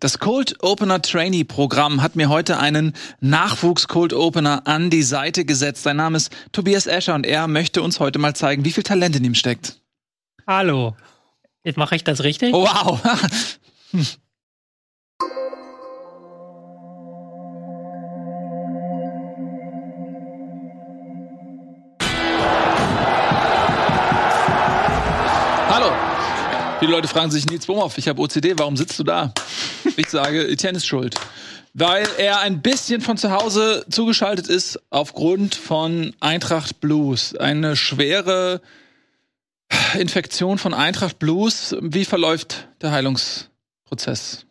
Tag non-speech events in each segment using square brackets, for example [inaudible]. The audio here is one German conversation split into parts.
Das Cold Opener Trainee Programm hat mir heute einen Nachwuchs Cold Opener an die Seite gesetzt. Sein Name ist Tobias Escher und er möchte uns heute mal zeigen, wie viel Talent in ihm steckt. Hallo. Jetzt mache ich das richtig? Wow. [laughs] Viele Leute fragen sich, Nils Bomhoff, ich habe OCD, warum sitzt du da? Ich sage, Etienne ist schuld. Weil er ein bisschen von zu Hause zugeschaltet ist aufgrund von Eintracht Blues. Eine schwere Infektion von Eintracht Blues. Wie verläuft der Heilungsprozess?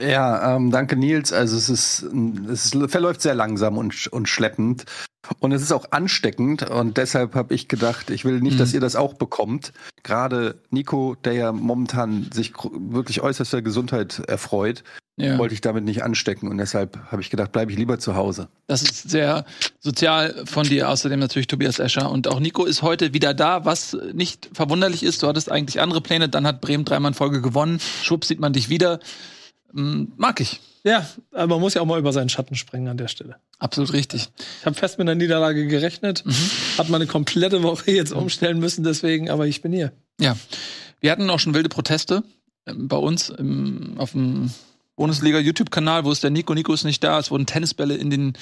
Ja, ähm, danke Nils. Also es ist, es ist, verläuft sehr langsam und, und schleppend. Und es ist auch ansteckend und deshalb habe ich gedacht, ich will nicht, mhm. dass ihr das auch bekommt. Gerade Nico, der ja momentan sich wirklich äußerster Gesundheit erfreut, ja. wollte ich damit nicht anstecken und deshalb habe ich gedacht, bleibe ich lieber zu Hause. Das ist sehr sozial von dir, außerdem natürlich Tobias Escher und auch Nico ist heute wieder da, was nicht verwunderlich ist. Du hattest eigentlich andere Pläne, dann hat Bremen dreimal in Folge gewonnen. Schwupp sieht man dich wieder. Hm, mag ich. Ja, aber man muss ja auch mal über seinen Schatten springen an der Stelle. Absolut richtig. Ich habe fest mit einer Niederlage gerechnet, mhm. habe meine komplette Woche jetzt umstellen müssen, deswegen, aber ich bin hier. Ja, wir hatten auch schon wilde Proteste ähm, bei uns im, auf dem Bundesliga YouTube-Kanal, wo ist der Nico? Nico ist nicht da. Es wurden Tennisbälle in den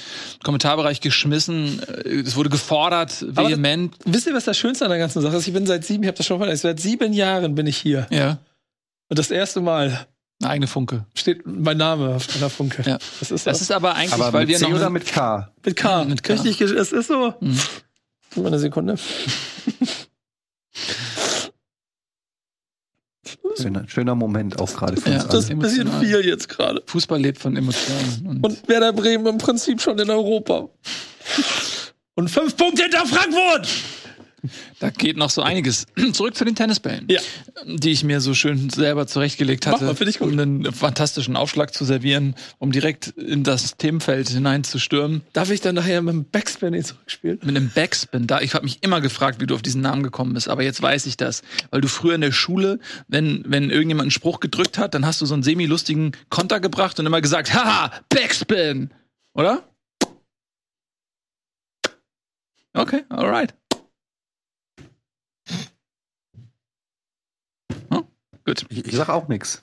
Kommentarbereich geschmissen. Äh, es wurde gefordert, vehement. Aber wisst ihr, was das Schönste an der ganzen Sache ist? Ich bin seit sieben, ich habe das schon mal seit sieben Jahren bin ich hier. Ja. Und das erste Mal eine eigene Funke. Steht mein Name auf einer Funke. Ja. Das ist, das ist aber eigentlich, aber weil wir C noch. oder mit K? Mit K. Mit K. Richtig, es ist so. Mhm. Mal eine Sekunde. Schöner, schöner Moment auch gerade für uns ja, Das ist ein bisschen viel jetzt gerade. Fußball lebt von Emotionen. Und, und Werder Bremen im Prinzip schon in Europa. Und fünf Punkte hinter Frankfurt! Da geht noch so einiges. [clears throat] Zurück zu den Tennisbällen, ja. die ich mir so schön selber zurechtgelegt hatte, mal, ich um einen fantastischen Aufschlag zu servieren, um direkt in das Themenfeld hineinzustürmen. Darf ich dann nachher mit einem Backspin zurückspielen? Mit einem Backspin. Da, ich habe mich immer gefragt, wie du auf diesen Namen gekommen bist, aber jetzt weiß ich das. Weil du früher in der Schule, wenn, wenn irgendjemand einen Spruch gedrückt hat, dann hast du so einen semi-lustigen Konter gebracht und immer gesagt, haha, Backspin! Oder? Okay, alright. Gut. Ich, ich sag auch nichts.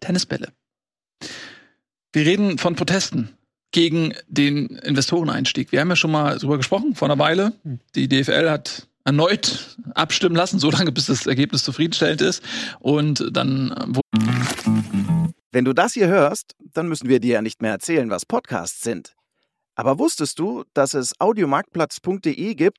Tennisbälle. Wir reden von Protesten gegen den Investoreneinstieg. Wir haben ja schon mal drüber gesprochen vor einer Weile. Die DFL hat erneut abstimmen lassen, solange bis das Ergebnis zufriedenstellend ist. Und dann. Wenn du das hier hörst, dann müssen wir dir ja nicht mehr erzählen, was Podcasts sind. Aber wusstest du, dass es audiomarktplatz.de gibt,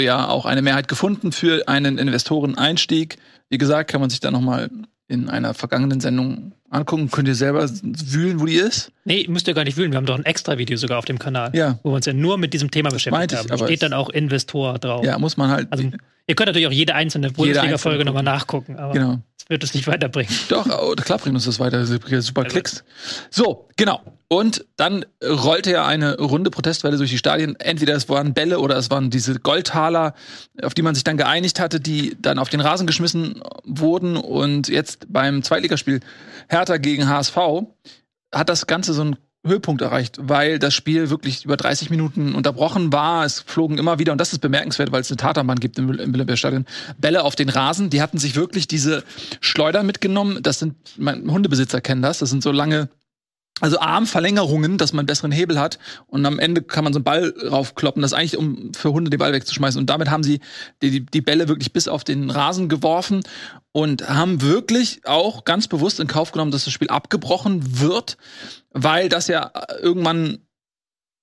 ja auch eine Mehrheit gefunden für einen Investoreneinstieg. Wie gesagt, kann man sich da nochmal in einer vergangenen Sendung angucken. Könnt ihr selber wühlen, wo die ist? Nee, müsst ihr gar nicht wühlen. Wir haben doch ein extra Video sogar auf dem Kanal, ja. wo wir uns ja nur mit diesem Thema beschäftigt haben. Da steht dann auch Investor drauf. Ja, muss man halt. Also, ihr könnt natürlich auch jede einzelne Bundesliga-Folge nochmal nachgucken, aber genau. das wird es nicht weiterbringen. [laughs] Doch, oh, klar bringt uns das weiter. Super Klicks. So, genau. Und dann rollte ja eine runde Protestwelle durch die Stadien. Entweder es waren Bälle oder es waren diese Goldtaler, auf die man sich dann geeinigt hatte, die dann auf den Rasen geschmissen wurden. Und jetzt beim Zweitligaspiel Hertha gegen HSV hat das Ganze so einen Höhepunkt erreicht, weil das Spiel wirklich über 30 Minuten unterbrochen war. Es flogen immer wieder, und das ist bemerkenswert, weil es eine Tatanbahn gibt im, im Olympiastadion, Bälle auf den Rasen. Die hatten sich wirklich diese Schleuder mitgenommen. Das sind, mein Hundebesitzer kennen das. Das sind so lange also Armverlängerungen, dass man besseren Hebel hat und am Ende kann man so einen Ball raufkloppen, das ist eigentlich um für Hunde den Ball wegzuschmeißen und damit haben sie die, die Bälle wirklich bis auf den Rasen geworfen und haben wirklich auch ganz bewusst in Kauf genommen, dass das Spiel abgebrochen wird, weil das ja irgendwann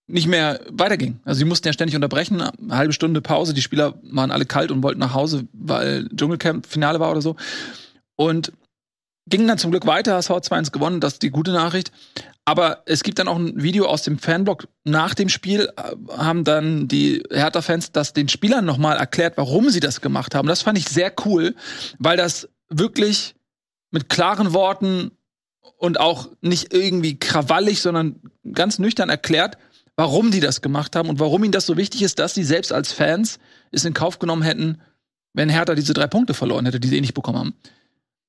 nicht mehr weiterging. Also sie mussten ja ständig unterbrechen, eine halbe Stunde Pause, die Spieler waren alle kalt und wollten nach Hause, weil Dschungelcamp Finale war oder so. Und ging dann zum Glück weiter, HSV 2-1 gewonnen, das ist die gute Nachricht. Aber es gibt dann auch ein Video aus dem Fanblog nach dem Spiel, äh, haben dann die Hertha-Fans das den Spielern nochmal erklärt, warum sie das gemacht haben. Das fand ich sehr cool, weil das wirklich mit klaren Worten und auch nicht irgendwie krawallig, sondern ganz nüchtern erklärt, warum die das gemacht haben und warum ihnen das so wichtig ist, dass sie selbst als Fans es in Kauf genommen hätten, wenn Hertha diese drei Punkte verloren hätte, die sie eh nicht bekommen haben.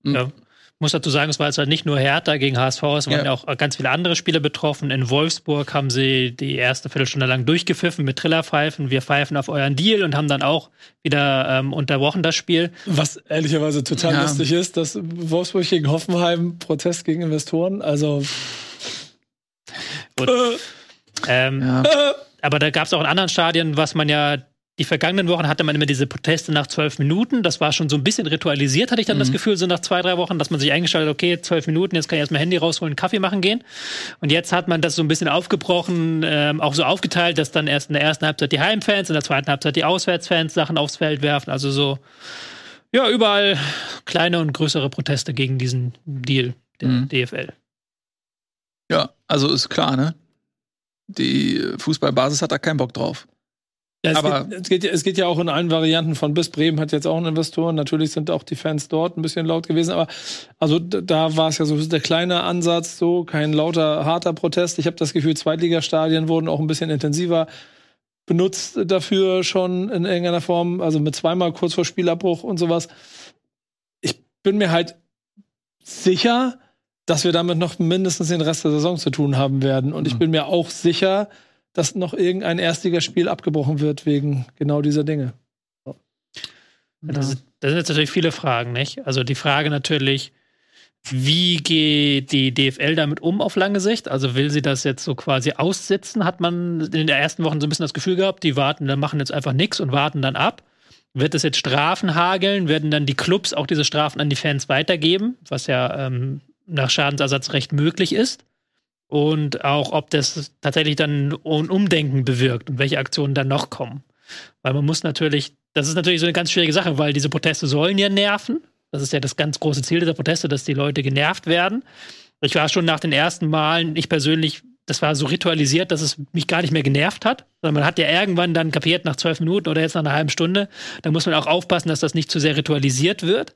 Ja muss dazu sagen, es war jetzt halt nicht nur Hertha gegen HSV, es waren ja. auch ganz viele andere Spiele betroffen. In Wolfsburg haben sie die erste Viertelstunde lang durchgepfiffen mit Trillerpfeifen. Wir pfeifen auf euren Deal und haben dann auch wieder ähm, unterbrochen das Spiel. Was ehrlicherweise total ja. lustig ist, dass Wolfsburg gegen Hoffenheim Protest gegen Investoren, also. Gut. Äh. Ähm, ja. Äh. Aber da gab es auch in anderen Stadien, was man ja die vergangenen Wochen hatte man immer diese Proteste nach zwölf Minuten. Das war schon so ein bisschen ritualisiert, hatte ich dann mhm. das Gefühl, so nach zwei, drei Wochen, dass man sich eingestellt hat, okay, zwölf Minuten, jetzt kann ich erstmal Handy rausholen, Kaffee machen gehen. Und jetzt hat man das so ein bisschen aufgebrochen, ähm, auch so aufgeteilt, dass dann erst in der ersten Halbzeit die Heimfans, in der zweiten Halbzeit die Auswärtsfans Sachen aufs Feld werfen. Also so, ja, überall kleine und größere Proteste gegen diesen Deal der mhm. DFL. Ja, also ist klar, ne? Die Fußballbasis hat da keinen Bock drauf. Ja, es, aber geht, es, geht, es geht ja auch in allen Varianten von bis. Bremen hat jetzt auch einen Investor. Natürlich sind auch die Fans dort ein bisschen laut gewesen. Aber also da war es ja so der kleine Ansatz, so kein lauter, harter Protest. Ich habe das Gefühl, Zweitligastadien wurden auch ein bisschen intensiver benutzt dafür schon in irgendeiner Form. Also mit zweimal kurz vor Spielabbruch und sowas. Ich bin mir halt sicher, dass wir damit noch mindestens den Rest der Saison zu tun haben werden. Und ich mhm. bin mir auch sicher, dass noch irgendein Erstligaspiel abgebrochen wird wegen genau dieser Dinge. Ja. Das, das, sind jetzt natürlich viele Fragen, nicht? Also die Frage natürlich, wie geht die DFL damit um auf lange Sicht? Also will sie das jetzt so quasi aussitzen? Hat man in den ersten Wochen so ein bisschen das Gefühl gehabt, die warten, dann machen jetzt einfach nichts und warten dann ab? Wird es jetzt Strafen hageln? Werden dann die Clubs auch diese Strafen an die Fans weitergeben, was ja ähm, nach Schadensersatzrecht möglich ist? Und auch, ob das tatsächlich dann ein Umdenken bewirkt und welche Aktionen dann noch kommen. Weil man muss natürlich, das ist natürlich so eine ganz schwierige Sache, weil diese Proteste sollen ja nerven. Das ist ja das ganz große Ziel dieser Proteste, dass die Leute genervt werden. Ich war schon nach den ersten Malen, ich persönlich, das war so ritualisiert, dass es mich gar nicht mehr genervt hat. Sondern man hat ja irgendwann dann kapiert, nach zwölf Minuten oder jetzt nach einer halben Stunde, da muss man auch aufpassen, dass das nicht zu sehr ritualisiert wird.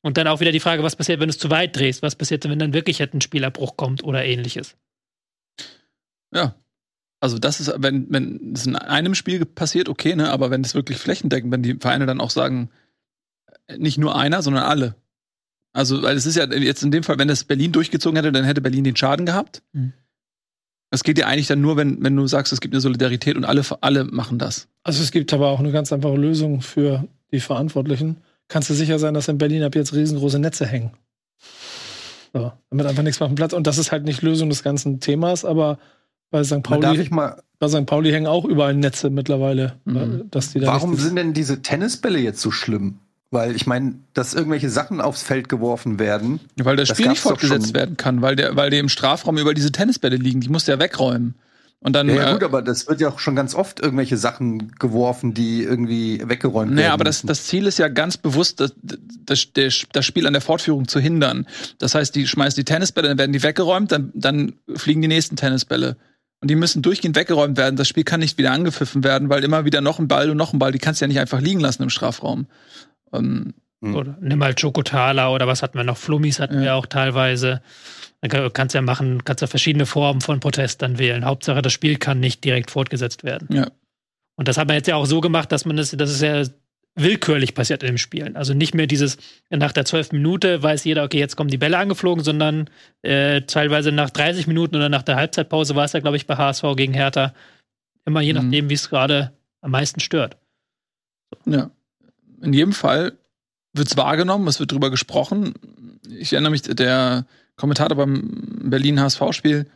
Und dann auch wieder die Frage, was passiert, wenn du es zu weit drehst? Was passiert, wenn dann wirklich ein Spielabbruch kommt oder ähnliches? Ja. Also das ist, wenn, wenn es in einem Spiel passiert, okay, ne, aber wenn es wirklich flächendeckend, wenn die Vereine dann auch sagen, nicht nur einer, sondern alle. Also, weil es ist ja jetzt in dem Fall, wenn das Berlin durchgezogen hätte, dann hätte Berlin den Schaden gehabt. Mhm. Das geht ja eigentlich dann nur, wenn, wenn du sagst, es gibt eine Solidarität und alle, alle machen das. Also es gibt aber auch eine ganz einfache Lösung für die Verantwortlichen. Kannst du sicher sein, dass in Berlin ab jetzt riesengroße Netze hängen. So, damit einfach nichts mehr auf dem Platz. Und das ist halt nicht Lösung des ganzen Themas, aber bei St. Pauli, bei St. Pauli hängen auch überall Netze mittlerweile. Mhm. Dass die da Warum sind denn diese Tennisbälle jetzt so schlimm? Weil ich meine, dass irgendwelche Sachen aufs Feld geworfen werden. Weil das Spiel nicht fortgesetzt werden kann, weil der, weil der im Strafraum über diese Tennisbälle liegen. Die muss der wegräumen. Und dann, ja, ja, gut, aber das wird ja auch schon ganz oft irgendwelche Sachen geworfen, die irgendwie weggeräumt naja, werden. Naja, aber das, das Ziel ist ja ganz bewusst, das, das, das Spiel an der Fortführung zu hindern. Das heißt, die schmeißen die Tennisbälle, dann werden die weggeräumt, dann, dann fliegen die nächsten Tennisbälle. Und die müssen durchgehend weggeräumt werden. Das Spiel kann nicht wieder angepfiffen werden, weil immer wieder noch ein Ball und noch ein Ball, die kannst du ja nicht einfach liegen lassen im Strafraum. Ähm, hm. oder nimm mal Chocotala oder was hatten wir noch? Flummis hatten ja. wir auch teilweise. Da kannst du ja machen, kannst ja verschiedene Formen von Protest dann wählen. Hauptsache, das Spiel kann nicht direkt fortgesetzt werden. Ja. Und das hat man jetzt ja auch so gemacht, dass man das, das ist ja willkürlich passiert in dem Spielen. Also nicht mehr dieses, nach der zwölften Minute weiß jeder, okay, jetzt kommen die Bälle angeflogen, sondern äh, teilweise nach 30 Minuten oder nach der Halbzeitpause war es ja, glaube ich, bei HSV gegen Hertha. Immer je mhm. nachdem, wie es gerade am meisten stört. Ja. In jedem Fall wird es wahrgenommen, es wird drüber gesprochen. Ich erinnere mich, der Kommentator beim Berlin HSV-Spiel,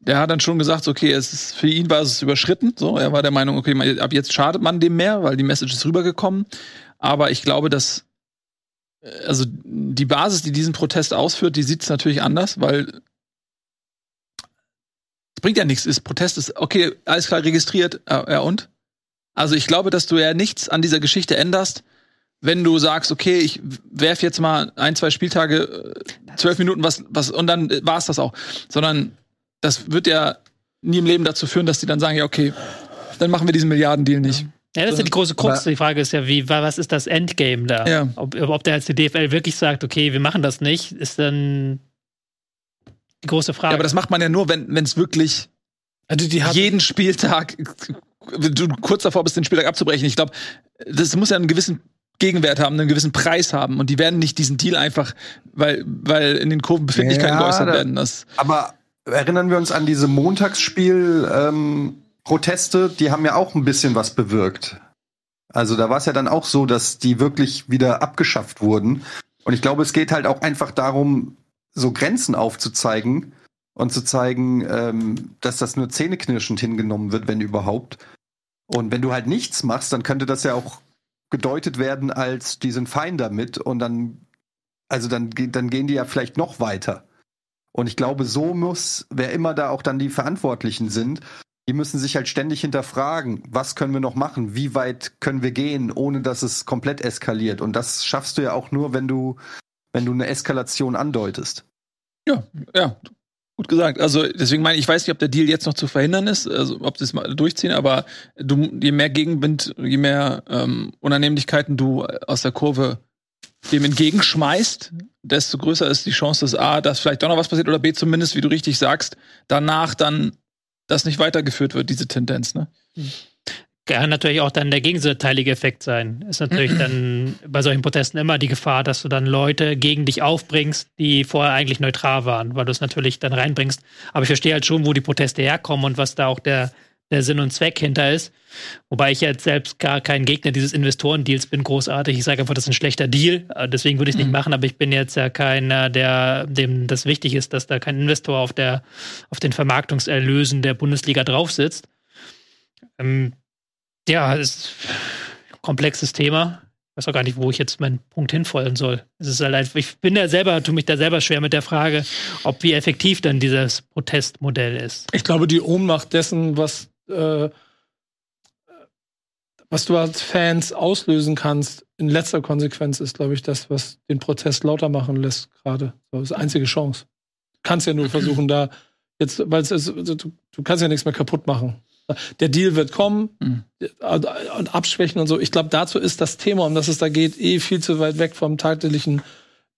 der hat dann schon gesagt, okay, es ist, für ihn war es überschritten. So, er war der Meinung, okay, ab jetzt schadet man dem mehr, weil die Message ist rübergekommen. Aber ich glaube, dass äh, also die Basis, die diesen Protest ausführt, die sieht es natürlich anders, weil es bringt ja nichts. Ist Protest ist okay, alles klar registriert, ja und? Also ich glaube, dass du ja nichts an dieser Geschichte änderst, wenn du sagst, okay, ich werf jetzt mal ein, zwei Spieltage, äh, zwölf Minuten was, was und dann war es das auch. Sondern das wird ja nie im Leben dazu führen, dass die dann sagen, ja, okay, dann machen wir diesen Milliardendeal nicht. Ja, das ist ja die große Krux. Die Frage ist ja, wie, was ist das Endgame da? Ja. Ob, ob der jetzt die DFL wirklich sagt, okay, wir machen das nicht, ist dann die große Frage. Ja, aber das macht man ja nur, wenn es wirklich Also jeden Spieltag, du kurz davor bist, den Spieltag abzubrechen. Ich glaube, das muss ja einen gewissen Gegenwert haben, einen gewissen Preis haben. Und die werden nicht diesen Deal einfach, weil, weil in den Kurven Befindlichkeiten Ja, geäußert da- werden. Das, Aber erinnern wir uns an diese Montagsspiel ähm, die haben ja auch ein bisschen was bewirkt. Also da war es ja dann auch so, dass die wirklich wieder abgeschafft wurden. Und ich glaube, es geht halt auch einfach darum, so Grenzen aufzuzeigen und zu zeigen, ähm, dass das nur zähneknirschend hingenommen wird, wenn überhaupt. Und wenn du halt nichts machst, dann könnte das ja auch gedeutet werden als, die sind fein damit und dann, also dann, dann gehen die ja vielleicht noch weiter. Und ich glaube, so muss, wer immer da auch dann die Verantwortlichen sind, die müssen sich halt ständig hinterfragen, was können wir noch machen, wie weit können wir gehen, ohne dass es komplett eskaliert. Und das schaffst du ja auch nur, wenn du, wenn du eine Eskalation andeutest. ja, ja, gut gesagt. Also deswegen meine ich, ich weiß nicht, ob der Deal jetzt noch zu verhindern ist, also ob sie es mal durchziehen, aber du, je mehr Gegenwind, je mehr ähm, Unannehmlichkeiten du aus der Kurve dem entgegenschmeißt, desto größer ist die Chance, dass A, dass vielleicht doch noch was passiert oder B, zumindest, wie du richtig sagst, danach dann das nicht weitergeführt wird, diese Tendenz, ne? kann natürlich auch dann der gegenseitige Effekt sein. Ist natürlich dann bei solchen Protesten immer die Gefahr, dass du dann Leute gegen dich aufbringst, die vorher eigentlich neutral waren, weil du es natürlich dann reinbringst. Aber ich verstehe halt schon, wo die Proteste herkommen und was da auch der, der Sinn und Zweck hinter ist. Wobei ich jetzt selbst gar kein Gegner dieses Investorendeals bin, großartig. Ich sage einfach, das ist ein schlechter Deal. Äh, Deswegen würde ich es nicht machen, aber ich bin jetzt ja keiner, der, dem das wichtig ist, dass da kein Investor auf, der, auf den Vermarktungserlösen der Bundesliga drauf sitzt. Ähm, ja, es ist ein komplexes Thema. Ich weiß auch gar nicht, wo ich jetzt meinen Punkt hinfolgen soll. Es ist halt einfach, ich bin ja selber, tue mich da selber schwer mit der Frage, ob wie effektiv dann dieses Protestmodell ist. ich glaube, die Ohnmacht dessen, was, äh, was du als Fans auslösen kannst, in letzter Konsequenz ist, glaube ich, das, was den Protest lauter machen lässt gerade. So, das ist die einzige Chance. Du kannst ja nur [clears throat] versuchen, da jetzt, weil es ist, du, du kannst ja nichts mehr kaputt machen. Der Deal wird kommen Mhm. und abschwächen und so. Ich glaube, dazu ist das Thema, um das es da geht, eh viel zu weit weg vom tatsächlichen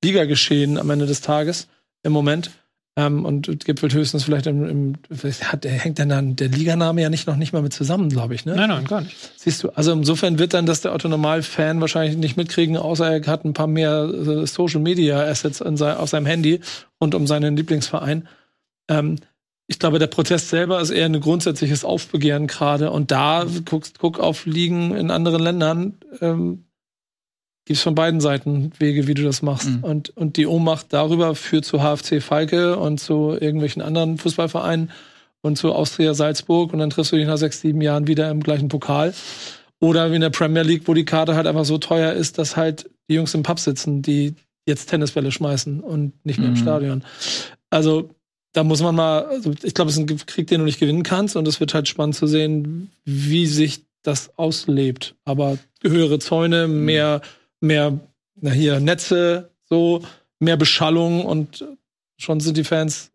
Ligageschehen am Ende des Tages im Moment. Ähm, und gipfelt höchstens vielleicht im, im hat, hängt dann, der Liganame ja nicht noch nicht mal mit zusammen, glaube ich, ne? Nein, nein, gar nicht. Siehst du, also insofern wird dann das der Otto-Normal-Fan wahrscheinlich nicht mitkriegen, außer er hat ein paar mehr äh, Social-Media-Assets in sei, auf seinem Handy und um seinen Lieblingsverein. Ähm, ich glaube, der Protest selber ist eher ein grundsätzliches Aufbegehren gerade. Und da guckst, guck auf Ligen in anderen Ländern, ähm, gibt es von beiden Seiten Wege, wie du das machst. Mhm. Und, und die Ohnmacht darüber führt zu HFC Falke und zu irgendwelchen anderen Fußballvereinen und zu Austria Salzburg und dann triffst du dich nach sechs, sieben Jahren wieder im gleichen Pokal. Oder wie in der Premier League, wo die Karte halt einfach so teuer ist, dass halt die Jungs im Pub sitzen, die jetzt Tennisbälle schmeißen und nicht mehr im Mhm. Stadion. Also da muss man mal, also ich glaube, es ist ein Krieg, den du nicht gewinnen kannst und es wird halt spannend zu sehen, wie sich das auslebt. Aber höhere Zäune, mehr, mehr, na hier, Netze, so, mehr Beschallung und schon sind die Fans,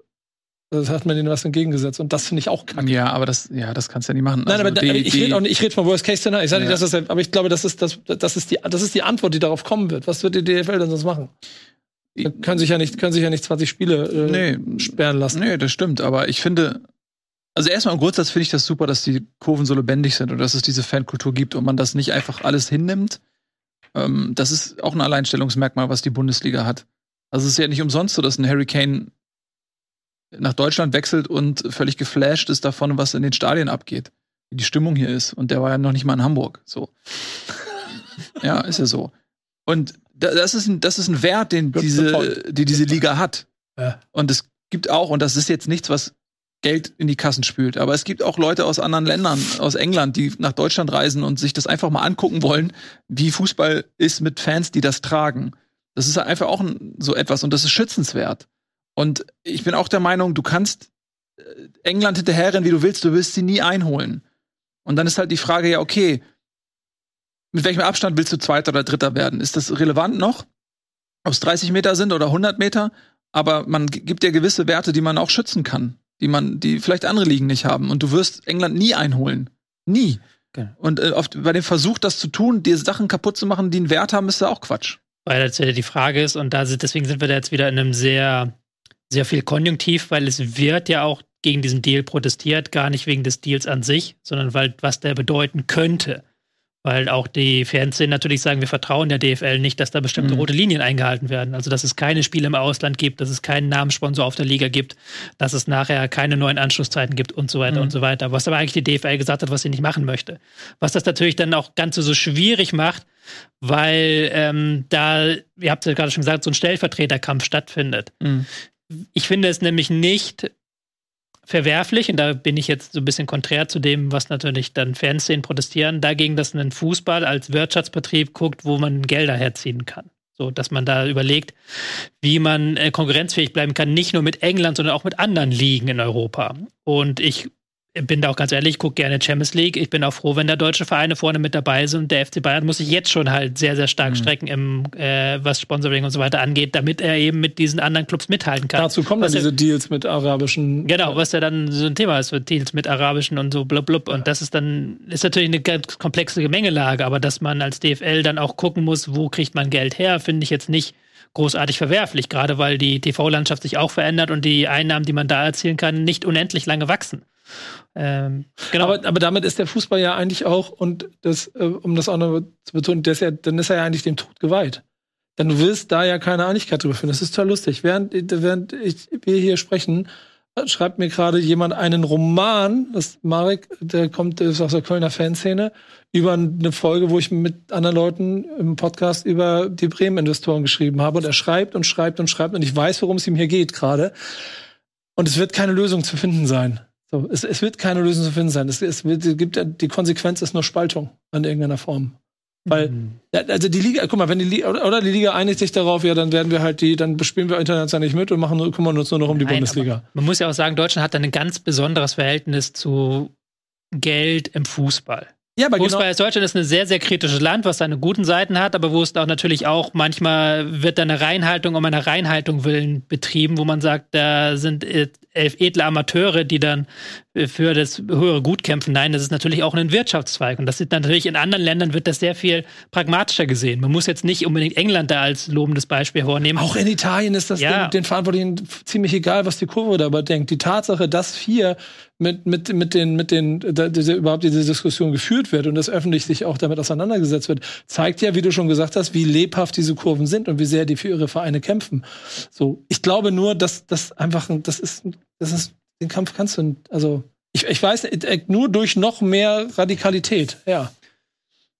das hat man denen was entgegengesetzt und das finde ich auch kacke. Ja, aber das, ja, das kannst du ja nicht machen. Nein, Also aber die- ich die- rede auch nicht, ich rede von Worst Case Szenario. Ich sage Ja. nicht, dass das, aber ich glaube, das ist das, das ist die, das ist die Antwort, die darauf kommen wird. Was wird die DFL denn sonst machen? Da können sich ja nicht, können sich ja nicht 20 Spiele äh, Nee. sperren lassen. Nee, das stimmt, aber ich finde, also erstmal im Grundsatz finde ich das super, dass die Kurven so lebendig sind und dass es diese Fankultur gibt und man das nicht einfach alles hinnimmt. Ähm, das ist auch ein Alleinstellungsmerkmal, was die Bundesliga hat. Also es ist ja nicht umsonst so, dass ein Hurricane nach Deutschland wechselt und völlig geflasht ist davon, was in den Stadien abgeht. Wie die Stimmung hier ist. Und der war ja noch nicht mal in Hamburg. So. [laughs] ja, ist ja so. Und da- das ist ein, das ist ein Wert, den diese, die diese Liga hat. Und es gibt auch, und das ist jetzt nichts, was Geld in die Kassen spült, aber es gibt auch Leute aus anderen Ländern, aus England, die nach Deutschland reisen und sich das einfach mal angucken wollen, wie Fußball ist mit Fans, die das tragen. Das ist einfach auch so etwas und das ist schützenswert. Und ich bin auch der Meinung, du kannst äh, England hinterherrennen, wie du willst, du wirst sie nie einholen. Und dann ist halt die Frage, ja, okay, mit welchem Abstand willst du Zweiter oder Dritter werden? Ist das relevant noch? Ob es 30 Meter sind oder 100 Meter? Aber man gibt ja gewisse Werte, die man auch schützen kann, die man, die vielleicht andere Ligen nicht haben. Und du wirst England nie einholen. Nie. Okay. Und äh, oft bei dem Versuch, das zu tun, dir Sachen kaputt zu machen, die einen Wert haben, ist ja auch Quatsch. Weil das ja die Frage ist, und da deswegen sind wir da jetzt wieder in einem sehr, sehr viel Konjunktiv, weil es wird ja auch gegen diesen Deal protestiert, gar nicht wegen des Deals an sich, sondern weil was der bedeuten könnte. Weil auch die Fernsehen natürlich sagen, wir vertrauen der DFL nicht, dass da bestimmte mhm. rote Linien eingehalten werden. Also, dass es keine Spiele im Ausland gibt, dass es keinen Namenssponsor auf der Liga gibt, dass es nachher keine neuen Anschlusszeiten gibt und so weiter mhm. und so weiter. Was aber eigentlich die DFL gesagt hat, was sie nicht machen möchte. Was das natürlich dann auch ganz so schwierig macht, weil ähm, da, ihr habt ja gerade schon gesagt, so ein Stellvertreterkampf stattfindet. Mhm. Ich finde es nämlich nicht verwerflich, und da bin ich jetzt so ein bisschen konträr zu dem, was natürlich dann Fernsehen protestieren, dagegen, dass ein Fußball als Wirtschaftsbetrieb guckt, wo man Gelder herziehen kann. So, dass man da überlegt, wie man äh, konkurrenzfähig bleiben kann, nicht nur mit England, sondern auch mit anderen Ligen in Europa. Und ich bin da auch ganz ehrlich, ich gucke gerne Champions League. Ich bin auch froh, wenn da deutsche Vereine vorne mit dabei sind. Der FC Bayern muss sich jetzt schon halt sehr, sehr stark mhm. strecken, im, äh, was Sponsoring und so weiter angeht, damit er eben mit diesen anderen Clubs mithalten kann. Dazu kommen dann diese Deals mit arabischen. Genau, was ja dann so ein Thema ist, Deals mit arabischen und so blub blub. Und das ist dann, ist natürlich eine ganz komplexe Gemengelage, aber dass man als DFL dann auch gucken muss, wo kriegt man Geld her, finde ich jetzt nicht großartig verwerflich, gerade weil die TV-Landschaft sich auch verändert und die Einnahmen, die man da erzielen kann, nicht unendlich lange wachsen. Ähm, genau. aber, aber damit ist der Fußball ja eigentlich auch, und das, äh, um das auch noch zu betonen, ist ja, dann ist er ja eigentlich dem Tod geweiht. Denn du willst da ja keine Einigkeit drüber finden. Das ist total lustig. Während, während ich, wir hier sprechen, äh, schreibt mir gerade jemand einen Roman, das Marek, der kommt ist aus der Kölner Fanszene, über eine Folge, wo ich mit anderen Leuten im Podcast über die Bremen-Investoren geschrieben habe. Und er schreibt und schreibt und schreibt und ich weiß, worum es ihm hier geht gerade. Und es wird keine Lösung zu finden sein. So, es, es wird keine Lösung zu finden sein. Es, es, wird, gibt die Konsequenz ist nur Spaltung an irgendeiner Form. Weil, mhm. also die Liga, guck mal, wenn die Liga, oder die Liga einigt sich darauf, ja, dann werden wir halt die, dann bespielen wir international nicht mit und machen, kümmern uns nur noch um die Nein, Bundesliga. Man muss ja auch sagen, Deutschland hat ein ganz besonderes Verhältnis zu Geld im Fußball. Ja, aber Fußball genau. ist Deutschland ist ein sehr, sehr kritisches Land, was seine guten Seiten hat, aber wo es auch natürlich auch manchmal wird da eine Reinhaltung um einer Reinhaltung willen betrieben, wo man sagt, da sind elf edle Amateure, die dann für das höhere Gut kämpfen. Nein, das ist natürlich auch ein Wirtschaftszweig. Und das ist natürlich in anderen Ländern wird das sehr viel pragmatischer gesehen. Man muss jetzt nicht unbedingt England da als lobendes Beispiel vornehmen. Auch in Italien ist das ja. den, den Verantwortlichen ziemlich egal, was die Kurve darüber denkt. Die Tatsache, dass hier mit, mit, mit den, mit den, diese, überhaupt diese Diskussion geführt wird und das öffentlich sich auch damit auseinandergesetzt wird, zeigt ja, wie du schon gesagt hast, wie lebhaft diese Kurven sind und wie sehr die für ihre Vereine kämpfen. So, ich glaube nur, dass das einfach, das ist, das ist, den Kampf kannst du, also, ich, ich weiß, äh, nur durch noch mehr Radikalität, ja.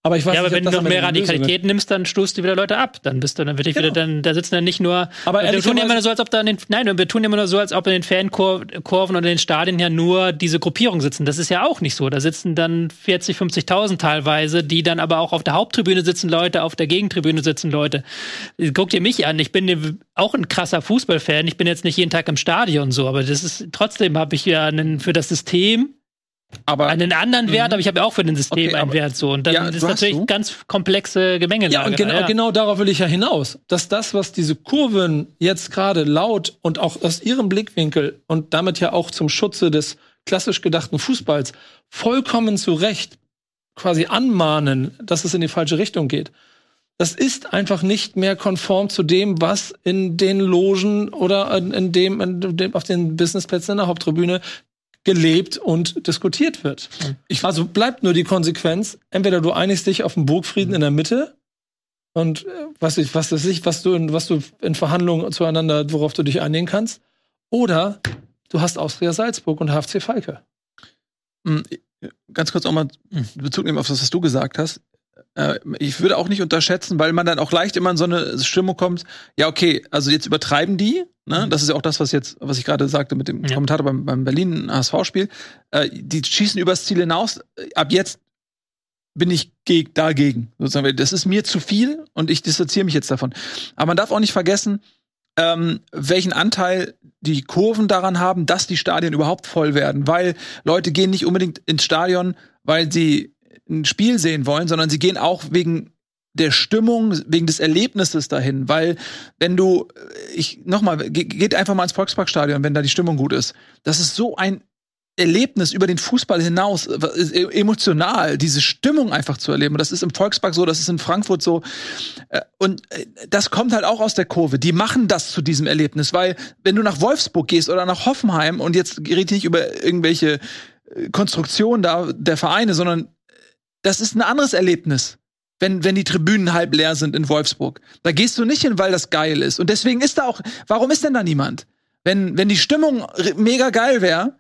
Aber ich weiß ja, aber nicht, wenn du noch mehr Radikalität nimmst, dann stoßt du wieder Leute ab. Dann bist du, dann wird ich genau. wieder, dann, da sitzen dann nicht nur. Aber wir tun immer nur so, als ob da in den, nein, wir tun immer nur so, als ob in den Fankurven oder in den Stadien ja nur diese Gruppierungen sitzen. Das ist ja auch nicht so. Da sitzen dann 40, 50.000 teilweise, die dann aber auch auf der Haupttribüne sitzen Leute, auf der Gegentribüne sitzen Leute. Guck dir mich an. Ich bin auch ein krasser Fußballfan. Ich bin jetzt nicht jeden Tag im Stadion so, aber das ist, trotzdem habe ich ja einen, für das System aber einen anderen Wert, mhm. aber ich habe ja auch für den System okay, einen Wert so und dann ja, ist natürlich du? ganz komplexe Gemengelage. Ja, und genau, ja. genau darauf will ich ja hinaus, dass das, was diese Kurven jetzt gerade laut und auch aus ihrem Blickwinkel und damit ja auch zum Schutze des klassisch gedachten Fußballs vollkommen zu Recht quasi anmahnen, dass es in die falsche Richtung geht. Das ist einfach nicht mehr konform zu dem, was in den Logen oder in dem, in dem auf den Businessplätzen in der Haupttribüne gelebt und diskutiert wird. Ich, also bleibt nur die Konsequenz, entweder du einigst dich auf einen Burgfrieden in der Mitte und äh, was ich, was das ich, was du in, was du in Verhandlungen zueinander, worauf du dich einigen kannst, oder du hast Austria Salzburg und HFC Falke. Hm, ganz kurz auch mal Bezug nehmen auf das, was du gesagt hast. Äh, ich würde auch nicht unterschätzen, weil man dann auch leicht immer in so eine Stimmung kommt, ja, okay, also jetzt übertreiben die, ne? Mhm. Das ist ja auch das, was jetzt, was ich gerade sagte mit dem ja. Kommentator beim, beim Berlin HSV-Spiel. Äh, die schießen übers Ziel hinaus. Ab jetzt bin ich dagegen. Sozusagen. Das ist mir zu viel und ich distanziere mich jetzt davon. Aber man darf auch nicht vergessen, ähm, welchen Anteil die Kurven daran haben, dass die Stadien überhaupt voll werden. Weil Leute gehen nicht unbedingt ins Stadion, weil sie ein Spiel sehen wollen, sondern sie gehen auch wegen der Stimmung, wegen des Erlebnisses dahin, weil wenn du, ich nochmal, geht einfach mal ins Volksparkstadion, wenn da die Stimmung gut ist. Das ist so ein Erlebnis über den Fußball hinaus, e, emotional, diese Stimmung einfach zu erleben. Und das ist im Volkspark so, das ist in Frankfurt so. Äh, und äh, das kommt halt auch aus der Kurve. Die machen das zu diesem Erlebnis, weil wenn du nach Wolfsburg gehst oder nach Hoffenheim und jetzt rede ich nicht über irgendwelche äh, Konstruktionen da der Vereine, sondern das ist ein anderes Erlebnis wenn, wenn die Tribünen halb leer sind in Wolfsburg. Da gehst du nicht hin, weil das geil ist. Und deswegen ist da auch, warum ist denn da niemand? Wenn, wenn die Stimmung mega geil wäre,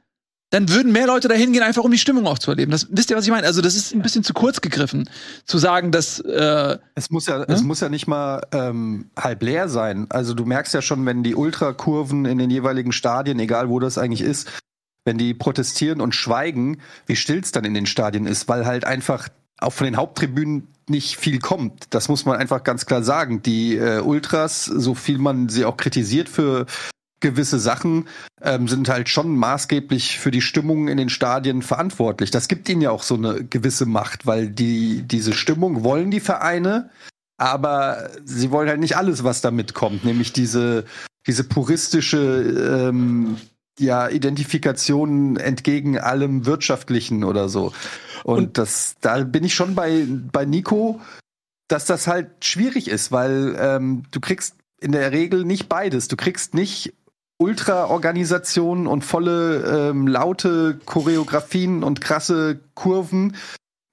dann würden mehr Leute dahin gehen, einfach um die Stimmung auch zu erleben. Das, wisst ihr, was ich meine? Also das ist ein bisschen zu kurz gegriffen, zu sagen, dass äh, es muss ja, hm? es muss ja nicht mal ähm, halb leer sein. Also du merkst ja schon, wenn die Ultrakurven in den jeweiligen Stadien, egal wo das eigentlich ist, wenn die protestieren und schweigen, wie still es dann in den Stadien ist, weil halt einfach auch von den Haupttribünen nicht viel kommt. Das muss man einfach ganz klar sagen. Die äh, Ultras, so viel man sie auch kritisiert für gewisse Sachen, ähm, sind halt schon maßgeblich für die Stimmung in den Stadien verantwortlich. Das gibt ihnen ja auch so eine gewisse Macht, weil die diese Stimmung wollen die Vereine, aber sie wollen halt nicht alles, was da mitkommt, nämlich diese diese puristische ähm, ja Identifikation entgegen allem wirtschaftlichen oder so. Und, und das, da bin ich schon bei, bei Nico, dass das halt schwierig ist, weil ähm, du kriegst in der Regel nicht beides. Du kriegst nicht Ultra-Organisationen und volle ähm, laute Choreografien und krasse Kurven,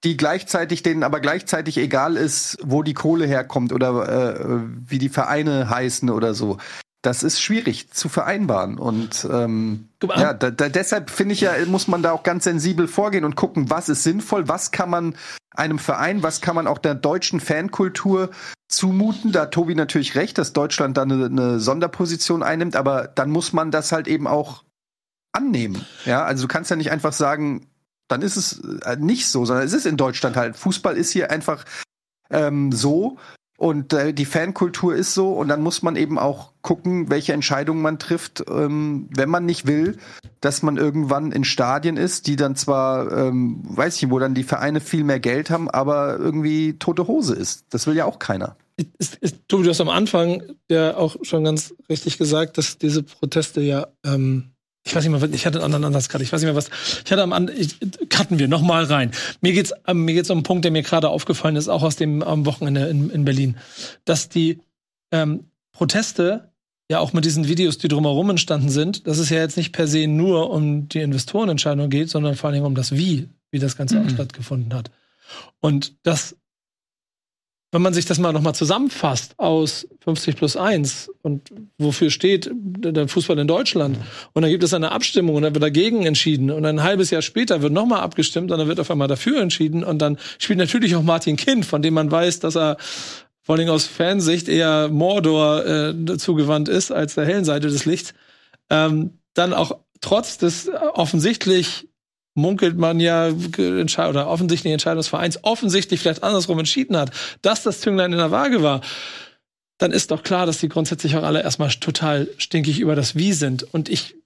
die gleichzeitig denen aber gleichzeitig egal ist, wo die Kohle herkommt oder äh, wie die Vereine heißen oder so das ist schwierig zu vereinbaren. Und ähm, ja, da, da, deshalb finde ich ja, muss man da auch ganz sensibel vorgehen und gucken, was ist sinnvoll, was kann man einem Verein, was kann man auch der deutschen Fankultur zumuten. Da hat Tobi natürlich recht, dass Deutschland da eine, eine Sonderposition einnimmt, aber dann muss man das halt eben auch annehmen. Ja, also du kannst ja nicht einfach sagen, dann ist es äh, nicht so, sondern es ist in Deutschland halt. Fußball ist hier einfach ähm, so und äh, die Fankultur ist so und dann muss man eben auch gucken, welche Entscheidungen man trifft, ähm, wenn man nicht will, dass man irgendwann in Stadien ist, die dann zwar, ähm, weiß ich, wo dann die Vereine viel mehr Geld haben, aber irgendwie tote Hose ist. Das will ja auch keiner. Ist, ist, Tobi, du hast am Anfang ja auch schon ganz richtig gesagt, dass diese Proteste ja ähm, ich weiß nicht mehr, ich hatte einen anderen Ansatz gerade. Ich weiß nicht mehr was. Ich hatte am An ich, cutten wir noch mal rein. Mir geht's ähm, mir geht's um einen Punkt, der mir gerade aufgefallen ist, auch aus dem am Wochenende in, in Berlin, dass die ähm, Proteste ja auch mit diesen Videos, die drumherum entstanden sind, dass es ja jetzt nicht per se nur um die Investorenentscheidung geht, sondern vor allem um das Wie, wie das Ganze mhm. stattgefunden hat. Und das wenn man sich das mal nochmal zusammenfasst aus 50 plus 1 und wofür steht der Fußball in Deutschland? Und dann gibt es eine Abstimmung und dann wird dagegen entschieden und ein halbes Jahr später wird nochmal abgestimmt und dann wird auf einmal dafür entschieden und dann spielt natürlich auch Martin Kind, von dem man weiß, dass er vor allem aus Fansicht eher Mordor äh, zugewandt ist als der hellen Seite des Lichts, ähm, dann auch trotz des offensichtlich munkelt man ja, oder offensichtlich Entscheidung des Vereins offensichtlich vielleicht andersrum entschieden hat, dass das Zünglein in der Waage war, dann ist doch klar, dass die grundsätzlich auch alle erstmal total stinkig über das Wie sind. Und ich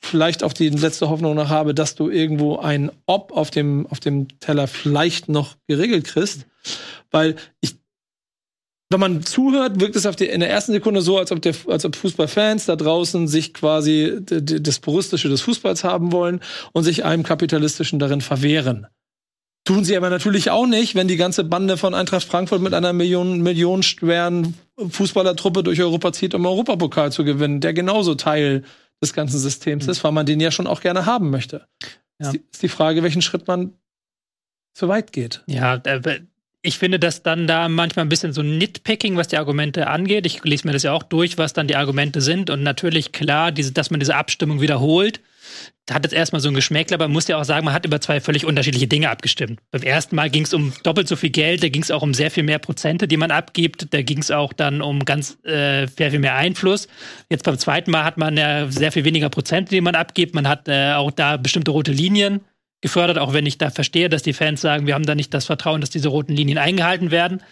vielleicht auch die letzte Hoffnung noch habe, dass du irgendwo ein Ob auf dem, auf dem Teller vielleicht noch geregelt kriegst. Weil ich wenn man zuhört, wirkt es auf die, in der ersten Sekunde so, als ob, der, als ob Fußballfans da draußen sich quasi das Puristische des Fußballs haben wollen und sich einem Kapitalistischen darin verwehren. Tun sie aber natürlich auch nicht, wenn die ganze Bande von Eintracht Frankfurt mit einer Million, Million schweren Fußballertruppe durch Europa zieht, um Europapokal zu gewinnen, der genauso Teil des ganzen Systems ist, weil man den ja schon auch gerne haben möchte. Ja. Ist, die, ist die Frage, welchen Schritt man zu weit geht. Ja, ich finde das dann da manchmal ein bisschen so Nitpicking, was die Argumente angeht. Ich lese mir das ja auch durch, was dann die Argumente sind. Und natürlich klar, diese, dass man diese Abstimmung wiederholt, hat jetzt erstmal so ein Geschmäckler, aber man muss ja auch sagen, man hat über zwei völlig unterschiedliche Dinge abgestimmt. Beim ersten Mal ging es um doppelt so viel Geld, da ging es auch um sehr viel mehr Prozente, die man abgibt, da ging es auch dann um ganz äh, sehr viel mehr Einfluss. Jetzt beim zweiten Mal hat man ja sehr viel weniger Prozente, die man abgibt. Man hat äh, auch da bestimmte rote Linien gefördert, auch wenn ich da verstehe, dass die Fans sagen, wir haben da nicht das Vertrauen, dass diese roten Linien eingehalten werden.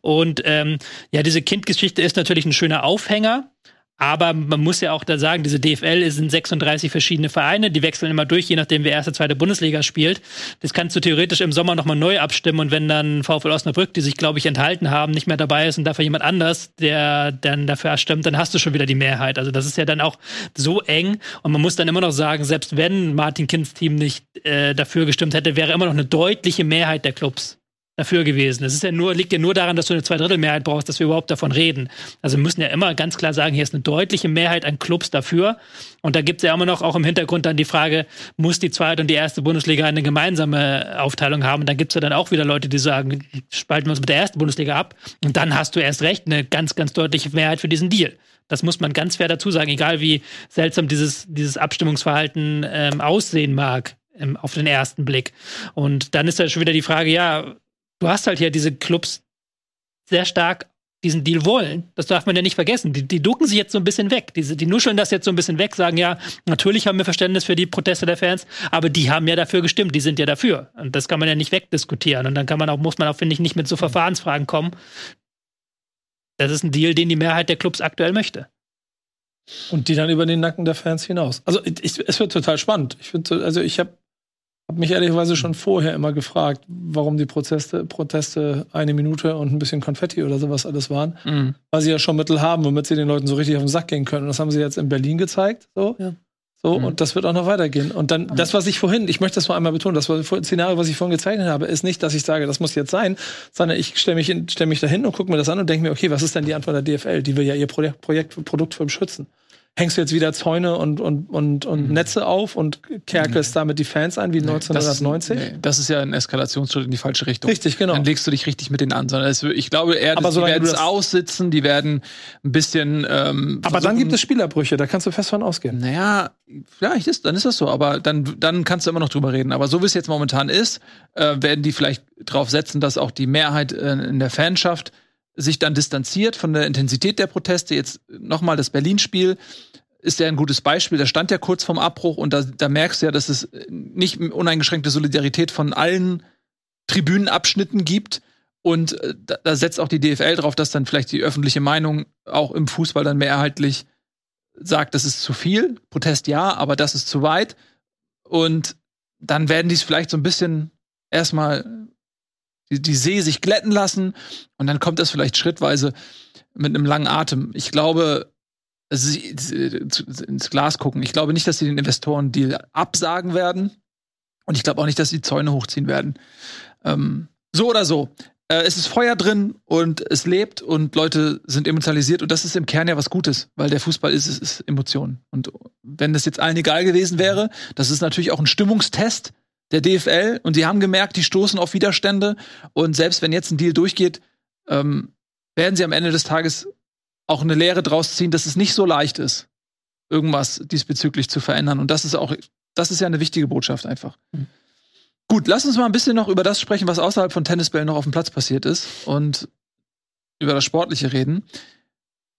Und ähm, ja, diese Kindgeschichte ist natürlich ein schöner Aufhänger, Aber man muss ja auch da sagen, diese DFL sind 36 verschiedene Vereine, die wechseln immer durch, je nachdem, wer erste, zweite Bundesliga spielt. Das kannst du theoretisch im Sommer nochmal neu abstimmen und wenn dann VfL Osnabrück, die sich, glaube ich, enthalten haben, nicht mehr dabei ist und dafür jemand anders, der dann dafür stimmt, dann hast du schon wieder die Mehrheit. Also das ist ja dann auch so eng und man muss dann immer noch sagen, selbst wenn Martin Kinds Team nicht äh, dafür gestimmt hätte, wäre immer noch eine deutliche Mehrheit der Clubs dafür gewesen. Es ist ja nur, liegt ja nur daran, dass du eine Zweidrittelmehrheit brauchst, dass wir überhaupt davon reden. Also wir müssen ja immer ganz klar sagen, hier ist eine deutliche Mehrheit an Clubs dafür. Und da gibt es ja immer noch auch im Hintergrund dann die Frage, muss die zweite und die erste Bundesliga eine gemeinsame Aufteilung haben? Und da gibt es ja dann auch wieder Leute, die sagen, spalten wir uns mit der ersten Bundesliga ab. Und dann hast du erst recht eine ganz, ganz deutliche Mehrheit für diesen Deal. Das muss man ganz fair dazu sagen, egal wie seltsam dieses, dieses Abstimmungsverhalten ähm, aussehen mag ähm, auf den ersten Blick. Und dann ist ja schon wieder die Frage, ja, du hast halt hier diese Clubs sehr stark diesen Deal wollen. Das darf man ja nicht vergessen. Die, die ducken sich jetzt so ein bisschen weg. Diese, die nuscheln das jetzt so ein bisschen weg, sagen ja, natürlich haben wir Verständnis für die Proteste der Fans, aber die haben ja dafür gestimmt, die sind ja dafür. Und das kann man ja nicht wegdiskutieren. Und dann kann man auch, muss man auch, finde ich, nicht mit so Verfahrensfragen kommen. Das ist ein Deal, den die Mehrheit der Clubs aktuell möchte. Und die dann über den Nacken der Fans hinaus. Also ich, es wird total spannend. Ich finde, also ich habe habe mich ehrlicherweise schon vorher immer gefragt, warum die Proteste, Proteste eine Minute und ein bisschen Konfetti oder sowas alles waren. Mhm. Weil sie ja schon Mittel haben, womit sie den Leuten so richtig auf den Sack gehen können. Und das haben sie jetzt in Berlin gezeigt. So. Ja. So, mhm. und das wird auch noch weitergehen. Und dann, das, was ich vorhin, ich möchte das mal einmal betonen, das Szenario, was ich vorhin gezeichnet habe, ist nicht, dass ich sage, das muss jetzt sein, sondern ich stelle mich, stell mich dahin und gucke mir das an und denke mir, okay, was ist denn die Antwort der DFL? Die will ja ihr Projekt, Projekt Produktfilm schützen hängst du jetzt wieder Zäune und, und, und, und mhm. Netze auf und kerkelst mhm. damit die Fans ein wie nee, 1990? Das ist, nee, das ist ja ein Eskalationsschritt in die falsche Richtung. Richtig, genau. Dann legst du dich richtig mit denen an. Sondern es, ich glaube eher, aber die werden es aussitzen, die werden ein bisschen. Ähm, aber dann gibt es Spielerbrüche, da kannst du fest von ausgehen. Naja, vielleicht ist, dann ist das so, aber dann, dann kannst du immer noch drüber reden. Aber so wie es jetzt momentan ist, äh, werden die vielleicht drauf setzen, dass auch die Mehrheit äh, in der Fanschaft sich dann distanziert von der Intensität der Proteste. Jetzt nochmal das Berlin-Spiel ist ja ein gutes Beispiel. Der stand ja kurz vorm Abbruch und da, da merkst du ja, dass es nicht uneingeschränkte Solidarität von allen Tribünenabschnitten gibt. Und äh, da, da setzt auch die DFL drauf, dass dann vielleicht die öffentliche Meinung auch im Fußball dann mehrheitlich sagt, das ist zu viel. Protest ja, aber das ist zu weit. Und dann werden die es vielleicht so ein bisschen erstmal die, die See sich glätten lassen und dann kommt das vielleicht schrittweise mit einem langen Atem. Ich glaube, also, ins Glas gucken. Ich glaube nicht, dass sie den Investoren-Deal absagen werden. Und ich glaube auch nicht, dass sie Zäune hochziehen werden. Ähm, so oder so. Äh, es ist Feuer drin und es lebt und Leute sind emotionalisiert und das ist im Kern ja was Gutes, weil der Fußball ist, ist, ist Emotionen. Und wenn das jetzt allen egal gewesen wäre, das ist natürlich auch ein Stimmungstest der DFL und die haben gemerkt, die stoßen auf Widerstände und selbst wenn jetzt ein Deal durchgeht, ähm, werden sie am Ende des Tages auch eine Lehre draus ziehen, dass es nicht so leicht ist, irgendwas diesbezüglich zu verändern. Und das ist auch, das ist ja eine wichtige Botschaft einfach. Mhm. Gut, lass uns mal ein bisschen noch über das sprechen, was außerhalb von Tennisbällen noch auf dem Platz passiert ist und über das Sportliche reden.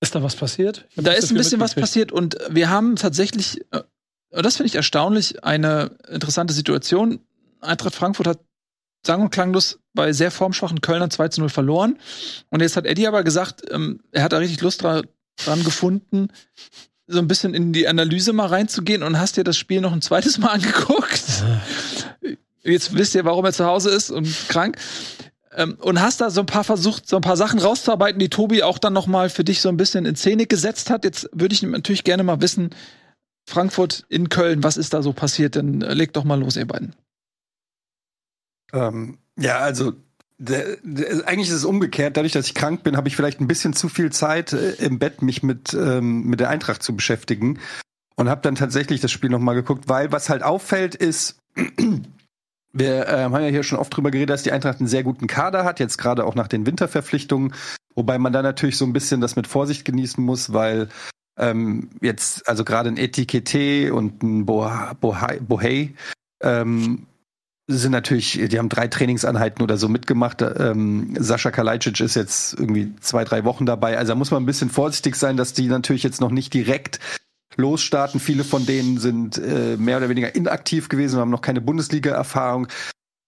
Ist da was passiert? Da ist ein bisschen was passiert und wir haben tatsächlich, äh, das finde ich erstaunlich, eine interessante Situation. Eintracht Frankfurt hat sang- und klanglos bei sehr formschwachen Kölnern 2 zu 0 verloren. Und jetzt hat Eddie aber gesagt, ähm, er hat da richtig Lust dran, dran gefunden, so ein bisschen in die Analyse mal reinzugehen und hast dir das Spiel noch ein zweites Mal [laughs] angeguckt. Jetzt wisst ihr, warum er zu Hause ist und krank. Ähm, und hast da so ein paar versucht, so ein paar Sachen rauszuarbeiten, die Tobi auch dann noch mal für dich so ein bisschen in Szene gesetzt hat. Jetzt würde ich natürlich gerne mal wissen, Frankfurt in Köln, was ist da so passiert? Dann äh, legt doch mal los, ihr beiden. Ähm, ja, also der, der, eigentlich ist es umgekehrt. Dadurch, dass ich krank bin, habe ich vielleicht ein bisschen zu viel Zeit äh, im Bett, mich mit, ähm, mit der Eintracht zu beschäftigen. Und habe dann tatsächlich das Spiel nochmal geguckt, weil was halt auffällt ist, [clears throat] wir äh, haben ja hier schon oft drüber geredet, dass die Eintracht einen sehr guten Kader hat, jetzt gerade auch nach den Winterverpflichtungen. Wobei man da natürlich so ein bisschen das mit Vorsicht genießen muss, weil ähm, jetzt, also gerade ein Etikette und ein Bohai, ähm, sind natürlich, die haben drei Trainingseinheiten oder so mitgemacht. Ähm, Sascha Kalajdzic ist jetzt irgendwie zwei, drei Wochen dabei. Also da muss man ein bisschen vorsichtig sein, dass die natürlich jetzt noch nicht direkt losstarten. Viele von denen sind äh, mehr oder weniger inaktiv gewesen, haben noch keine Bundesliga-Erfahrung.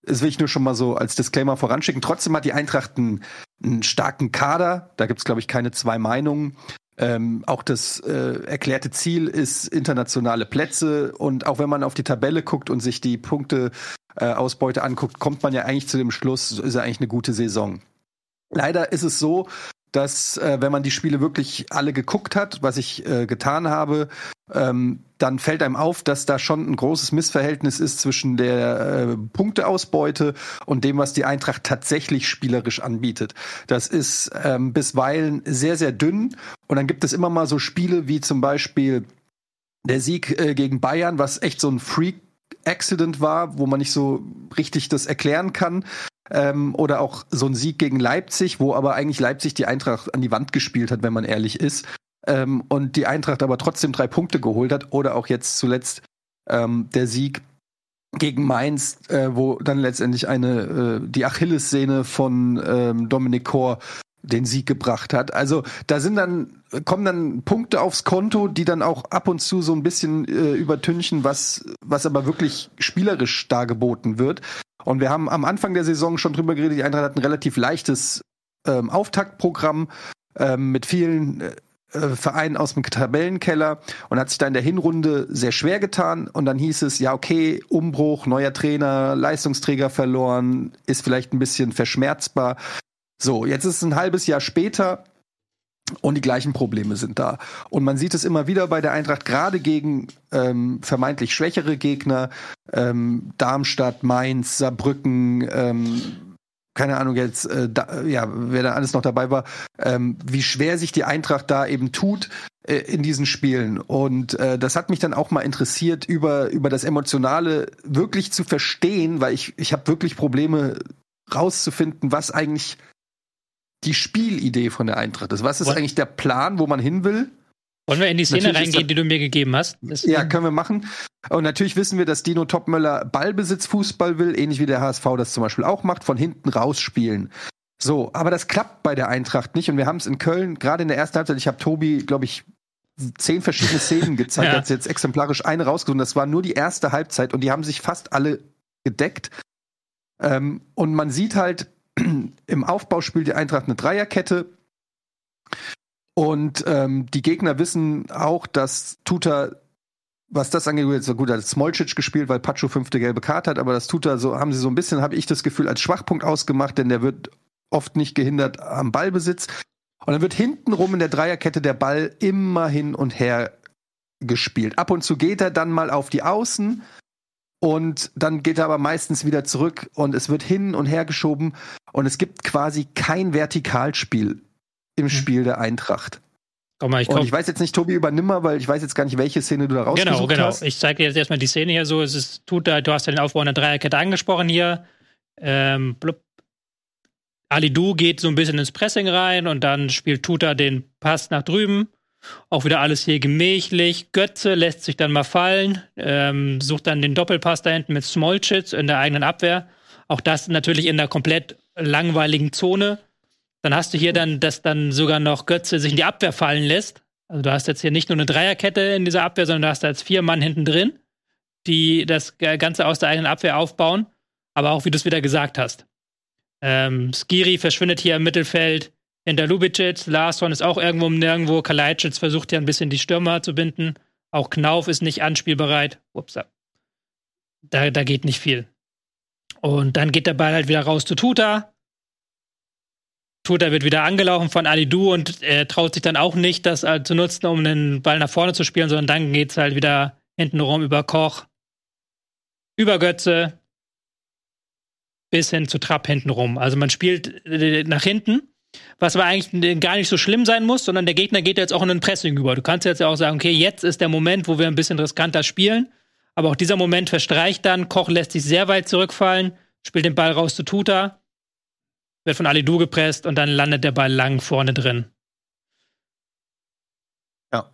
Das will ich nur schon mal so als Disclaimer voranschicken. Trotzdem hat die Eintracht einen, einen starken Kader. Da gibt's glaube ich, keine zwei Meinungen. Ähm, auch das äh, erklärte Ziel ist internationale Plätze und auch wenn man auf die Tabelle guckt und sich die Punkte äh, anguckt, kommt man ja eigentlich zu dem Schluss, ist ja eigentlich eine gute Saison. Leider ist es so, dass äh, wenn man die Spiele wirklich alle geguckt hat, was ich äh, getan habe, ähm, dann fällt einem auf, dass da schon ein großes Missverhältnis ist zwischen der äh, Punkteausbeute und dem, was die Eintracht tatsächlich spielerisch anbietet. Das ist ähm, bisweilen sehr, sehr dünn. Und dann gibt es immer mal so Spiele wie zum Beispiel der Sieg äh, gegen Bayern, was echt so ein Freak Accident war, wo man nicht so richtig das erklären kann. Ähm, oder auch so ein Sieg gegen Leipzig, wo aber eigentlich Leipzig die Eintracht an die Wand gespielt hat, wenn man ehrlich ist. Ähm, und die Eintracht aber trotzdem drei Punkte geholt hat. Oder auch jetzt zuletzt ähm, der Sieg gegen Mainz, äh, wo dann letztendlich eine äh, die Achillessehne von ähm, Dominik Kor den Sieg gebracht hat. Also da sind dann kommen dann Punkte aufs Konto, die dann auch ab und zu so ein bisschen äh, übertünchen, was was aber wirklich spielerisch dargeboten wird. Und wir haben am Anfang der Saison schon drüber geredet, die Eintracht hat ein relativ leichtes ähm, Auftaktprogramm ähm, mit vielen äh, Vereinen aus dem Tabellenkeller und hat sich da in der Hinrunde sehr schwer getan. Und dann hieß es, ja, okay, Umbruch, neuer Trainer, Leistungsträger verloren, ist vielleicht ein bisschen verschmerzbar. So, jetzt ist ein halbes Jahr später und die gleichen Probleme sind da. Und man sieht es immer wieder bei der Eintracht, gerade gegen ähm, vermeintlich schwächere Gegner, ähm, Darmstadt, Mainz, Saarbrücken, ähm, keine Ahnung jetzt, äh, da, ja, wer da alles noch dabei war, ähm, wie schwer sich die Eintracht da eben tut äh, in diesen Spielen. Und äh, das hat mich dann auch mal interessiert, über, über das Emotionale wirklich zu verstehen, weil ich, ich habe wirklich Probleme rauszufinden, was eigentlich die Spielidee von der Eintracht ist. Was ist What? eigentlich der Plan, wo man hin will? Wollen wir in die Szene natürlich reingehen, die du mir gegeben hast? Das ja, können wir machen. Und natürlich wissen wir, dass Dino Topmöller Ballbesitzfußball will, ähnlich wie der HSV das zum Beispiel auch macht, von hinten rausspielen. So, aber das klappt bei der Eintracht nicht. Und wir haben es in Köln, gerade in der ersten Halbzeit, ich habe Tobi, glaube ich, zehn verschiedene Szenen gezeigt, ja. hat jetzt exemplarisch eine rausgesucht. Das war nur die erste Halbzeit und die haben sich fast alle gedeckt. Ähm, und man sieht halt, im Aufbau spielt die Eintracht eine Dreierkette. Und ähm, die Gegner wissen auch, dass Tuta, was das angeht, jetzt so gut hat Smolcic gespielt, weil Pacho fünfte gelbe Karte hat, aber das Tuta so, haben sie so ein bisschen, habe ich das Gefühl, als Schwachpunkt ausgemacht, denn der wird oft nicht gehindert am Ballbesitz. Und dann wird hintenrum in der Dreierkette der Ball immer hin und her gespielt. Ab und zu geht er dann mal auf die Außen, und dann geht er aber meistens wieder zurück und es wird hin und her geschoben und es gibt quasi kein Vertikalspiel im mhm. Spiel der Eintracht. Komm mal, ich komm. Und ich weiß jetzt nicht, Tobi, übernimm mal, weil ich weiß jetzt gar nicht, welche Szene du da rausgesucht genau, genau. hast. Genau, Ich zeige dir jetzt erstmal die Szene hier so. Es ist, tut da, du hast ja den Aufbau einer Dreierkette angesprochen hier. Ähm, blub. Ali Du geht so ein bisschen ins Pressing rein und dann spielt Tuta den Pass nach drüben. Auch wieder alles hier gemächlich. Götze lässt sich dann mal fallen, ähm, sucht dann den Doppelpass da hinten mit Smolchitz in der eigenen Abwehr. Auch das natürlich in der komplett langweiligen Zone. Dann hast du hier dann, dass dann sogar noch Götze sich in die Abwehr fallen lässt. Also du hast jetzt hier nicht nur eine Dreierkette in dieser Abwehr, sondern du hast da jetzt vier Mann hinten drin, die das Ganze aus der eigenen Abwehr aufbauen. Aber auch wie du es wieder gesagt hast. Ähm, Skiri verschwindet hier im Mittelfeld hinter Lubicic. Larsson ist auch irgendwo um nirgendwo. Kalajdzic versucht ja ein bisschen die Stürmer zu binden. Auch Knauf ist nicht anspielbereit. Ups, da, da geht nicht viel. Und dann geht der Ball halt wieder raus zu Tuta. Tuta wird wieder angelaufen von Alidu und er traut sich dann auch nicht, das halt zu nutzen, um den Ball nach vorne zu spielen, sondern dann geht es halt wieder hintenrum über Koch, über Götze, bis hin zu Trapp hintenrum. Also man spielt äh, nach hinten was aber eigentlich gar nicht so schlimm sein muss, sondern der Gegner geht jetzt auch in ein Pressing über. Du kannst jetzt ja auch sagen, okay, jetzt ist der Moment, wo wir ein bisschen riskanter spielen. Aber auch dieser Moment verstreicht dann. Koch lässt sich sehr weit zurückfallen, spielt den Ball raus zu Tuta, wird von Alidu gepresst und dann landet der Ball lang vorne drin. Ja.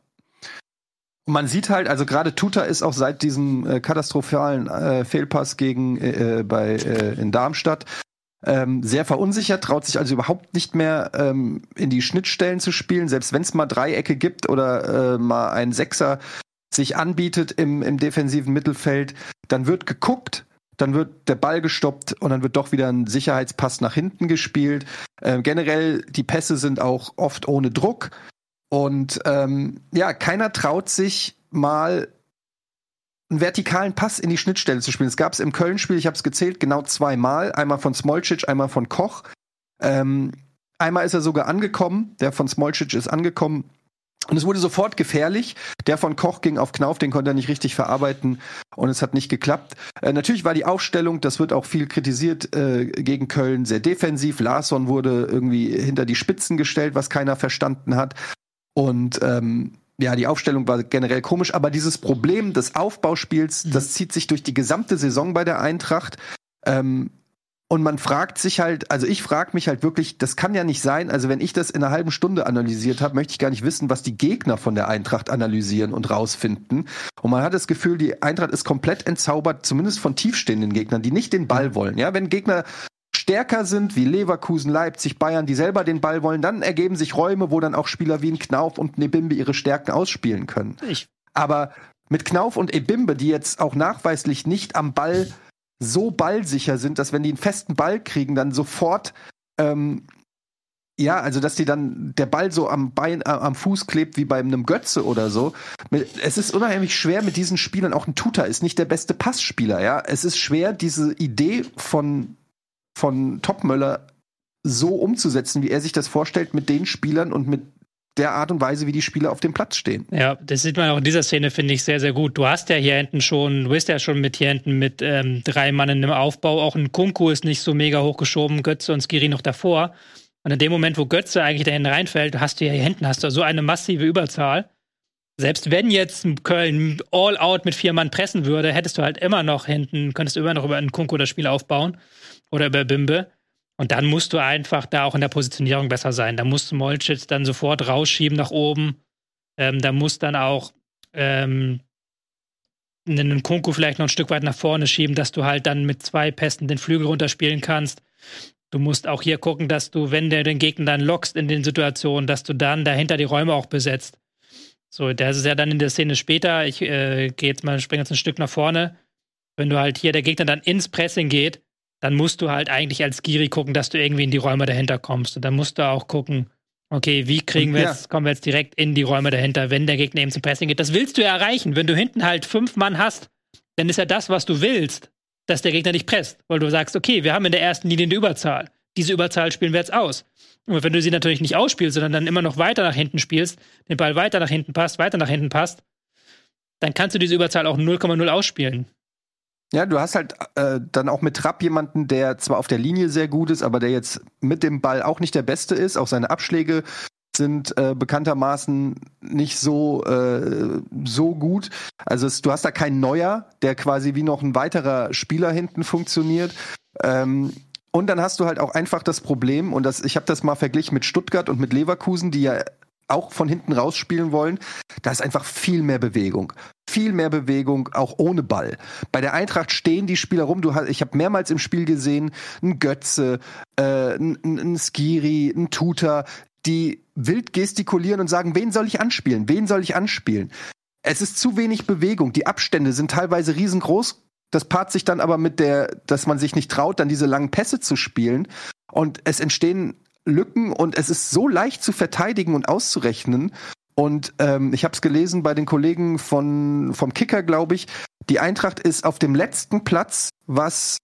Und man sieht halt, also gerade Tuta ist auch seit diesem äh, katastrophalen äh, Fehlpass gegen äh, äh bei äh, in Darmstadt ähm, sehr verunsichert, traut sich also überhaupt nicht mehr ähm, in die Schnittstellen zu spielen, selbst wenn es mal Dreiecke gibt oder äh, mal ein Sechser sich anbietet im, im defensiven Mittelfeld, dann wird geguckt, dann wird der Ball gestoppt und dann wird doch wieder ein Sicherheitspass nach hinten gespielt. Ähm, generell, die Pässe sind auch oft ohne Druck. Und ähm, ja, keiner traut sich mal einen vertikalen Pass in die Schnittstelle zu spielen. Es gab es im Köln-Spiel, ich habe es gezählt, genau zweimal. Einmal von Smolcic, einmal von Koch. Ähm, einmal ist er sogar angekommen, der von Smolcic ist angekommen. Und es wurde sofort gefährlich. Der von Koch ging auf Knauf, den konnte er nicht richtig verarbeiten und es hat nicht geklappt. Äh, natürlich war die Aufstellung, das wird auch viel kritisiert, äh, gegen Köln sehr defensiv. Larsson wurde irgendwie hinter die Spitzen gestellt, was keiner verstanden hat. Und ähm, ja, die Aufstellung war generell komisch, aber dieses Problem des Aufbauspiels, mhm. das zieht sich durch die gesamte Saison bei der Eintracht. Ähm, und man fragt sich halt, also ich frage mich halt wirklich, das kann ja nicht sein. Also wenn ich das in einer halben Stunde analysiert habe, möchte ich gar nicht wissen, was die Gegner von der Eintracht analysieren und rausfinden. Und man hat das Gefühl, die Eintracht ist komplett entzaubert, zumindest von tiefstehenden Gegnern, die nicht den Ball wollen. Ja, wenn Gegner stärker sind, wie Leverkusen, Leipzig, Bayern, die selber den Ball wollen, dann ergeben sich Räume, wo dann auch Spieler wie ein Knauf und Nebimbe ihre Stärken ausspielen können. Ich. Aber mit Knauf und Ebimbe, die jetzt auch nachweislich nicht am Ball so ballsicher sind, dass wenn die einen festen Ball kriegen, dann sofort ähm, ja, also dass die dann der Ball so am Bein, äh, am Fuß klebt wie bei einem Götze oder so. Es ist unheimlich schwer mit diesen Spielern. Auch ein Tuta ist nicht der beste Passspieler. Ja, es ist schwer diese Idee von von Topmöller so umzusetzen, wie er sich das vorstellt mit den Spielern und mit der Art und Weise, wie die Spieler auf dem Platz stehen. Ja, das sieht man auch in dieser Szene, finde ich, sehr, sehr gut. Du hast ja hier hinten schon, du bist ja schon mit hier hinten mit ähm, drei Mann im Aufbau. Auch ein Kunku ist nicht so mega hochgeschoben, Götze und Skiri noch davor. Und in dem Moment, wo Götze eigentlich da hinten reinfällt, hast du ja hier hinten hast du so eine massive Überzahl. Selbst wenn jetzt Köln all out mit vier Mann pressen würde, hättest du halt immer noch hinten, könntest du immer noch über einen Kunku das Spiel aufbauen oder über Bimbe. Und dann musst du einfach da auch in der Positionierung besser sein. Da musst du Molchitz dann sofort rausschieben nach oben. Ähm, da muss dann auch ähm, einen Kunku vielleicht noch ein Stück weit nach vorne schieben, dass du halt dann mit zwei Pässen den Flügel runterspielen kannst. Du musst auch hier gucken, dass du, wenn der den Gegner dann lockst in den Situationen, dass du dann dahinter die Räume auch besetzt. So, das ist ja dann in der Szene später. Ich äh, gehe jetzt mal, springe jetzt ein Stück nach vorne. Wenn du halt hier der Gegner dann ins Pressing geht, dann musst du halt eigentlich als Giri gucken, dass du irgendwie in die Räume dahinter kommst. Und dann musst du auch gucken, okay, wie kriegen wir ja. jetzt, kommen wir jetzt direkt in die Räume dahinter, wenn der Gegner eben zum Pressing geht. Das willst du ja erreichen. Wenn du hinten halt fünf Mann hast, dann ist ja das, was du willst, dass der Gegner dich presst. Weil du sagst, okay, wir haben in der ersten Linie eine Überzahl. Diese Überzahl spielen wir jetzt aus. Und wenn du sie natürlich nicht ausspielst, sondern dann immer noch weiter nach hinten spielst, den Ball weiter nach hinten passt, weiter nach hinten passt, dann kannst du diese Überzahl auch 0,0 ausspielen. Ja, du hast halt äh, dann auch mit Trapp jemanden, der zwar auf der Linie sehr gut ist, aber der jetzt mit dem Ball auch nicht der Beste ist. Auch seine Abschläge sind äh, bekanntermaßen nicht so äh, so gut. Also es, du hast da keinen Neuer, der quasi wie noch ein weiterer Spieler hinten funktioniert. Ähm, und dann hast du halt auch einfach das Problem, und das, ich habe das mal verglichen mit Stuttgart und mit Leverkusen, die ja auch von hinten rausspielen wollen, da ist einfach viel mehr Bewegung. Viel mehr Bewegung, auch ohne Ball. Bei der Eintracht stehen die Spieler rum. Du ich habe mehrmals im Spiel gesehen, ein Götze, äh, ein, ein Skiri, ein Tutor, die wild gestikulieren und sagen, wen soll ich anspielen? Wen soll ich anspielen? Es ist zu wenig Bewegung. Die Abstände sind teilweise riesengroß. Das paart sich dann aber mit der, dass man sich nicht traut, dann diese langen Pässe zu spielen. Und es entstehen Lücken und es ist so leicht zu verteidigen und auszurechnen. Und ähm, ich habe es gelesen bei den Kollegen von vom Kicker, glaube ich. Die Eintracht ist auf dem letzten Platz, was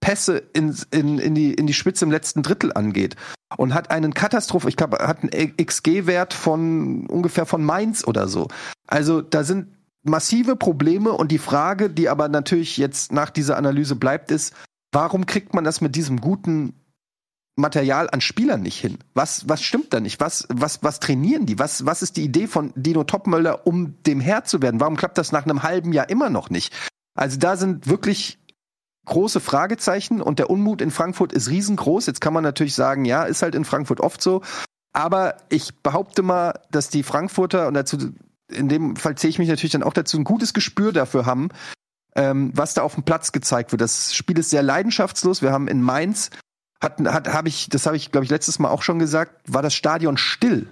Pässe in, in, in, die, in die Spitze im letzten Drittel angeht. Und hat einen Katastrophe, ich glaube, hat einen XG-Wert von ungefähr von Mainz oder so. Also da sind massive Probleme und die Frage, die aber natürlich jetzt nach dieser Analyse bleibt, ist, warum kriegt man das mit diesem guten Material an Spielern nicht hin? Was, was stimmt da nicht? Was, was, was trainieren die? Was, was ist die Idee von Dino Topmöller, um dem Herr zu werden? Warum klappt das nach einem halben Jahr immer noch nicht? Also da sind wirklich große Fragezeichen und der Unmut in Frankfurt ist riesengroß. Jetzt kann man natürlich sagen, ja, ist halt in Frankfurt oft so. Aber ich behaupte mal, dass die Frankfurter, und dazu, in dem Fall zähle ich mich natürlich dann auch dazu, ein gutes Gespür dafür haben, ähm, was da auf dem Platz gezeigt wird. Das Spiel ist sehr leidenschaftslos. Wir haben in Mainz hat, hat, habe ich, das habe ich, glaube ich, letztes Mal auch schon gesagt, war das Stadion still.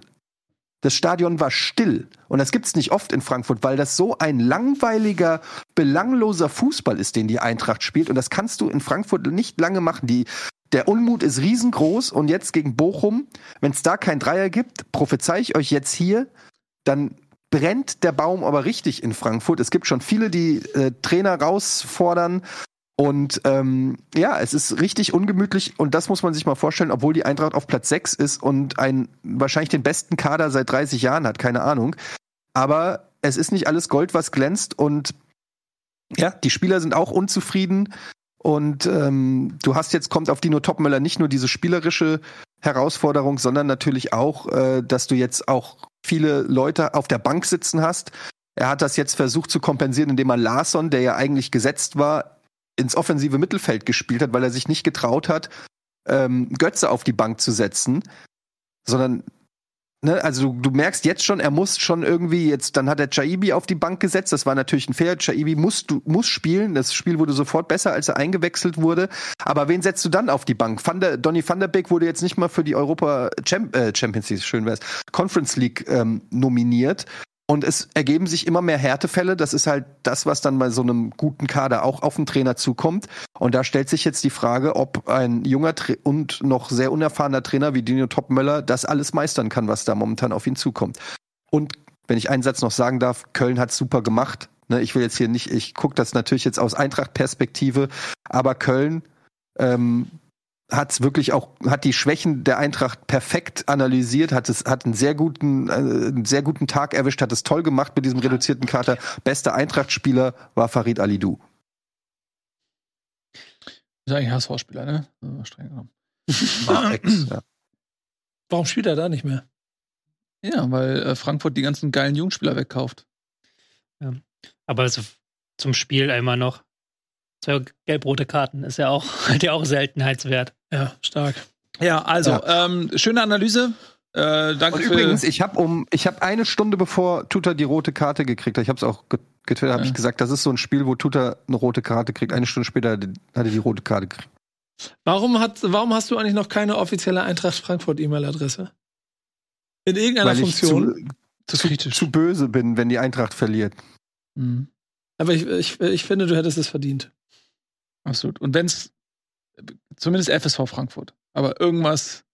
Das Stadion war still. Und das gibt's nicht oft in Frankfurt, weil das so ein langweiliger, belangloser Fußball ist, den die Eintracht spielt. Und das kannst du in Frankfurt nicht lange machen. Die, der Unmut ist riesengroß und jetzt gegen Bochum, wenn es da kein Dreier gibt, prophezei ich euch jetzt hier, dann brennt der Baum aber richtig in Frankfurt. Es gibt schon viele, die äh, Trainer rausfordern. Und ähm, ja, es ist richtig ungemütlich und das muss man sich mal vorstellen, obwohl die Eintracht auf Platz 6 ist und ein wahrscheinlich den besten Kader seit 30 Jahren hat, keine Ahnung. Aber es ist nicht alles Gold, was glänzt und ja, die Spieler sind auch unzufrieden. Und ähm, du hast jetzt, kommt auf Dino Topmöller nicht nur diese spielerische Herausforderung, sondern natürlich auch, äh, dass du jetzt auch viele Leute auf der Bank sitzen hast. Er hat das jetzt versucht zu kompensieren, indem er Larsson, der ja eigentlich gesetzt war, ins offensive Mittelfeld gespielt hat, weil er sich nicht getraut hat, ähm, Götze auf die Bank zu setzen, sondern Ne, also du, du, merkst jetzt schon, er muss schon irgendwie jetzt, dann hat er Chaibi auf die Bank gesetzt, das war natürlich ein Fehler. Chaibi muss, du, muss spielen, das Spiel wurde sofort besser, als er eingewechselt wurde. Aber wen setzt du dann auf die Bank? Van der, Donny van der Beek wurde jetzt nicht mal für die Europa Champ, äh, Champions League, schön wär's, Conference League ähm, nominiert. Und es ergeben sich immer mehr Härtefälle. Das ist halt das, was dann bei so einem guten Kader auch auf den Trainer zukommt. Und da stellt sich jetzt die Frage, ob ein junger Tra und noch sehr unerfahrener Trainer wie Dino Topmöller das alles meistern kann, was da momentan auf ihn zukommt. Und wenn ich einen Satz noch sagen darf, Köln hat super gemacht. Ne, ich will jetzt hier nicht, ich gucke das natürlich jetzt aus Eintracht-Perspektive, aber Köln ähm, hat wirklich auch hat die Schwächen der Eintracht perfekt analysiert, hat es hat einen sehr guten äh, einen sehr guten Tag erwischt, hat es toll gemacht mit diesem reduzierten Kater. Bester Eintracht-Spieler war Farid Alidou. Ist eigentlich HSV-Spieler, ne? Streng genommen. [clears throat] ja. Warum spielt er da nicht mehr? Ja, weil äh, Frankfurt die ganzen geilen Jungspieler wegkauft. Ja. Aber also zum Spiel einmal noch. Zwei gelb-rote Karten ist ja auch, [laughs] hat ja auch Seltenheitswert. Ja, stark. Ja, also, ja. Ähm, schöne Analyse. Äh, danke Und übrigens, ich habe um, ich habe eine Stunde bevor Tuta die rote Karte gekriegt hat, ich habe es auch getwittert, ja. habe ich gesagt, das ist so ein Spiel, wo Tuta eine rote Karte kriegt. Eine Stunde später hat er die rote Karte gekriegt. Warum, hat, warum hast du eigentlich noch keine offizielle Eintracht Frankfurt E-Mail-Adresse? In irgendeiner Weil Funktion? Ich zu, zu, zu, böse bin, wenn die Eintracht verliert. Mhm. Aber ich, ich, ich finde, du hättest es verdient. Absolut. Und wenn es zumindest FSV Frankfurt, aber irgendwas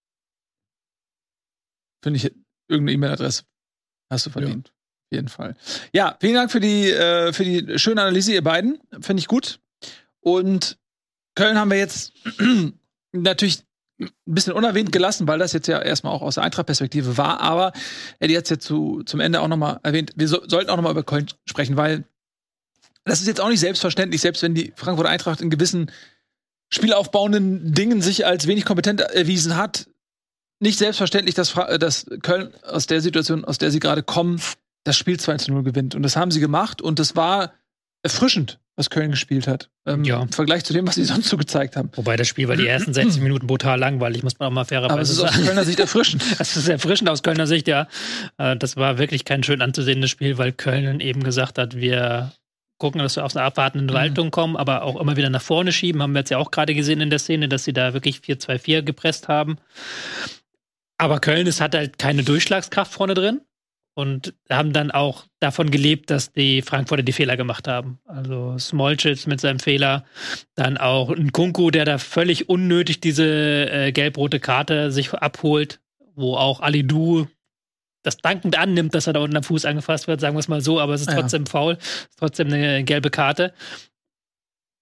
finde ich irgendeine E-Mail-Adresse hast du verdient. Ja. Auf jeden Fall. Ja, vielen Dank für die äh, für die schöne Analyse ihr beiden, finde ich gut. Und Köln haben wir jetzt [clears throat] natürlich ein bisschen unerwähnt gelassen, weil das jetzt ja erstmal auch aus der Eintracht-Perspektive war. Aber Eddie hat es jetzt zu, zum Ende auch nochmal erwähnt. Wir so, sollten auch nochmal über Köln sprechen, weil das ist jetzt auch nicht selbstverständlich, selbst wenn die Frankfurter Eintracht in gewissen spielaufbauenden Dingen sich als wenig kompetent erwiesen hat. Nicht selbstverständlich, dass, dass Köln aus der Situation, aus der sie gerade kommen, das Spiel 2 zu 0 gewinnt. Und das haben sie gemacht und das war erfrischend, was Köln gespielt hat. Ähm, ja. Im Vergleich zu dem, was sie [laughs] sonst so gezeigt haben. Wobei das Spiel war die ersten 60 [clears throat] Minuten brutal langweilig, muss man auch mal fairerweise sagen. Aber es ist aus Kölner Sicht erfrischend. [laughs] Es ist erfrischend aus Kölner Sicht, ja. Äh, das war wirklich kein schön anzusehendes Spiel, weil Köln eben gesagt hat, wir gucken, dass wir auf eine abwartende mhm. Waltung kommen, aber auch immer wieder nach vorne schieben. Haben wir jetzt ja auch gerade gesehen in der Szene, dass sie da wirklich 4-2-4 gepresst haben. Aber Köln ist, hat halt keine Durchschlagskraft vorne drin und haben dann auch davon gelebt, dass die Frankfurter die Fehler gemacht haben. Also Smolcic mit seinem Fehler, dann auch ein Kunku, der da völlig unnötig diese äh, gelb-rote Karte sich abholt, wo auch Alidu das dankend annimmt, dass er da unten am Fuß angefasst wird, sagen wir es mal so, aber es ist trotzdem ja. faul, ist trotzdem eine gelbe Karte.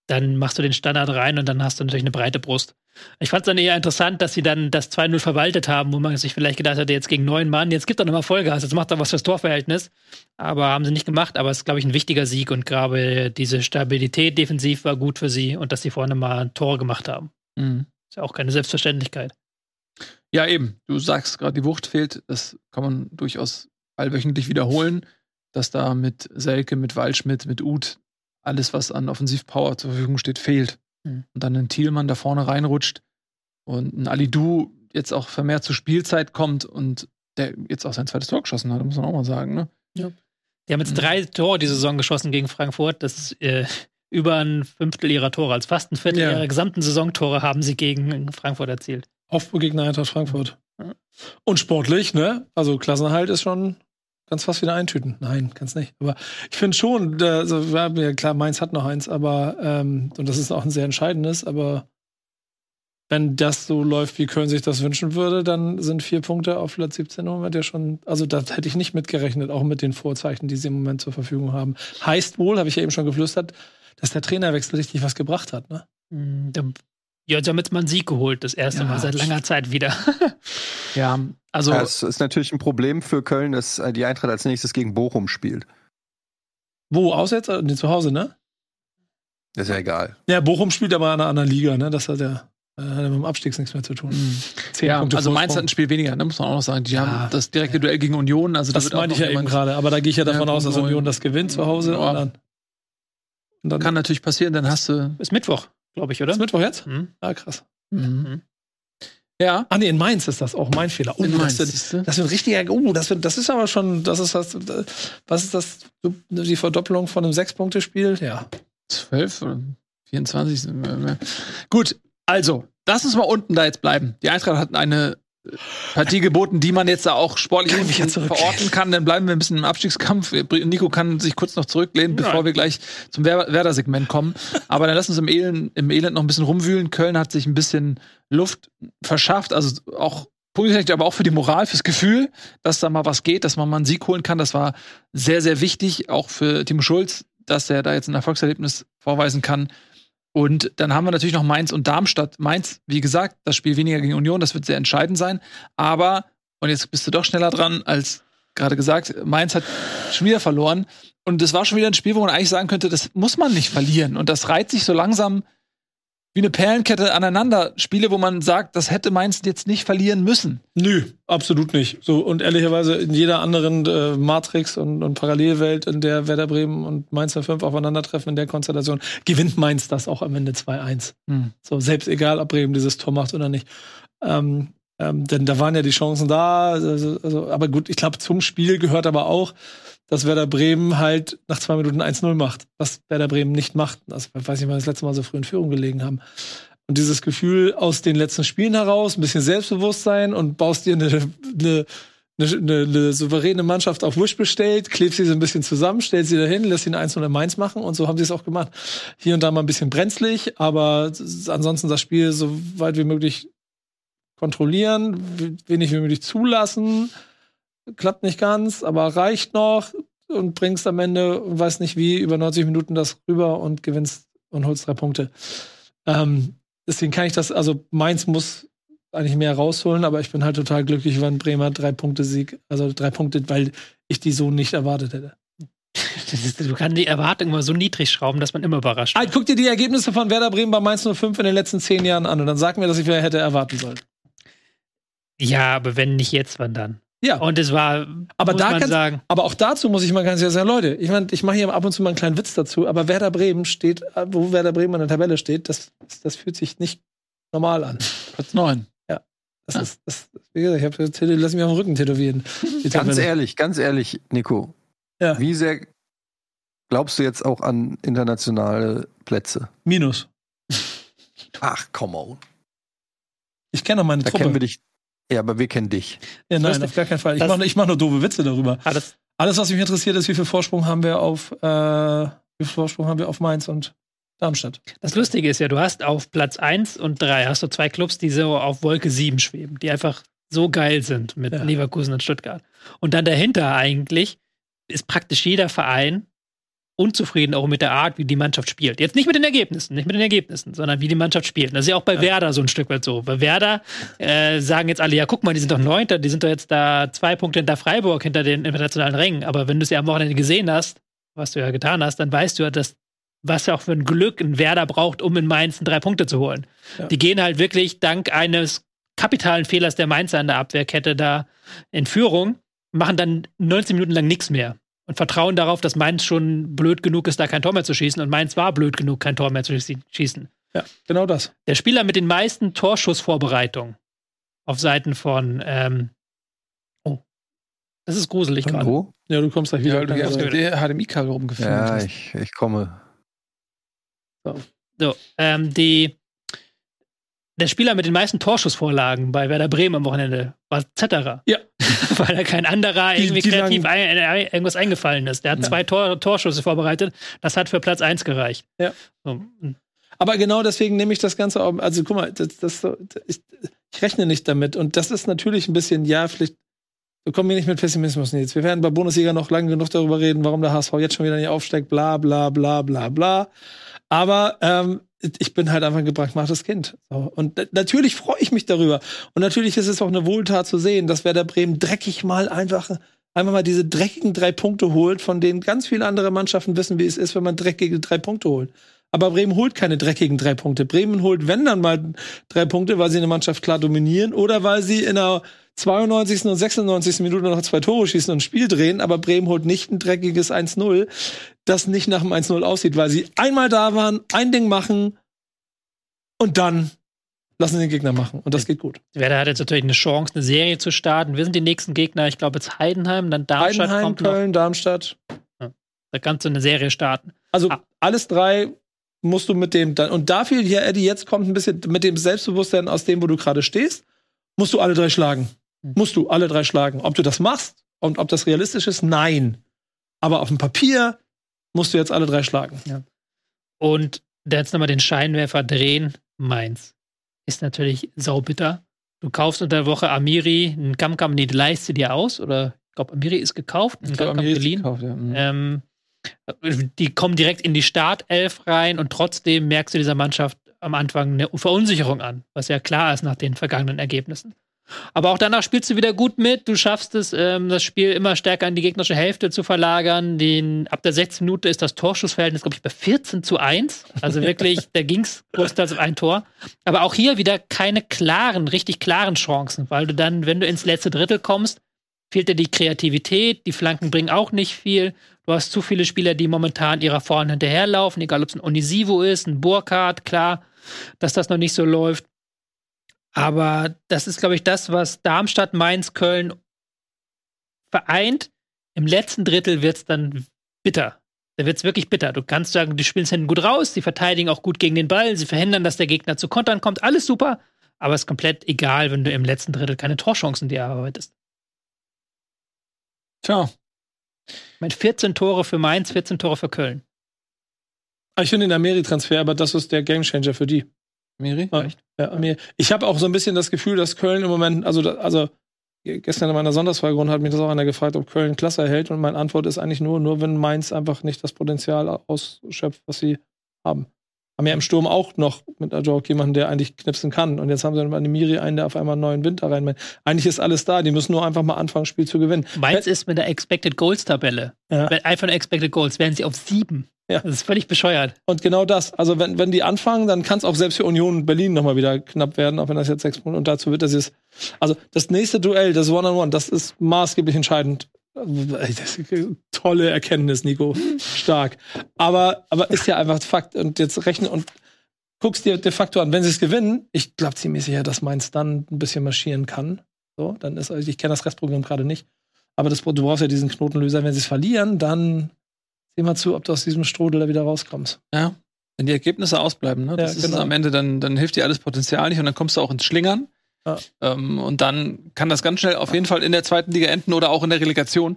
Dann machst du den Standard rein und dann hast du natürlich eine breite Brust. Ich fand es dann eher interessant, dass sie dann das 2-0 verwaltet haben, wo man sich vielleicht gedacht hatte, jetzt gegen neun Mann, jetzt gibt er nochmal Vollgas, jetzt macht er was fürs Torverhältnis. Aber haben sie nicht gemacht, aber es ist, glaube ich, ein wichtiger Sieg und gerade diese Stabilität defensiv war gut für sie und dass sie vorne mal ein Tor gemacht haben. Mhm. Ist ja auch keine Selbstverständlichkeit. Ja, eben. Du sagst gerade, die Wucht fehlt. Das kann man durchaus allwöchentlich wiederholen, dass da mit Selke, mit Waldschmidt, mit Uth alles, was an Offensivpower zur Verfügung steht, fehlt. Mhm. Und dann ein Thielmann da vorne reinrutscht und ein Alidu jetzt auch vermehrt zur Spielzeit kommt und der jetzt auch sein zweites Tor geschossen hat, muss man auch mal sagen, ne? Ja. Die haben jetzt drei Tore diese Saison geschossen gegen Frankfurt. Das ist äh, über ein Fünftel ihrer Tore, als fast ein Viertel ja. ihrer gesamten Saisontore haben sie gegen Frankfurt erzielt. Aufgegner Eintracht Frankfurt. Und sportlich, ne? Also Klassenerhalt ist schon ganz fast wieder eintüten. Nein, kann's nicht. Aber ich finde schon, also, ja, klar, Mainz hat noch eins, aber ähm, und das ist auch ein sehr entscheidendes, aber wenn das so läuft, wie Köln sich das wünschen würde, dann sind vier Punkte auf Platz 17 im Moment ja schon, also das hätte ich nicht mitgerechnet, auch mit den Vorzeichen, die sie im Moment zur Verfügung haben. Heißt wohl, habe ich ja eben schon geflüstert, dass der Trainerwechsel richtig was gebracht hat, ne? Mhm, ja, damit man einen Sieg geholt, das erste Ja, Mal seit langer Zeit wieder. [laughs] Ja, also Ja, es ist natürlich ein Problem für Köln, dass äh, die Eintracht als nächstes gegen Bochum spielt. Wo, aus äh, Nee, zu Hause, ne? Das ist ja egal. Ja, Bochum spielt aber in einer anderen Liga, ne? Das hat ja, äh, hat ja mit dem Abstieg nichts mehr zu tun. Zehn ja, Punkte also Mainz Vorsprung. hat ein Spiel weniger, ne, muss man auch noch sagen. Die Ja. haben das direkte Duell gegen Union. Also da Das auch meinte ich ja eben gerade, aber da gehe ich ja davon Ja, aus, dass Union das gewinnt zu Hause Ja. und dann, und dann Kann natürlich passieren, dann hast du. Ist Mittwoch, glaube ich, oder? ist Mittwoch jetzt? Mhm. Ah, krass. Mhm. Ja, Ah, nee, in Mainz ist das auch mein Fehler. Oh, in Mainz, das, wird, das wird richtiger, oh, das wird, das ist aber schon, das ist das, was ist das, die Verdoppelung von einem Sechs-Punkte-Spiel? Ja. 12 oder 24. äh, Gut, also, lass uns mal unten da jetzt bleiben. Die Eintracht hat eine Partie geboten, die man jetzt da auch sportlich verorten kann. Dann bleiben wir ein bisschen im Abstiegskampf. Nico kann sich kurz noch zurücklehnen, bevor Nein. wir gleich zum Wer- Werder-Segment kommen. Aber dann lass uns im Elend, im Elend noch ein bisschen rumwühlen. Köln hat sich ein bisschen Luft verschafft, also auch positiv, aber auch für die Moral, fürs Gefühl, dass da mal was geht, dass man mal einen Sieg holen kann. Das war sehr, sehr wichtig, auch für Timo Schulz, dass er da jetzt ein Erfolgserlebnis vorweisen kann. Und dann haben wir natürlich noch Mainz und Darmstadt. Mainz, wie gesagt, das Spiel weniger gegen Union, das wird sehr entscheidend sein. Aber, und jetzt bist du doch schneller dran als gerade gesagt, Mainz hat schon wieder verloren. Und das war schon wieder ein Spiel, wo man eigentlich sagen könnte, das muss man nicht verlieren. Und das reiht sich so langsam wie eine Perlenkette aneinander. Spiele, wo man sagt, das hätte Mainz jetzt nicht verlieren müssen. Nö, absolut nicht. So, und ehrlicherweise in jeder anderen äh, Matrix und, und Parallelwelt, in der Werder Bremen und Mainz 05 aufeinandertreffen in der Konstellation, gewinnt Mainz das auch am Ende 2-1. Hm. So, selbst egal, ob Bremen dieses Tor macht oder nicht. Ähm, ähm, denn da waren ja die Chancen da. Also, also, aber gut, ich glaube, zum Spiel gehört aber auch, dass Werder Bremen halt nach zwei Minuten 1-0 macht, was Werder Bremen nicht macht. Also, ich weiß nicht, wann das letzte Mal so früh in Führung gelegen haben. Und dieses Gefühl aus den letzten Spielen heraus, ein bisschen Selbstbewusstsein und baust dir eine, eine, eine, eine, eine souveräne Mannschaft auf Wish bestellt, klebst sie so ein bisschen zusammen, stellst sie dahin, lässt sie ein 1 in Mainz machen und so haben sie es auch gemacht. Hier und da mal ein bisschen brenzlig, aber ansonsten das Spiel so weit wie möglich kontrollieren, wenig wie möglich zulassen. Klappt nicht ganz, aber reicht noch und bringst am Ende, und weiß nicht wie, über 90 Minuten das rüber und gewinnst und holst drei Punkte. Ähm, deswegen kann ich das, also Mainz muss eigentlich mehr rausholen, aber ich bin halt total glücklich, wenn Bremer drei Punkte Sieg, also drei Punkte, weil ich die so nicht erwartet hätte. Ist, [laughs] du kannst die Erwartung immer so niedrig schrauben, dass man immer überrascht. Halt, guck dir die Ergebnisse von Werder Bremen bei Mainz 05 in den letzten zehn Jahren an und dann sag mir, dass ich wer hätte erwarten sollen. Ja, aber wenn nicht jetzt, wann dann? Ja, Und es war, Aber muss da man kannst- sagen, aber auch dazu muss ich mal ganz ehrlich sagen, Leute, ich meine, ich mache hier ab und zu mal einen kleinen Witz dazu, aber Werder Bremen steht, wo Werder Bremen in der Tabelle steht, das, das fühlt sich nicht normal an. Platz 9. Das Ah. ist, das, wie gesagt, ich hab, tätow- lass mich auf den Rücken tätowieren. Die Ganz ehrlich, ganz ehrlich, Nico. Ja. Wie sehr glaubst du jetzt auch an internationale Plätze? Minus. Ach, come on. Ich kenne doch meine Da Truppe. kennen wir dich. Ja, aber wir kennen dich. ja, nein, auf gar keinen Fall. Ich mache mach nur doofe Witze darüber. ah, das, Alles, was mich interessiert, ist, wie viel Vorsprung haben wir auf, äh, wie viel Vorsprung haben wir auf Mainz und Darmstadt. das Lustige ist ja, du hast auf Platz 1 und 3 hast du zwei Clubs, die so auf Wolke 7 schweben, die einfach so geil sind mit Ja. Leverkusen und Stuttgart. Und dann dahinter eigentlich ist praktisch jeder Verein unzufrieden auch mit der Art, wie die Mannschaft spielt. Jetzt nicht mit den Ergebnissen, nicht mit den Ergebnissen, sondern wie die Mannschaft spielt. Das ist ja auch bei Werder so ein Stück weit so. Bei Werder äh, sagen jetzt alle, ja, guck mal, die sind doch Neunter, die sind doch jetzt da zwei Punkte hinter Freiburg, hinter den internationalen Rängen. Aber wenn du es ja am Wochenende gesehen hast, was du ja getan hast, dann weißt du ja, dass was ja auch für ein Glück ein Werder braucht, um in Mainz drei Punkte zu holen. Ja. Die gehen halt wirklich dank eines kapitalen Fehlers der Mainzer in der Abwehrkette da in Führung, machen dann 19 Minuten lang nichts mehr und vertrauen darauf, dass Mainz schon blöd genug ist, da kein Tor mehr zu schießen und Mainz war blöd genug, kein Tor mehr zu schie- schießen. Ja, genau das. Der Spieler mit den meisten Torschussvorbereitungen auf Seiten von ähm, Oh. Das ist gruselig gerade. wo? Ja, du kommst gleich wieder. Ja, du mit der HDMI-Kabel rumgefilmt. Ja, hast. ich, ich komme. So, ähm, die, der Spieler mit den meisten Torschussvorlagen bei Werder Bremen am Wochenende war Zetterer. Ja. [laughs] Weil da kein anderer Die- irgendwie die kreativ ein, ein, irgendwas eingefallen ist. Der hat Ja. zwei Tor, Torschüsse vorbereitet. Das hat für Platz 1 gereicht. Ja. So, Aber genau deswegen nehme ich das Ganze auch, also guck mal, das, das, ich, ich rechne nicht damit. Und das ist natürlich ein bisschen, ja, vielleicht kommen wir nicht mit Pessimismus jetzt. Wir werden bei Bundesliga noch lange genug darüber reden, warum der HSV jetzt schon wieder nicht aufsteigt, bla bla bla bla bla. Aber ähm, ich bin halt einfach ein gebrandmachtes Kind. Und natürlich freue ich mich darüber. Und natürlich ist es auch eine Wohltat zu sehen, dass Werder Bremen dreckig mal einfach einfach mal diese dreckigen drei Punkte holt, von denen ganz viele andere Mannschaften wissen, wie es ist, wenn man dreckige drei Punkte holt. Aber Bremen holt keine dreckigen drei Punkte. Bremen holt, wenn dann mal drei Punkte, weil sie eine Mannschaft klar dominieren oder weil sie in der 92. und 96. Minute noch zwei Tore schießen und ein Spiel drehen, aber Bremen holt nicht ein dreckiges 1-0, das nicht nach dem 1-0 aussieht, weil sie einmal da waren, ein Ding machen und dann lassen sie den Gegner machen. Und das geht gut. Werder hat jetzt natürlich eine Chance, eine Serie zu starten. Wir sind die nächsten Gegner, ich glaube jetzt Heidenheim, dann Darmstadt Heidenheim, kommt Köln, noch. Darmstadt. Ja. Da kannst du eine Serie starten. Also Ah. alles drei musst du mit dem dann und dafür hier Eddie jetzt kommt ein bisschen mit dem Selbstbewusstsein aus dem, wo du gerade stehst, musst du alle drei schlagen. Hm. Musst du alle drei schlagen. Ob du das machst und ob das realistisch ist, nein. Aber auf dem Papier musst du jetzt alle drei schlagen. Und da jetzt nochmal den Scheinwerfer drehen. Mainz ist natürlich saubitter. Du kaufst unter der Woche Amiri, einen Kamkam, nee, die leist du dir aus. Oder ich glaube, Amiri ist gekauft, glaub, Kamkam Amiri ist geliehen. gekauft, ja. Mhm. Ähm, die kommen direkt in die Startelf rein und trotzdem merkst du dieser Mannschaft am Anfang eine Verunsicherung an, was ja klar ist nach den vergangenen Ergebnissen. Aber auch danach spielst du wieder gut mit. Du schaffst es, ähm, das Spiel immer stärker in die gegnerische Hälfte zu verlagern. Den, ab der 16. Minute ist das Torschussverhältnis, glaube ich, bei 14 zu 1. Also wirklich, [laughs] da ging es größtenteils um ein Tor. Aber auch hier wieder keine klaren, richtig klaren Chancen, weil du dann, wenn du ins letzte Drittel kommst, fehlt dir die Kreativität. Die Flanken bringen auch nicht viel. Du hast zu viele Spieler, die momentan ihrer Vorhand hinterherlaufen, egal ob es ein Onisivo ist, ein Burkhardt, klar, dass das noch nicht so läuft. Aber das ist, glaube ich, das, was Darmstadt, Mainz, Köln vereint. Im letzten Drittel wird es dann bitter. Da wird es wirklich bitter. Du kannst sagen, die spielen es hinten gut raus, sie verteidigen auch gut gegen den Ball, sie verhindern, dass der Gegner zu Kontern kommt, alles super. Aber es ist komplett egal, wenn du im letzten Drittel keine Torchancen dir erarbeitest. Tja, Ich meine, 14 Tore für Mainz, 14 Tore für Köln. Ah, Ich finde den Ameri-Transfer, aber das ist der Gamechanger für die. Miri? Ja, ja, Ameri. Ich habe auch so ein bisschen das Gefühl, dass Köln im Moment, also, also gestern in meiner Sonntagsfreigrund hat mich das auch einer gefragt, ob Köln Klasse erhält. Und meine Antwort ist eigentlich nur, nur wenn Mainz einfach nicht das Potenzial ausschöpft, was sie haben. Haben ja im Sturm auch noch mit Ajok jemanden, der eigentlich knipsen kann. Und jetzt haben sie dann Miri einen, der auf einmal einen neuen Winter rein. Eigentlich ist alles da. Die müssen nur einfach mal anfangen, das Spiel zu gewinnen. Mainz ist mit der Expected Goals Tabelle. Ja. Einfach nur Expected Goals, wären sie auf sieben. Ja. Das ist völlig bescheuert. Und genau das. Also wenn, wenn die anfangen, dann kann es auch selbst für Union Berlin nochmal wieder knapp werden, auch wenn das jetzt sechs Punkte. Und dazu wird das jetzt. Also das nächste Duell, das One-on-One, das ist maßgeblich entscheidend. Ist tolle Erkenntnis, Nico. Stark. Aber, aber ist ja einfach Fakt. Und jetzt rechne und guckst dir de facto an, wenn sie es gewinnen, ich glaube ziemlich sicher, dass Mainz dann ein bisschen marschieren kann. So, dann ist, also ich kenne das Restprogramm gerade nicht. Aber das, du brauchst ja diesen Knotenlöser. Wenn sie es verlieren, dann sieh mal zu, ob du aus diesem Strudel da wieder rauskommst. Ja. Wenn die Ergebnisse ausbleiben, ne? Das Ja, ist genau. am Ende, dann, dann hilft dir alles Potenzial nicht und dann kommst du auch ins Schlingern. Ja. Ähm, und dann kann das ganz schnell auf jeden Fall in der zweiten Liga enden oder auch in der Relegation.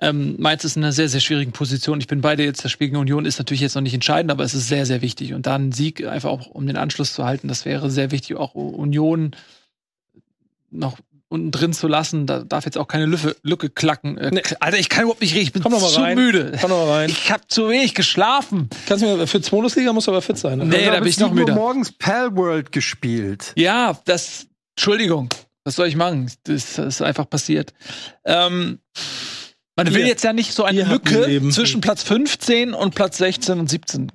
Ähm, Mainz ist in einer sehr, sehr schwierigen Position. Ich bin bei dir jetzt, das Spiel gegen Union ist natürlich jetzt noch nicht entscheidend, aber es ist sehr, sehr wichtig. Und da einen Sieg einfach auch, um den Anschluss zu halten, das wäre sehr wichtig. Auch Union noch unten drin zu lassen, da darf jetzt auch keine Lücke, Lücke klacken. Äh, Nee. Alter, ich kann überhaupt nicht reden, ich bin zu rein. müde. Komm doch mal rein. Ich habe zu wenig geschlafen. Kannst du mir für Bundesliga musst du aber fit sein. Ne? Nee, da bin ich noch müde. morgens Pal World gespielt. Ja, das, Entschuldigung, was soll ich machen? Das, das ist einfach passiert. Ähm, man will Ihr- jetzt ja nicht so eine ein Lücke zwischen Platz 15 und Platz 16 und 17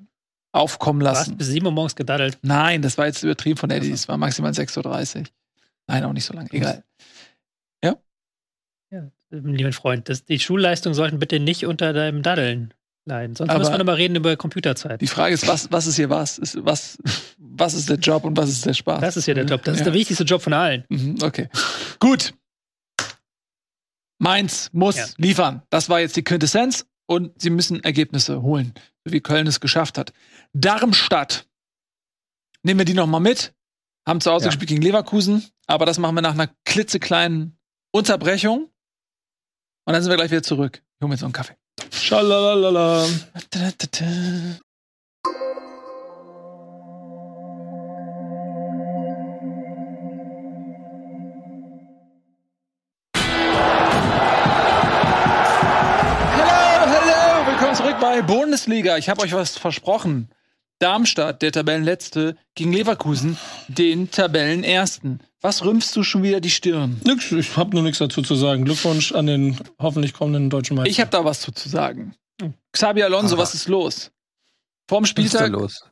aufkommen Du hast lassen. bis sieben Uhr morgens gedaddelt. Nein, das war jetzt übertrieben von Eddie. Es war maximal 6.30 Uhr. Nein, auch nicht so lange. Egal. Lieber Freund, das, die Schulleistungen sollten bitte nicht unter deinem Daddeln leiden. Sonst Aber- müssen wir nochmal reden über Computerzeit. Die Frage ist, was, was ist hier was? Ist, was? Was ist der Job und was ist der Spaß? Das ist ja der Job. Das ist Ja. der wichtigste Job von allen. Mhm, okay. Gut. Mainz muss Ja. liefern. Das war jetzt die Quintessenz und sie müssen Ergebnisse holen, wie Köln es geschafft hat. Darmstadt. Nehmen wir die noch mal mit. Haben zu Hause Ja. gespielt gegen Leverkusen, aber das machen wir nach einer klitzekleinen Unterbrechung. Und dann sind wir gleich wieder zurück. Ich hol mir jetzt noch einen Kaffee. Schalalala. Fußball-Bundesliga. Ich habe euch was versprochen. Darmstadt, der Tabellenletzte, gegen Leverkusen, den Tabellenersten. Was rümpfst du schon wieder die Stirn? Nix, ich habe nur nichts dazu zu sagen. Glückwunsch an den hoffentlich kommenden deutschen Meister. Ich habe da was zu, sagen. Xabi Alonso, Aha. was ist los? Vorm Was ist da Spieltag. los?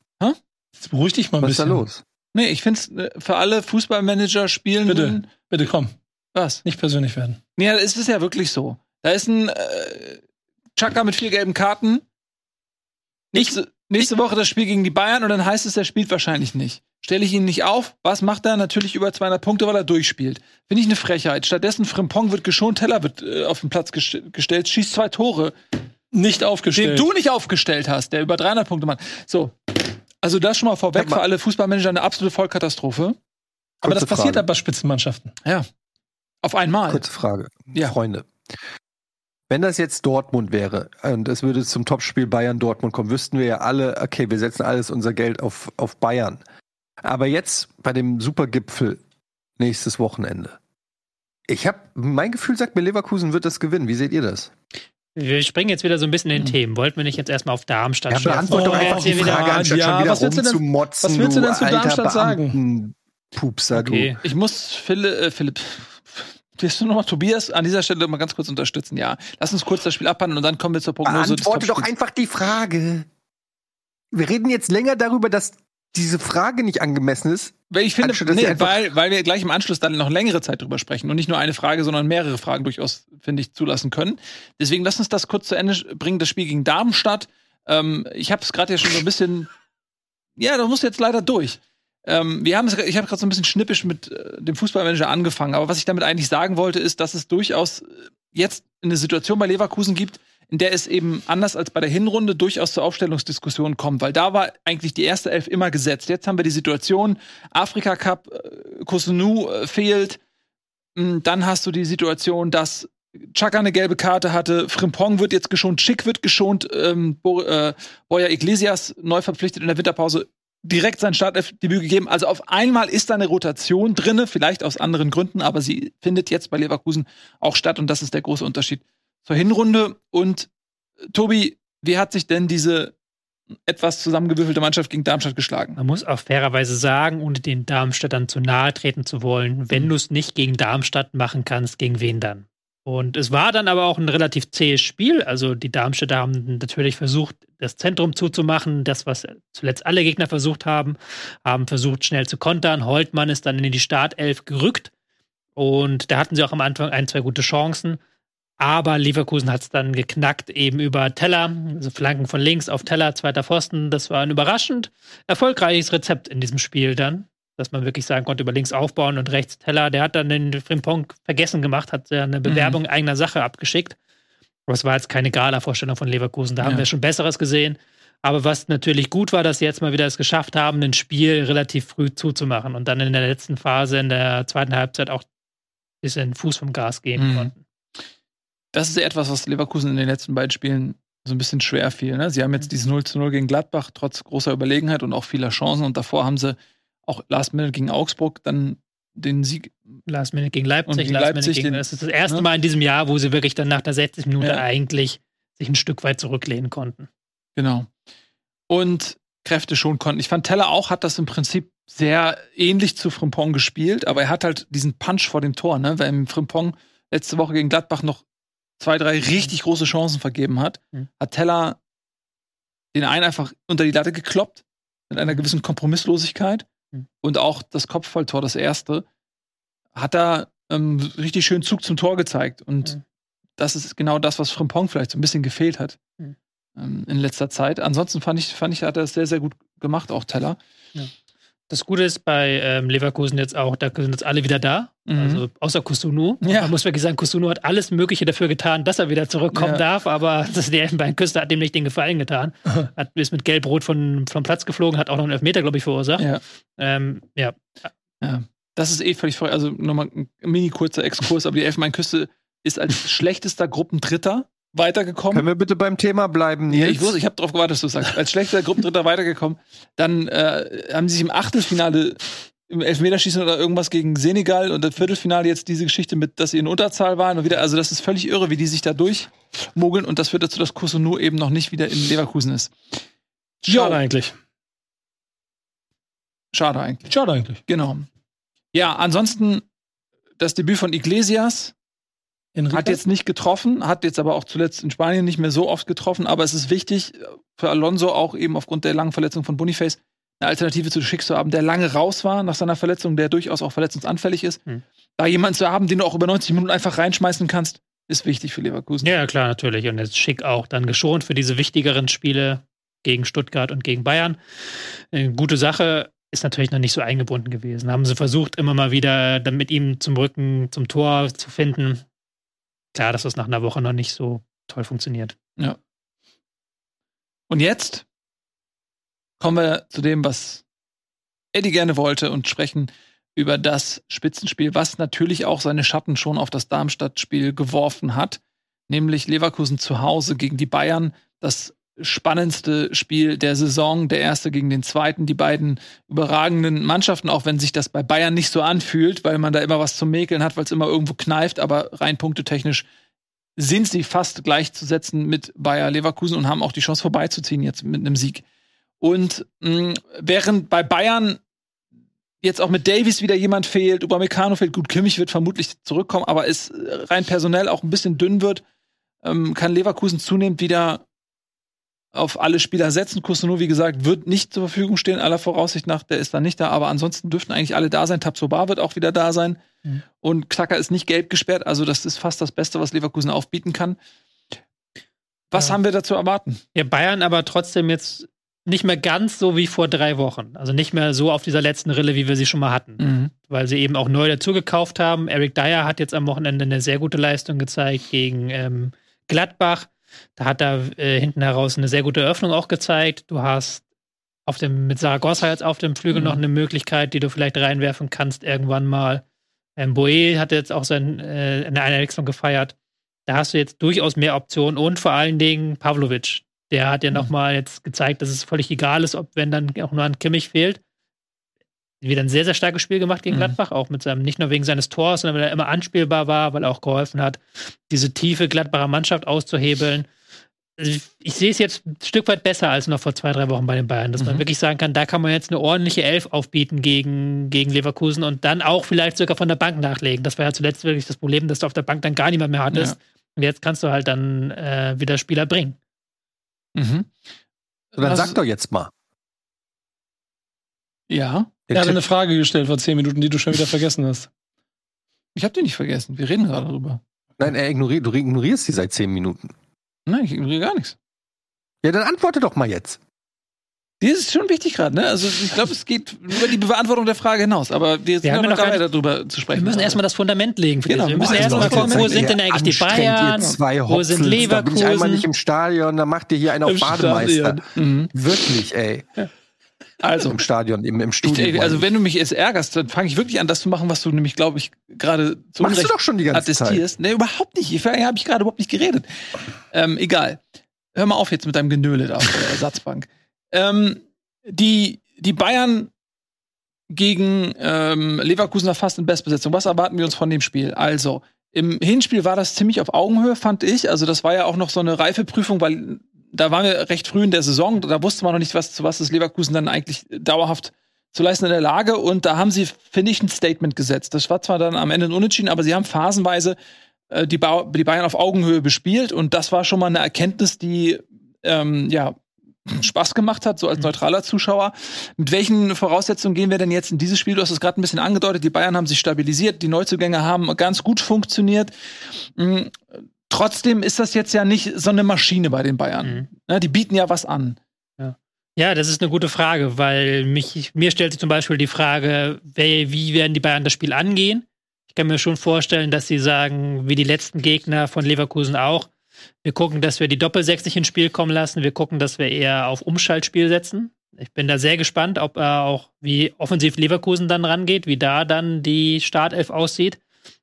Jetzt beruhig dich mal ein Was ist da bisschen. los? Nee, ich finde es für alle Fußballmanager spielen. Bitte. Bitte komm, Was? nicht persönlich werden. Nee, es ist ja wirklich so. Da ist ein äh, Chaka mit vier gelben Karten. Nächste, nächste Woche das Spiel gegen die Bayern und dann heißt es, er spielt wahrscheinlich nicht. Stelle ich ihn nicht auf? Was macht er? Natürlich über 200 Punkte, weil er durchspielt. Finde ich eine Frechheit. Stattdessen Frimpong wird geschont, Teller wird äh, auf den Platz gest gestellt, schießt zwei Tore, Nicht den aufgestellt. du nicht aufgestellt hast, der über 300 Punkte macht. So. Also das schon mal vorweg für alle Fußballmanager eine absolute Vollkatastrophe. Aber das Kurze passiert Frage. halt bei Spitzenmannschaften. Ja. Auf einmal. Kurze Frage. Ja. Freunde. Wenn das jetzt Dortmund wäre und es würde zum Topspiel Bayern-Dortmund kommen, wüssten wir ja alle, okay, wir setzen alles unser Geld auf, auf Bayern. Aber jetzt bei dem Supergipfel nächstes Wochenende. Ich habe, mein Gefühl sagt mir, Leverkusen wird das gewinnen. Wie seht ihr das? Wir springen jetzt wieder so ein bisschen in den Themen. Wollten wir nicht jetzt erstmal auf Darmstadt Ja, schießen? beantworte doch einfach die Frage, wieder- anstatt Ja, schon wieder was willst du denn- rumzumotzen, was willst du denn zu Darmstadt sagen? Pupser, Okay. Ich muss Philipp, äh, Philipp, wirst du nochmal Tobias an dieser Stelle mal ganz kurz unterstützen? Ja. Lass uns kurz das Spiel abhandeln und dann kommen wir zur. Prognose Beantworte doch einfach die Frage. Wir reden jetzt länger darüber, dass diese Frage nicht angemessen ist. Weil ich finde, nee, weil, weil wir gleich im Anschluss dann noch längere Zeit drüber sprechen und nicht nur eine Frage, sondern mehrere Fragen durchaus, finde ich, zulassen können. Deswegen lass uns das kurz zu Ende bringen, das Spiel gegen Darmstadt. Ähm, ich habe es gerade ja schon so ein bisschen, ja, das muss jetzt leider durch. Ähm, wir haben ich habe gerade so ein bisschen schnippisch mit äh, dem Fußballmanager angefangen, aber was ich damit eigentlich sagen wollte, ist, dass es durchaus äh, jetzt eine Situation bei Leverkusen gibt, in der es eben anders als bei der Hinrunde durchaus zur Aufstellungsdiskussion kommt, weil da war eigentlich die erste Elf immer gesetzt. Jetzt haben wir die Situation, Afrika Cup, äh, Kosunu äh, fehlt. Mm, Dann hast du die Situation, dass Chaka eine gelbe Karte hatte, Frimpong wird jetzt geschont, Schick wird geschont, ähm, Bo äh, Boya Iglesias neu verpflichtet in der Winterpause direkt sein Startelfdebüt gegeben. Also auf einmal ist da eine Rotation drinne, vielleicht aus anderen Gründen, aber sie findet jetzt bei Leverkusen auch statt und das ist der große Unterschied zur Hinrunde. Und äh, Tobi, wie hat sich denn diese etwas zusammengewürfelte Mannschaft gegen Darmstadt geschlagen? Man muss auch fairerweise sagen, ohne den Darmstädtern zu nahe treten zu wollen, wenn du es nicht gegen Darmstadt machen kannst, gegen wen dann? Und es war dann aber auch ein relativ zähes Spiel. Also die Darmstädter haben natürlich versucht, das Zentrum zuzumachen. Das, was zuletzt alle Gegner versucht haben, haben versucht, schnell zu kontern. Holtmann ist dann in die Startelf gerückt. Und da hatten sie auch am Anfang ein, zwei gute Chancen. Aber Leverkusen hat es dann geknackt, eben über Teller, also Flanken von links auf Teller, zweiter Pfosten. Das war ein überraschend erfolgreiches Rezept in diesem Spiel dann, dass man wirklich sagen konnte, über links aufbauen und rechts Teller. Der hat dann den Frimpong vergessen gemacht, hat eine Bewerbung Mhm. eigener Sache abgeschickt. Aber es war jetzt keine Gala-Vorstellung von Leverkusen. Da haben Ja. wir schon Besseres gesehen. Aber was natürlich gut war, dass sie jetzt mal wieder es geschafft haben, ein Spiel relativ früh zuzumachen und dann in der letzten Phase, in der zweiten Halbzeit auch ein bisschen Fuß vom Gas geben Mhm. konnten. Das ist etwas, was Leverkusen in den letzten beiden Spielen so ein bisschen schwer fiel. Ne? Sie haben jetzt dieses 0 zu 0 gegen Gladbach, trotz großer Überlegenheit und auch vieler Chancen. Und davor haben sie auch Last Minute gegen Augsburg dann den Sieg. Last Minute gegen Leipzig, gegen Last Leipzig Minute gegen, den- das ist das erste ne? Mal in diesem Jahr, wo sie wirklich dann nach der 60 Minute Ja. eigentlich sich ein Stück weit zurücklehnen konnten. Genau. Und Kräfte schon konnten. Ich fand, Teller auch hat das im Prinzip sehr ähnlich zu Frimpong gespielt, aber er hat halt diesen Punch vor dem Tor, ne? Weil Frimpong letzte Woche gegen Gladbach noch zwei, drei richtig große Chancen vergeben hat, Mhm. hat Teller den einen einfach unter die Latte gekloppt, mit einer gewissen Kompromisslosigkeit. Mhm. Und auch das Kopfballtor, das erste, hat er ähm, richtig schön Zug zum Tor gezeigt. Und Mhm. das ist genau das, was Frimpong vielleicht so ein bisschen gefehlt hat Mhm. ähm, in letzter Zeit. Ansonsten fand ich, fand ich, hat er es sehr, sehr gut gemacht, auch Teller. Das Gute ist bei ähm, Leverkusen jetzt auch, da sind jetzt alle wieder da. Mhm. Also außer Kusunu. Ja. Man muss wirklich sagen, Kusunu hat alles Mögliche dafür getan, dass er wieder zurückkommen Ja. darf, aber das, die Elfenbeinküste hat dem nicht den Gefallen getan. Hat, ist mit Gelb-Rot von, vom Platz geflogen, hat auch noch einen Elfmeter, glaube ich, verursacht. Ja. Ähm, ja. Ja. Das ist eh völlig verrückt. Also nochmal ein mini kurzer Exkurs, aber die Elfenbeinküste ist als [laughs] schlechtester Gruppendritter weitergekommen. Können wir bitte beim Thema bleiben, Ja, Nils? ich wusste, ich habe darauf gewartet, dass du sagst. Als schlechter Gruppendritter weitergekommen. Dann äh, haben sie sich im Achtelfinale im Elfmeterschießen oder irgendwas gegen Senegal und das Viertelfinale jetzt diese Geschichte mit, dass sie in Unterzahl waren und wieder, also das ist völlig irre, wie die sich da durchmogeln und das führt dazu, dass Kusunu eben noch nicht wieder in Leverkusen ist. Schade jo. eigentlich. Schade eigentlich. Schade eigentlich. Genau. Ja, ansonsten das Debüt von Iglesias Enrique? hat jetzt nicht getroffen, hat jetzt aber auch zuletzt in Spanien nicht mehr so oft getroffen, aber es ist wichtig für Alonso auch eben aufgrund der langen Verletzung von Boniface eine Alternative zu Schick zu haben, der lange raus war nach seiner Verletzung, der durchaus auch verletzungsanfällig ist. Hm. Da jemanden zu haben, den du auch über 90 Minuten einfach reinschmeißen kannst, ist wichtig für Leverkusen. Ja, klar, natürlich. Und jetzt Schick auch dann geschont für diese wichtigeren Spiele gegen Stuttgart und gegen Bayern. Eine gute Sache ist natürlich noch nicht so eingebunden gewesen. Haben sie versucht, immer mal wieder dann mit ihm zum Rücken, zum Tor zu finden. Klar, dass das nach einer Woche noch nicht so toll funktioniert. Ja. Und jetzt kommen wir zu dem, was Eddie gerne wollte und sprechen über das Spitzenspiel, was natürlich auch seine Schatten schon auf das Darmstadt-Spiel geworfen hat, nämlich Leverkusen zu Hause gegen die Bayern. Das spannendste Spiel der Saison, der erste gegen den zweiten, die beiden überragenden Mannschaften, auch wenn sich das bei Bayern nicht so anfühlt, weil man da immer was zu mäkeln hat, weil es immer irgendwo kneift, aber rein punktetechnisch sind sie fast gleichzusetzen mit Bayer Leverkusen und haben auch die Chance vorbeizuziehen jetzt mit einem Sieg. Und mh, während bei Bayern jetzt auch mit Davies wieder jemand fehlt, Upamecano fehlt, gut, Kimmich wird vermutlich zurückkommen, aber es rein personell auch ein bisschen dünn wird, ähm, kann Leverkusen zunehmend wieder auf alle Spieler setzen. Kusunu, wie gesagt, wird nicht zur Verfügung stehen, aller Voraussicht nach, der ist dann nicht da, aber ansonsten dürften eigentlich alle da sein. Tabsoba wird auch wieder da sein. Mhm. Und Knacker ist nicht gelb gesperrt, also das ist fast das Beste, was Leverkusen aufbieten kann. Was ja. haben wir dazu erwarten? Ja, Bayern aber trotzdem jetzt nicht mehr ganz so wie vor drei Wochen. Also nicht mehr so auf dieser letzten Rille, wie wir sie schon mal hatten. Mhm. Weil sie eben auch neu dazugekauft haben. Eric Dyer hat jetzt am Wochenende eine sehr gute Leistung gezeigt gegen ähm, Gladbach. Da hat er äh, hinten heraus eine sehr gute Öffnung auch gezeigt. Du hast auf dem, mit Saragossa jetzt auf dem Flügel mhm. noch eine Möglichkeit, die du vielleicht reinwerfen kannst irgendwann mal. Ähm, Boe hat jetzt auch sein, äh, eine Einwechslung gefeiert. Da hast du jetzt durchaus mehr Optionen und vor allen Dingen Pavlovic. Der hat ja mhm. nochmal jetzt gezeigt, dass es völlig egal ist, ob wenn dann auch nur ein Kimmich fehlt. Wieder ein sehr, sehr starkes Spiel gemacht gegen mhm. Gladbach, auch mit seinem, nicht nur wegen seines Tors, sondern weil er immer anspielbar war, weil er auch geholfen hat, diese tiefe Gladbacher Mannschaft auszuhebeln. Also ich, sehe es jetzt ein Stück weit besser als noch vor zwei, drei Wochen bei den Bayern, dass mhm. man wirklich sagen kann, da kann man jetzt eine ordentliche Elf aufbieten gegen, gegen Leverkusen und dann auch vielleicht sogar von der Bank nachlegen. Das war ja zuletzt wirklich das Problem, dass du auf der Bank dann gar niemand mehr hattest. Ja. Und jetzt kannst du halt dann äh, wieder Spieler bringen. Mhm. Dann Was, sag doch jetzt mal. Ja. Er hat eine Frage gestellt vor zehn Minuten, die du schon wieder vergessen hast. Ich habe die nicht vergessen. Wir reden gerade darüber. Nein, er ignoriert, du ignorierst sie seit zehn Minuten. Nein, ich ignoriere gar nichts. Ja, dann antworte doch mal jetzt. Die ist schon wichtig gerade, ne? Also ich glaube, es geht über die Beantwortung der Frage hinaus, aber wir sind wir noch dabei, darüber zu sprechen. Wir müssen erstmal das Fundament legen für genau. Wir müssen erstmal gucken, wo sind denn eigentlich die Bayern, wo sind Leverkusen. Da bin ich einmal nicht im Stadion, da macht ihr hier einen auf Bademeister. Mhm. Wirklich, ey. Ja. Also im Stadion, im, im Studio. Ich, also wenn du mich jetzt ärgerst, dann fange ich wirklich an, das zu machen, was du nämlich, glaube ich, gerade zu Machst du doch schon die ganze attestierst. Zeit. Nee, überhaupt nicht. Ich habe ich gerade überhaupt nicht geredet. Ähm, egal. Hör mal auf jetzt mit deinem Genöle da auf der Ersatzbank. [laughs] Ähm, die, die Bayern gegen ähm, Leverkusen war fast in Bestbesetzung. Was erwarten wir uns von dem Spiel? Also, im Hinspiel war das ziemlich auf Augenhöhe, fand ich. Also, das war ja auch noch so eine Reifeprüfung, weil da waren wir recht früh in der Saison. Da wusste man noch nicht, was, zu was das Leverkusen dann eigentlich dauerhaft zu leisten in der Lage. Und da haben sie, finde ich, ein Statement gesetzt. Das war zwar dann am Ende ein Unentschieden, aber sie haben phasenweise äh, die, ba die Bayern auf Augenhöhe bespielt. Und das war schon mal eine Erkenntnis, die ähm, ja Spaß gemacht hat, so als mhm. neutraler Zuschauer. Mit welchen Voraussetzungen gehen wir denn jetzt in dieses Spiel? Du hast es gerade ein bisschen angedeutet. Die Bayern haben sich stabilisiert, die Neuzugänge haben ganz gut funktioniert. Trotzdem ist das jetzt ja nicht so eine Maschine bei den Bayern. Mhm. Ja, die bieten ja was an. Ja. ja, das ist eine gute Frage, weil mich, mir stellt sich zum Beispiel die Frage, wer, wie werden die Bayern das Spiel angehen? Ich kann mir schon vorstellen, dass sie sagen, wie die letzten Gegner von Leverkusen auch, wir gucken, dass wir die Doppelsechs nicht ins Spiel kommen lassen. Wir gucken, dass wir eher auf Umschaltspiel setzen. Ich bin da sehr gespannt, ob er auch wie offensiv Leverkusen dann rangeht, wie da dann die Startelf aussieht.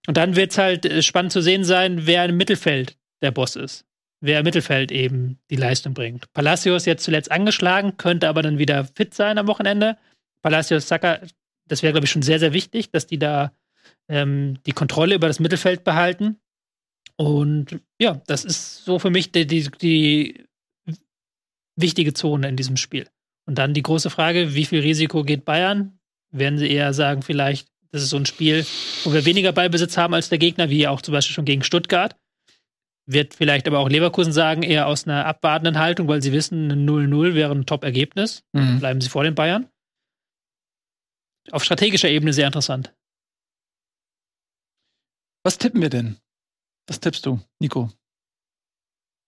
Und dann wird es halt äh, spannend zu sehen sein, wer im Mittelfeld der Boss ist. Wer im Mittelfeld eben die Leistung bringt. Palacios jetzt zuletzt angeschlagen, könnte aber dann wieder fit sein am Wochenende. Palacios Saka das wäre, glaube ich, schon sehr, sehr wichtig, dass die da ähm, die Kontrolle über das Mittelfeld behalten. Und ja, das ist so für mich die, die, die wichtige Zone in diesem Spiel. Und dann die große Frage, wie viel Risiko geht Bayern? Werden sie eher sagen, vielleicht, das ist so ein Spiel, wo wir weniger Ballbesitz haben als der Gegner, wie auch zum Beispiel schon gegen Stuttgart. Wird vielleicht aber auch Leverkusen sagen, eher aus einer abwartenden Haltung, weil sie wissen, ein 0-0 wäre ein Top-Ergebnis. Mhm. Bleiben sie vor den Bayern. Auf strategischer Ebene sehr interessant. Was tippen wir denn? Was tippst du, Nico?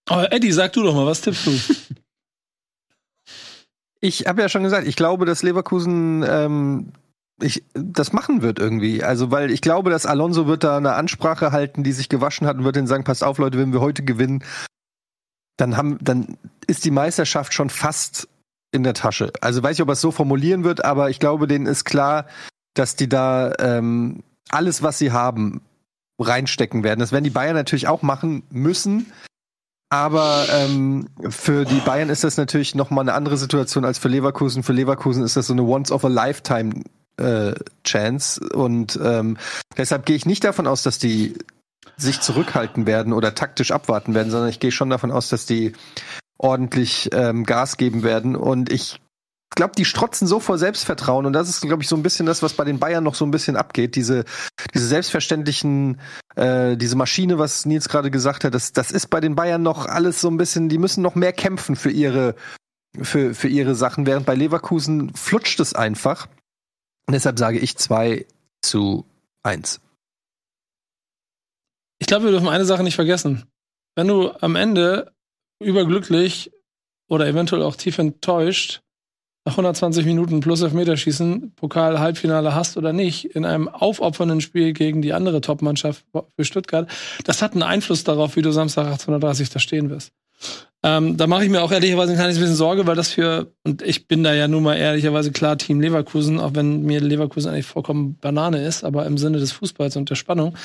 Oh, Eddie, sag du doch mal, was tippst du? [laughs] ich habe ja schon gesagt, ich glaube, dass Leverkusen ähm, ich, das machen wird irgendwie. Also, weil ich glaube, dass Alonso wird da eine Ansprache halten, die sich gewaschen hat und wird ihnen sagen, passt auf, Leute, wenn wir heute gewinnen, dann haben, dann ist die Meisterschaft schon fast in der Tasche. Also weiß ich, ob er es so formulieren wird, aber ich glaube, denen ist klar, dass die da ähm, alles, was sie haben, reinstecken werden. Das werden die Bayern natürlich auch machen müssen. Aber ähm, für die Bayern ist das natürlich noch mal eine andere Situation als für Leverkusen. Für Leverkusen ist das so eine Once of a Lifetime äh, Chance und ähm, deshalb gehe ich nicht davon aus, dass die sich zurückhalten werden oder taktisch abwarten werden, sondern ich gehe schon davon aus, dass die ordentlich ähm, Gas geben werden und ich glaube, die strotzen so vor Selbstvertrauen und das ist, glaube ich, so ein bisschen das, was bei den Bayern noch so ein bisschen abgeht. Diese, diese selbstverständlichen, äh, diese Maschine, was Nils gerade gesagt hat, das, das ist bei den Bayern noch alles so ein bisschen, die müssen noch mehr kämpfen für ihre, für, für ihre Sachen, während bei Leverkusen flutscht es einfach. Und deshalb sage ich 2 zu 1. Ich glaube, wir dürfen eine Sache nicht vergessen. Wenn du am Ende überglücklich oder eventuell auch tief enttäuscht nach 120 Minuten plus Elfmeterschießen Pokal Halbfinale hast oder nicht, in einem aufopfernden Spiel gegen die andere Topmannschaft für Stuttgart, das hat einen Einfluss darauf, wie du Samstag 1830 da stehen wirst. Ähm, da mache ich mir auch ehrlicherweise ein kleines bisschen Sorge, weil das für, und ich bin da ja nun mal ehrlicherweise klar Team Leverkusen, auch wenn mir Leverkusen eigentlich vollkommen Banane ist, aber im Sinne des Fußballs und der Spannung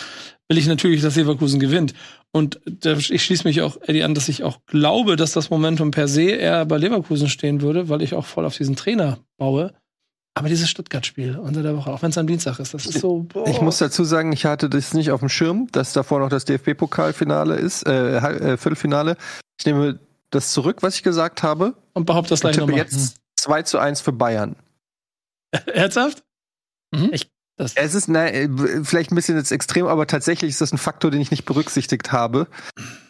will ich natürlich, dass Leverkusen gewinnt. Und ich schließe mich auch Eddie an, dass ich auch glaube, dass das Momentum per se eher bei Leverkusen stehen würde, weil ich auch voll auf diesen Trainer baue. Aber dieses Stuttgart-Spiel unter der Woche, auch wenn es am Dienstag ist, das ist so. Boah. Ich muss dazu sagen, ich hatte das nicht auf dem Schirm, dass davor noch das DFB-Pokalfinale ist, äh, äh, Viertelfinale. Ich nehme das zurück, was ich gesagt habe. Und behaupte das gleich nochmal. jetzt 2 zu 1 für Bayern. [laughs] Ernsthaft? Mhm. Ich das es ist na, äh, vielleicht ein bisschen jetzt extrem, aber tatsächlich ist das ein Faktor, den ich nicht berücksichtigt habe,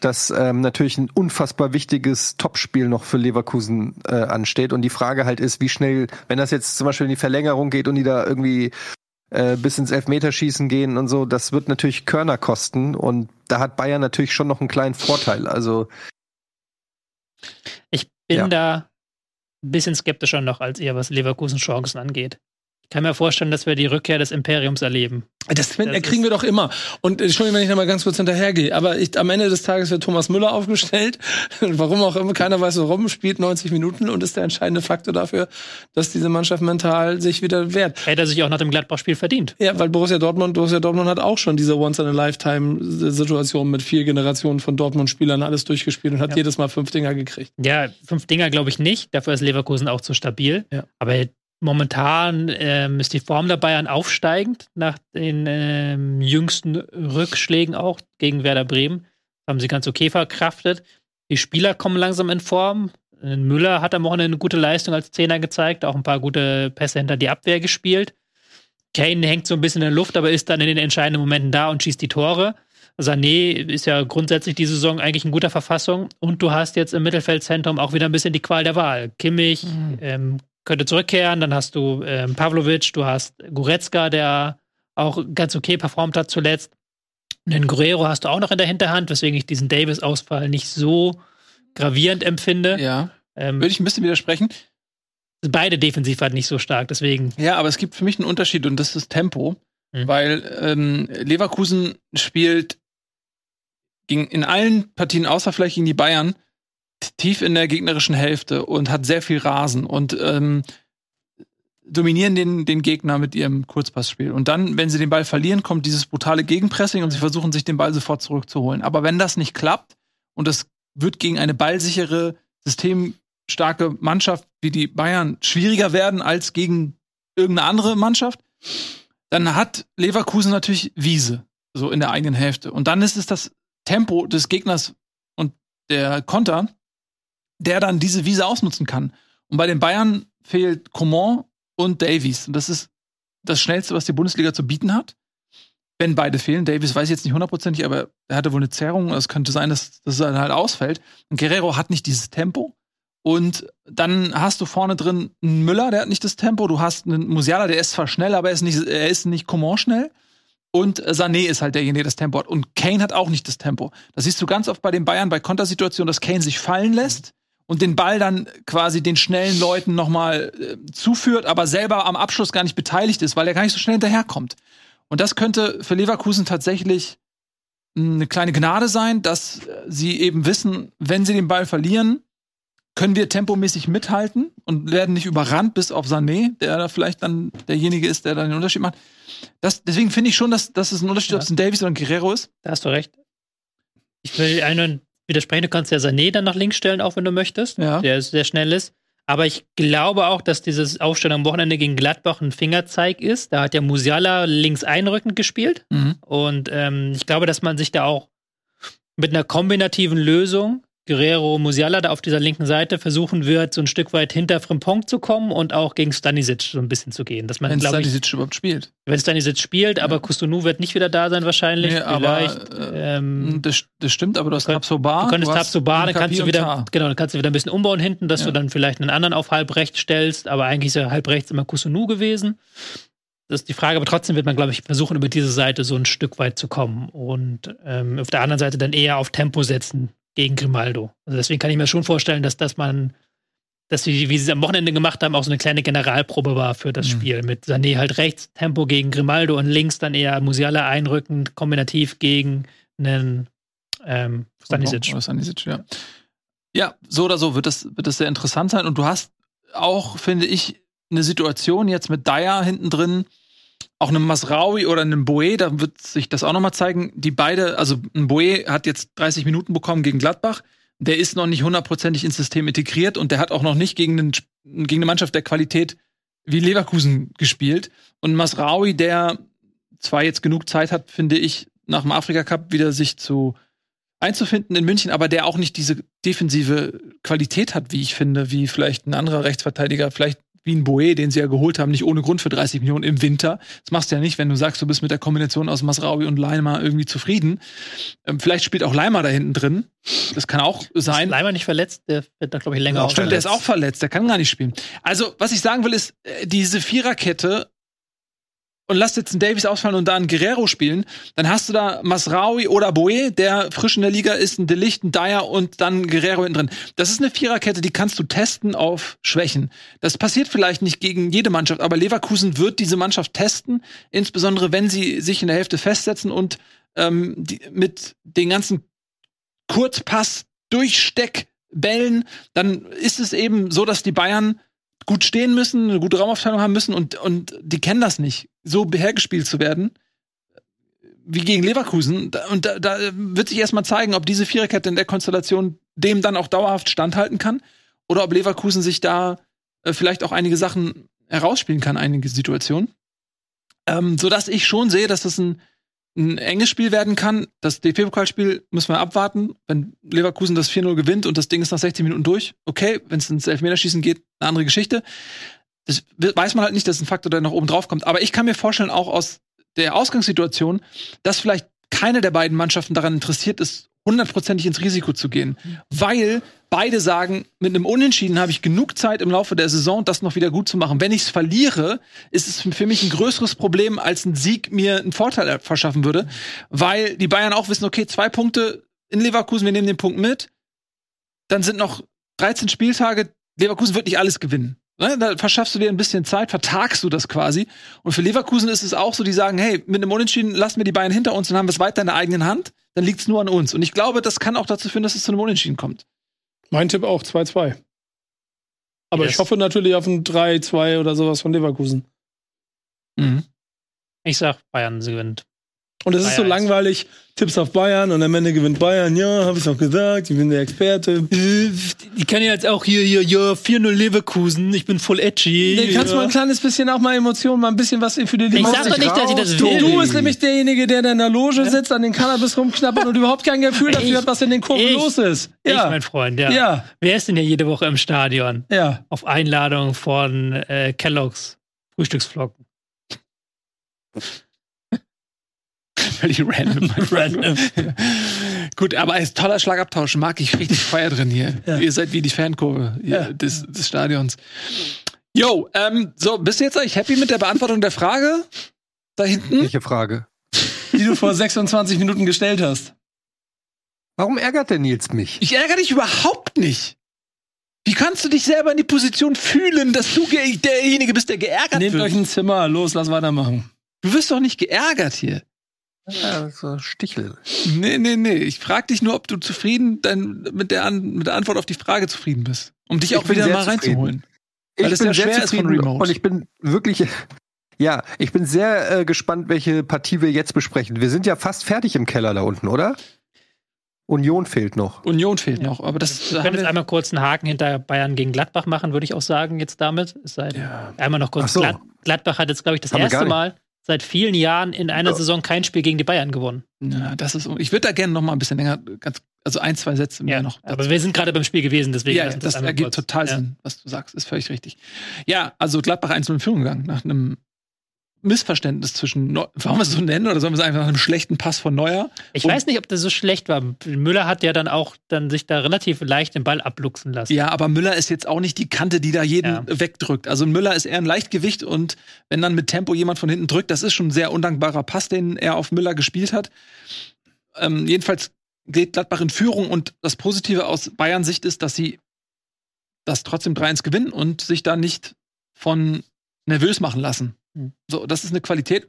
dass ähm, natürlich ein unfassbar wichtiges Topspiel noch für Leverkusen äh, ansteht. Und die Frage halt ist, wie schnell, wenn das jetzt zum Beispiel in die Verlängerung geht und die da irgendwie äh, bis ins Elfmeterschießen gehen und so, das wird natürlich Körner kosten. Und da hat Bayern natürlich schon noch einen kleinen Vorteil. Also ich bin ja. da ein bisschen skeptischer noch als ihr, was Leverkusen Chancen angeht kann mir vorstellen, dass wir die Rückkehr des Imperiums erleben. Das, das kriegen wir doch immer. Und Entschuldigung, wenn ich da mal ganz kurz hinterhergehe, aber ich, am Ende des Tages wird Thomas Müller [laughs] aufgestellt. warum auch immer, keiner weiß warum, spielt 90 Minuten und ist der entscheidende Faktor dafür, dass diese Mannschaft mental sich wieder wehrt. Hätte er sich auch nach dem Gladbach-Spiel verdient. Ja, weil Borussia Dortmund, Borussia Dortmund hat auch schon diese Once-in-a-Lifetime-Situation mit vier Generationen von Dortmund-Spielern alles durchgespielt und hat ja. jedes Mal fünf Dinger gekriegt. Ja, fünf Dinger glaube ich nicht. Dafür ist Leverkusen auch zu stabil. Ja. Aber Momentan ähm, ist die Form der Bayern aufsteigend nach den ähm, jüngsten Rückschlägen auch gegen Werder Bremen. Haben sie ganz okay verkraftet. Die Spieler kommen langsam in Form. Müller hat am Wochenende eine gute Leistung als Zehner gezeigt, auch ein paar gute Pässe hinter die Abwehr gespielt. Kane hängt so ein bisschen in der Luft, aber ist dann in den entscheidenden Momenten da und schießt die Tore. Sané ist ja grundsätzlich die Saison eigentlich in guter Verfassung und du hast jetzt im Mittelfeldzentrum auch wieder ein bisschen die Qual der Wahl. Kimmich, mhm. ähm, könnte zurückkehren. Dann hast du ähm, Pavlovic, du hast Goretzka, der auch ganz okay performt hat zuletzt. Den Guerrero hast du auch noch in der Hinterhand, weswegen ich diesen Davis-Ausfall nicht so gravierend empfinde. Ja. Ähm, Würde ich ein bisschen widersprechen. Beide defensiv halt nicht so stark, deswegen. Ja, aber es gibt für mich einen Unterschied und das ist das Tempo. Mhm. Weil ähm, Leverkusen spielt gegen, in allen Partien, außer vielleicht gegen die Bayern, tief in der gegnerischen Hälfte und hat sehr viel Rasen und ähm, dominieren den, den Gegner mit ihrem Kurzpassspiel. Und dann, wenn sie den Ball verlieren, kommt dieses brutale Gegenpressing und sie versuchen sich den Ball sofort zurückzuholen. Aber wenn das nicht klappt und das wird gegen eine ballsichere, systemstarke Mannschaft wie die Bayern schwieriger werden als gegen irgendeine andere Mannschaft, dann hat Leverkusen natürlich Wiese, so in der eigenen Hälfte. Und dann ist es das Tempo des Gegners und der Konter, der dann diese Wiese ausnutzen kann. Und bei den Bayern fehlt Coman und Davies. Und das ist das Schnellste, was die Bundesliga zu bieten hat. Wenn beide fehlen, Davies weiß ich jetzt nicht hundertprozentig, aber er hatte wohl eine Zerrung. Es könnte sein, dass, dass er halt ausfällt. Und Guerrero hat nicht dieses Tempo. Und dann hast du vorne drin einen Müller, der hat nicht das Tempo. Du hast einen Musiala, der ist zwar schnell, aber er ist nicht, er ist nicht Coman schnell. Und Sané ist halt derjenige, der das Tempo hat. Und Kane hat auch nicht das Tempo. Das siehst du ganz oft bei den Bayern bei Kontersituationen, dass Kane sich fallen lässt und den Ball dann quasi den schnellen Leuten nochmal äh, zuführt, aber selber am Abschluss gar nicht beteiligt ist, weil er gar nicht so schnell hinterherkommt. Und das könnte für Leverkusen tatsächlich eine kleine Gnade sein, dass sie eben wissen, wenn sie den Ball verlieren, können wir tempomäßig mithalten und werden nicht überrannt bis auf Sané, der da vielleicht dann derjenige ist, der dann den Unterschied macht. Das, deswegen finde ich schon, dass, dass es ein Unterschied, ja. ob es ein Davies oder ein Guerrero ist. Da hast du recht. Ich will einen widersprechen, du kannst ja Sané dann nach links stellen, auch wenn du möchtest. Ja. Der sehr schnell ist. Aber ich glaube auch, dass dieses Aufstellen am Wochenende gegen Gladbach ein Fingerzeig ist. Da hat ja Musiala links einrückend gespielt. Mhm. Und ähm, ich glaube, dass man sich da auch mit einer kombinativen Lösung Guerrero Musiala da auf dieser linken Seite versuchen wird, so ein Stück weit hinter Frimpong zu kommen und auch gegen Stanisic so ein bisschen zu gehen. Dass man, wenn Stanisic überhaupt spielt. Wenn Stanisic spielt, ja. aber Kusunu wird nicht wieder da sein wahrscheinlich. Nee, aber äh, ähm, das, das, stimmt, aber du hast Tabsoba. Du könntest Tabsoba, dann kannst du wieder, genau, dann kannst du wieder ein bisschen umbauen hinten, dass ja. du dann vielleicht einen anderen auf halb rechts stellst, aber eigentlich ist ja halb rechts immer Kusunu gewesen. Das ist die Frage, aber trotzdem wird man, glaube ich, versuchen, über diese Seite so ein Stück weit zu kommen und ähm, auf der anderen Seite dann eher auf Tempo setzen, gegen Grimaldo. Also deswegen kann ich mir schon vorstellen, dass das man, dass sie, wie sie es am Wochenende gemacht haben, auch so eine kleine Generalprobe war für das mhm. Spiel. Mit Sané halt rechts, Tempo gegen Grimaldo und links dann eher Musiala einrückend, kombinativ gegen einen ähm, Stanisic. Stanisic, ja. Ja, so oder so wird das, wird das sehr interessant sein. Und du hast auch, finde ich, eine Situation jetzt mit Dyer hinten drin, auch einem Masraui oder einem Boe, da wird sich das auch nochmal zeigen, die beide, also ein Boe hat jetzt 30 Minuten bekommen gegen Gladbach, der ist noch nicht hundertprozentig ins System integriert und der hat auch noch nicht gegen, einen, gegen eine Mannschaft der Qualität wie Leverkusen gespielt. Und Masraui, der zwar jetzt genug Zeit hat, finde ich, nach dem Afrika Cup wieder sich zu einzufinden in München, aber der auch nicht diese defensive Qualität hat, wie ich finde, wie vielleicht ein anderer Rechtsverteidiger, vielleicht wie ein Boe, den sie ja geholt haben, nicht ohne Grund für 30 Millionen im Winter. Das machst du ja nicht, wenn du sagst, du bist mit der Kombination aus Masraoui und Leimer irgendwie zufrieden. Ähm, vielleicht spielt auch Leimer da hinten drin. Das kann auch sein. Ist Leimer nicht verletzt? Der wird da, glaube ich, länger ja, Stimmt, der ist auch verletzt. Der kann gar nicht spielen. Also, was ich sagen will, ist, äh, diese Viererkette und lass jetzt einen Davis ausfallen und da einen Guerrero spielen, dann hast du da Masraui oder Boe, der frisch in der Liga ist, ein Delicht, ein Dyer und dann Guerrero hinten drin. Das ist eine Viererkette, die kannst du testen auf Schwächen. Das passiert vielleicht nicht gegen jede Mannschaft, aber Leverkusen wird diese Mannschaft testen, insbesondere wenn sie sich in der Hälfte festsetzen und ähm, die, mit den ganzen Kurzpass, Durchsteck, Bällen, dann ist es eben so, dass die Bayern gut stehen müssen, eine gute Raumaufteilung haben müssen und, und die kennen das nicht, so hergespielt zu werden wie gegen Leverkusen. Und da, da wird sich erstmal zeigen, ob diese Viererkette in der Konstellation dem dann auch dauerhaft standhalten kann oder ob Leverkusen sich da äh, vielleicht auch einige Sachen herausspielen kann, einige Situationen. Ähm, sodass ich schon sehe, dass das ein ein enges Spiel werden kann. Das DFB-Pokalspiel müssen wir abwarten. Wenn Leverkusen das 4-0 gewinnt und das Ding ist nach 60 Minuten durch, okay. Wenn es ins Elfmeterschießen geht, eine andere Geschichte. Das weiß man halt nicht, dass ein Faktor, der noch oben drauf kommt. Aber ich kann mir vorstellen, auch aus der Ausgangssituation, dass vielleicht keine der beiden Mannschaften daran interessiert ist, hundertprozentig ins Risiko zu gehen. Weil beide sagen, mit einem Unentschieden habe ich genug Zeit im Laufe der Saison, das noch wieder gut zu machen. Wenn ich es verliere, ist es für mich ein größeres Problem, als ein Sieg mir einen Vorteil verschaffen würde. Weil die Bayern auch wissen, okay, zwei Punkte in Leverkusen, wir nehmen den Punkt mit. Dann sind noch 13 Spieltage. Leverkusen wird nicht alles gewinnen. Ne, da verschaffst du dir ein bisschen Zeit, vertagst du das quasi. Und für Leverkusen ist es auch so, die sagen, hey, mit einem Unentschieden lassen wir die Bayern hinter uns und haben wir es weiter in der eigenen Hand. Dann liegt es nur an uns. Und ich glaube, das kann auch dazu führen, dass es zu einem Unentschieden kommt. Mein Tipp auch 2-2. Aber yes. ich hoffe natürlich auf ein 3-2 oder sowas von Leverkusen. Mhm. Ich sag, Bayern gewinnt. Und es ist so langweilig, Tipps auf Bayern und am Ende gewinnt Bayern. Ja, habe ich doch gesagt, ich bin der Experte. Die kann ja jetzt auch hier, hier, ja, 4-0 Leverkusen, ich bin voll edgy. Dann kannst du mal ein kleines bisschen auch mal Emotionen, mal ein bisschen was für die Ich sag doch nicht, dass ich das will. Du bist nämlich derjenige, der in der Loge sitzt, an den Cannabis rumknabbert und überhaupt kein Gefühl dafür Ich- hat, was in den Kurven ich- los ist. Ich, Ja. mein Freund, ja. Ja. Wer ist denn hier jede Woche im Stadion? Ja. Auf Einladung von äh, Kellogg's Frühstücksflocken. Völlig [laughs] random. random. [laughs] Gut, aber als toller Schlagabtausch mag ich richtig Feuer drin hier. Ja. Ihr seid wie die Fankurve Ja. des, des Stadions. Yo, ähm, so, bist du jetzt eigentlich happy mit der Beantwortung der Frage? Da hinten? Welche Frage? Die du vor 26 Minuten gestellt hast. Warum ärgert der Nils mich? Ich ärgere dich überhaupt nicht. Wie kannst du dich selber in die Position fühlen, dass du ge- derjenige bist, der geärgert Nehmt wird? euch ein Zimmer, los, lass weitermachen. Du wirst doch nicht geärgert hier. Ja, so Stichel. Nee, nee, nee. Ich frage dich nur, ob du zufrieden dann mit, der An mit der Antwort auf die Frage zufrieden bist. Um dich Ich auch bin wieder sehr mal zufrieden. reinzuholen. Weil es ja schwer ist von Remote. und ich bin wirklich, [laughs] ja, ich bin sehr äh, gespannt, welche Partie wir jetzt besprechen. Wir sind ja fast fertig im Keller da unten, oder? Union fehlt noch. Union fehlt noch, aber das Wir können jetzt einmal kurz einen Haken hinter Bayern gegen Gladbach machen, würde ich auch sagen, jetzt damit. Es sei Ja. einmal noch kurz. So. Glad Gladbach hat jetzt, glaube ich, das Haben erste nicht. Mal seit vielen Jahren in einer Ja. Saison kein Spiel gegen die Bayern gewonnen. ja, das ist. Ich würde da gerne noch mal ein bisschen länger, ganz, also ein, zwei Sätze mehr noch. aber wir sind gerade beim Spiel gewesen, deswegen. ja, das ergibt kurz- total ja. Sinn, was du sagst, ist völlig richtig. Ja, also Gladbach 1 in Führung gegangen nach einem Missverständnis zwischen, Neu warum wir es so nennen, oder sollen wir es einfach nach einem schlechten Pass von Neuer? Ich Und- weiß nicht, ob das so schlecht war. Müller hat ja dann auch dann sich da relativ leicht den Ball abluchsen lassen. Ja, aber Müller ist jetzt auch nicht die Kante, die da jeden Ja. wegdrückt. Also Müller ist eher ein Leichtgewicht und wenn dann mit Tempo jemand von hinten drückt, das ist schon ein sehr undankbarer Pass, den er auf Müller gespielt hat. Ähm, jedenfalls geht Gladbach in Führung und das Positive aus Bayern Sicht ist, dass sie das trotzdem 3-1 gewinnen und sich da nicht von nervös machen lassen. Hm. So, das ist eine Qualität.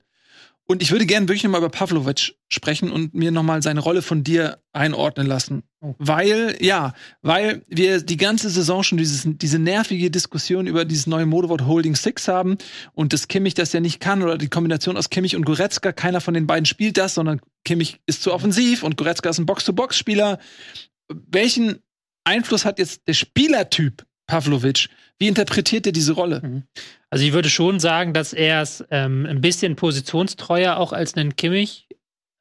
Und ich würde gerne wirklich nochmal über Pavlovic sprechen und mir nochmal seine Rolle von dir einordnen lassen. Oh. Weil, ja, weil wir die ganze Saison schon dieses, diese nervige Diskussion über dieses neue Modewort Holding Six haben und dass Kimmich das ja nicht kann oder die Kombination aus Kimmich und Goretzka, keiner von den beiden spielt das, sondern Kimmich ist zu offensiv und Goretzka ist ein Box-to-Box-Spieler. Welchen Einfluss hat jetzt der Spielertyp Pavlovic? Wie interpretiert er diese Rolle? Also ich würde schon sagen, dass er es ähm, ein bisschen positionstreuer auch als einen Kimmich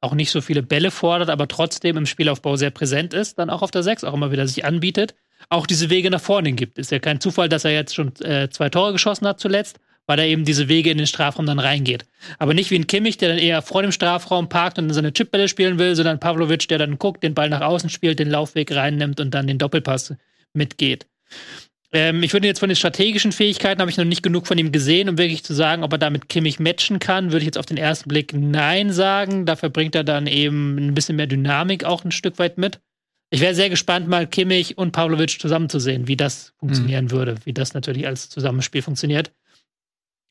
auch nicht so viele Bälle fordert, aber trotzdem im Spielaufbau sehr präsent ist, dann auch auf der 6 auch immer wieder sich anbietet, auch diese Wege nach vorne gibt. Ist ja kein Zufall, dass er jetzt schon äh, zwei Tore geschossen hat zuletzt, weil er eben diese Wege in den Strafraum dann reingeht. Aber nicht wie ein Kimmich, der dann eher vor dem Strafraum parkt und seine Chipbälle spielen will, sondern Pavlovic, der dann guckt, den Ball nach außen spielt, den Laufweg reinnimmt und dann den Doppelpass mitgeht. Ähm, ich würde jetzt von den strategischen Fähigkeiten habe ich noch nicht genug von ihm gesehen, um wirklich zu sagen, ob er damit Kimmich matchen kann. Würde ich jetzt auf den ersten Blick Nein sagen. Dafür bringt er dann eben ein bisschen mehr Dynamik auch ein Stück weit mit. Ich wäre sehr gespannt, mal Kimmich und Pavlovic zusammenzusehen, wie das funktionieren würde, wie das natürlich als Zusammenspiel funktioniert.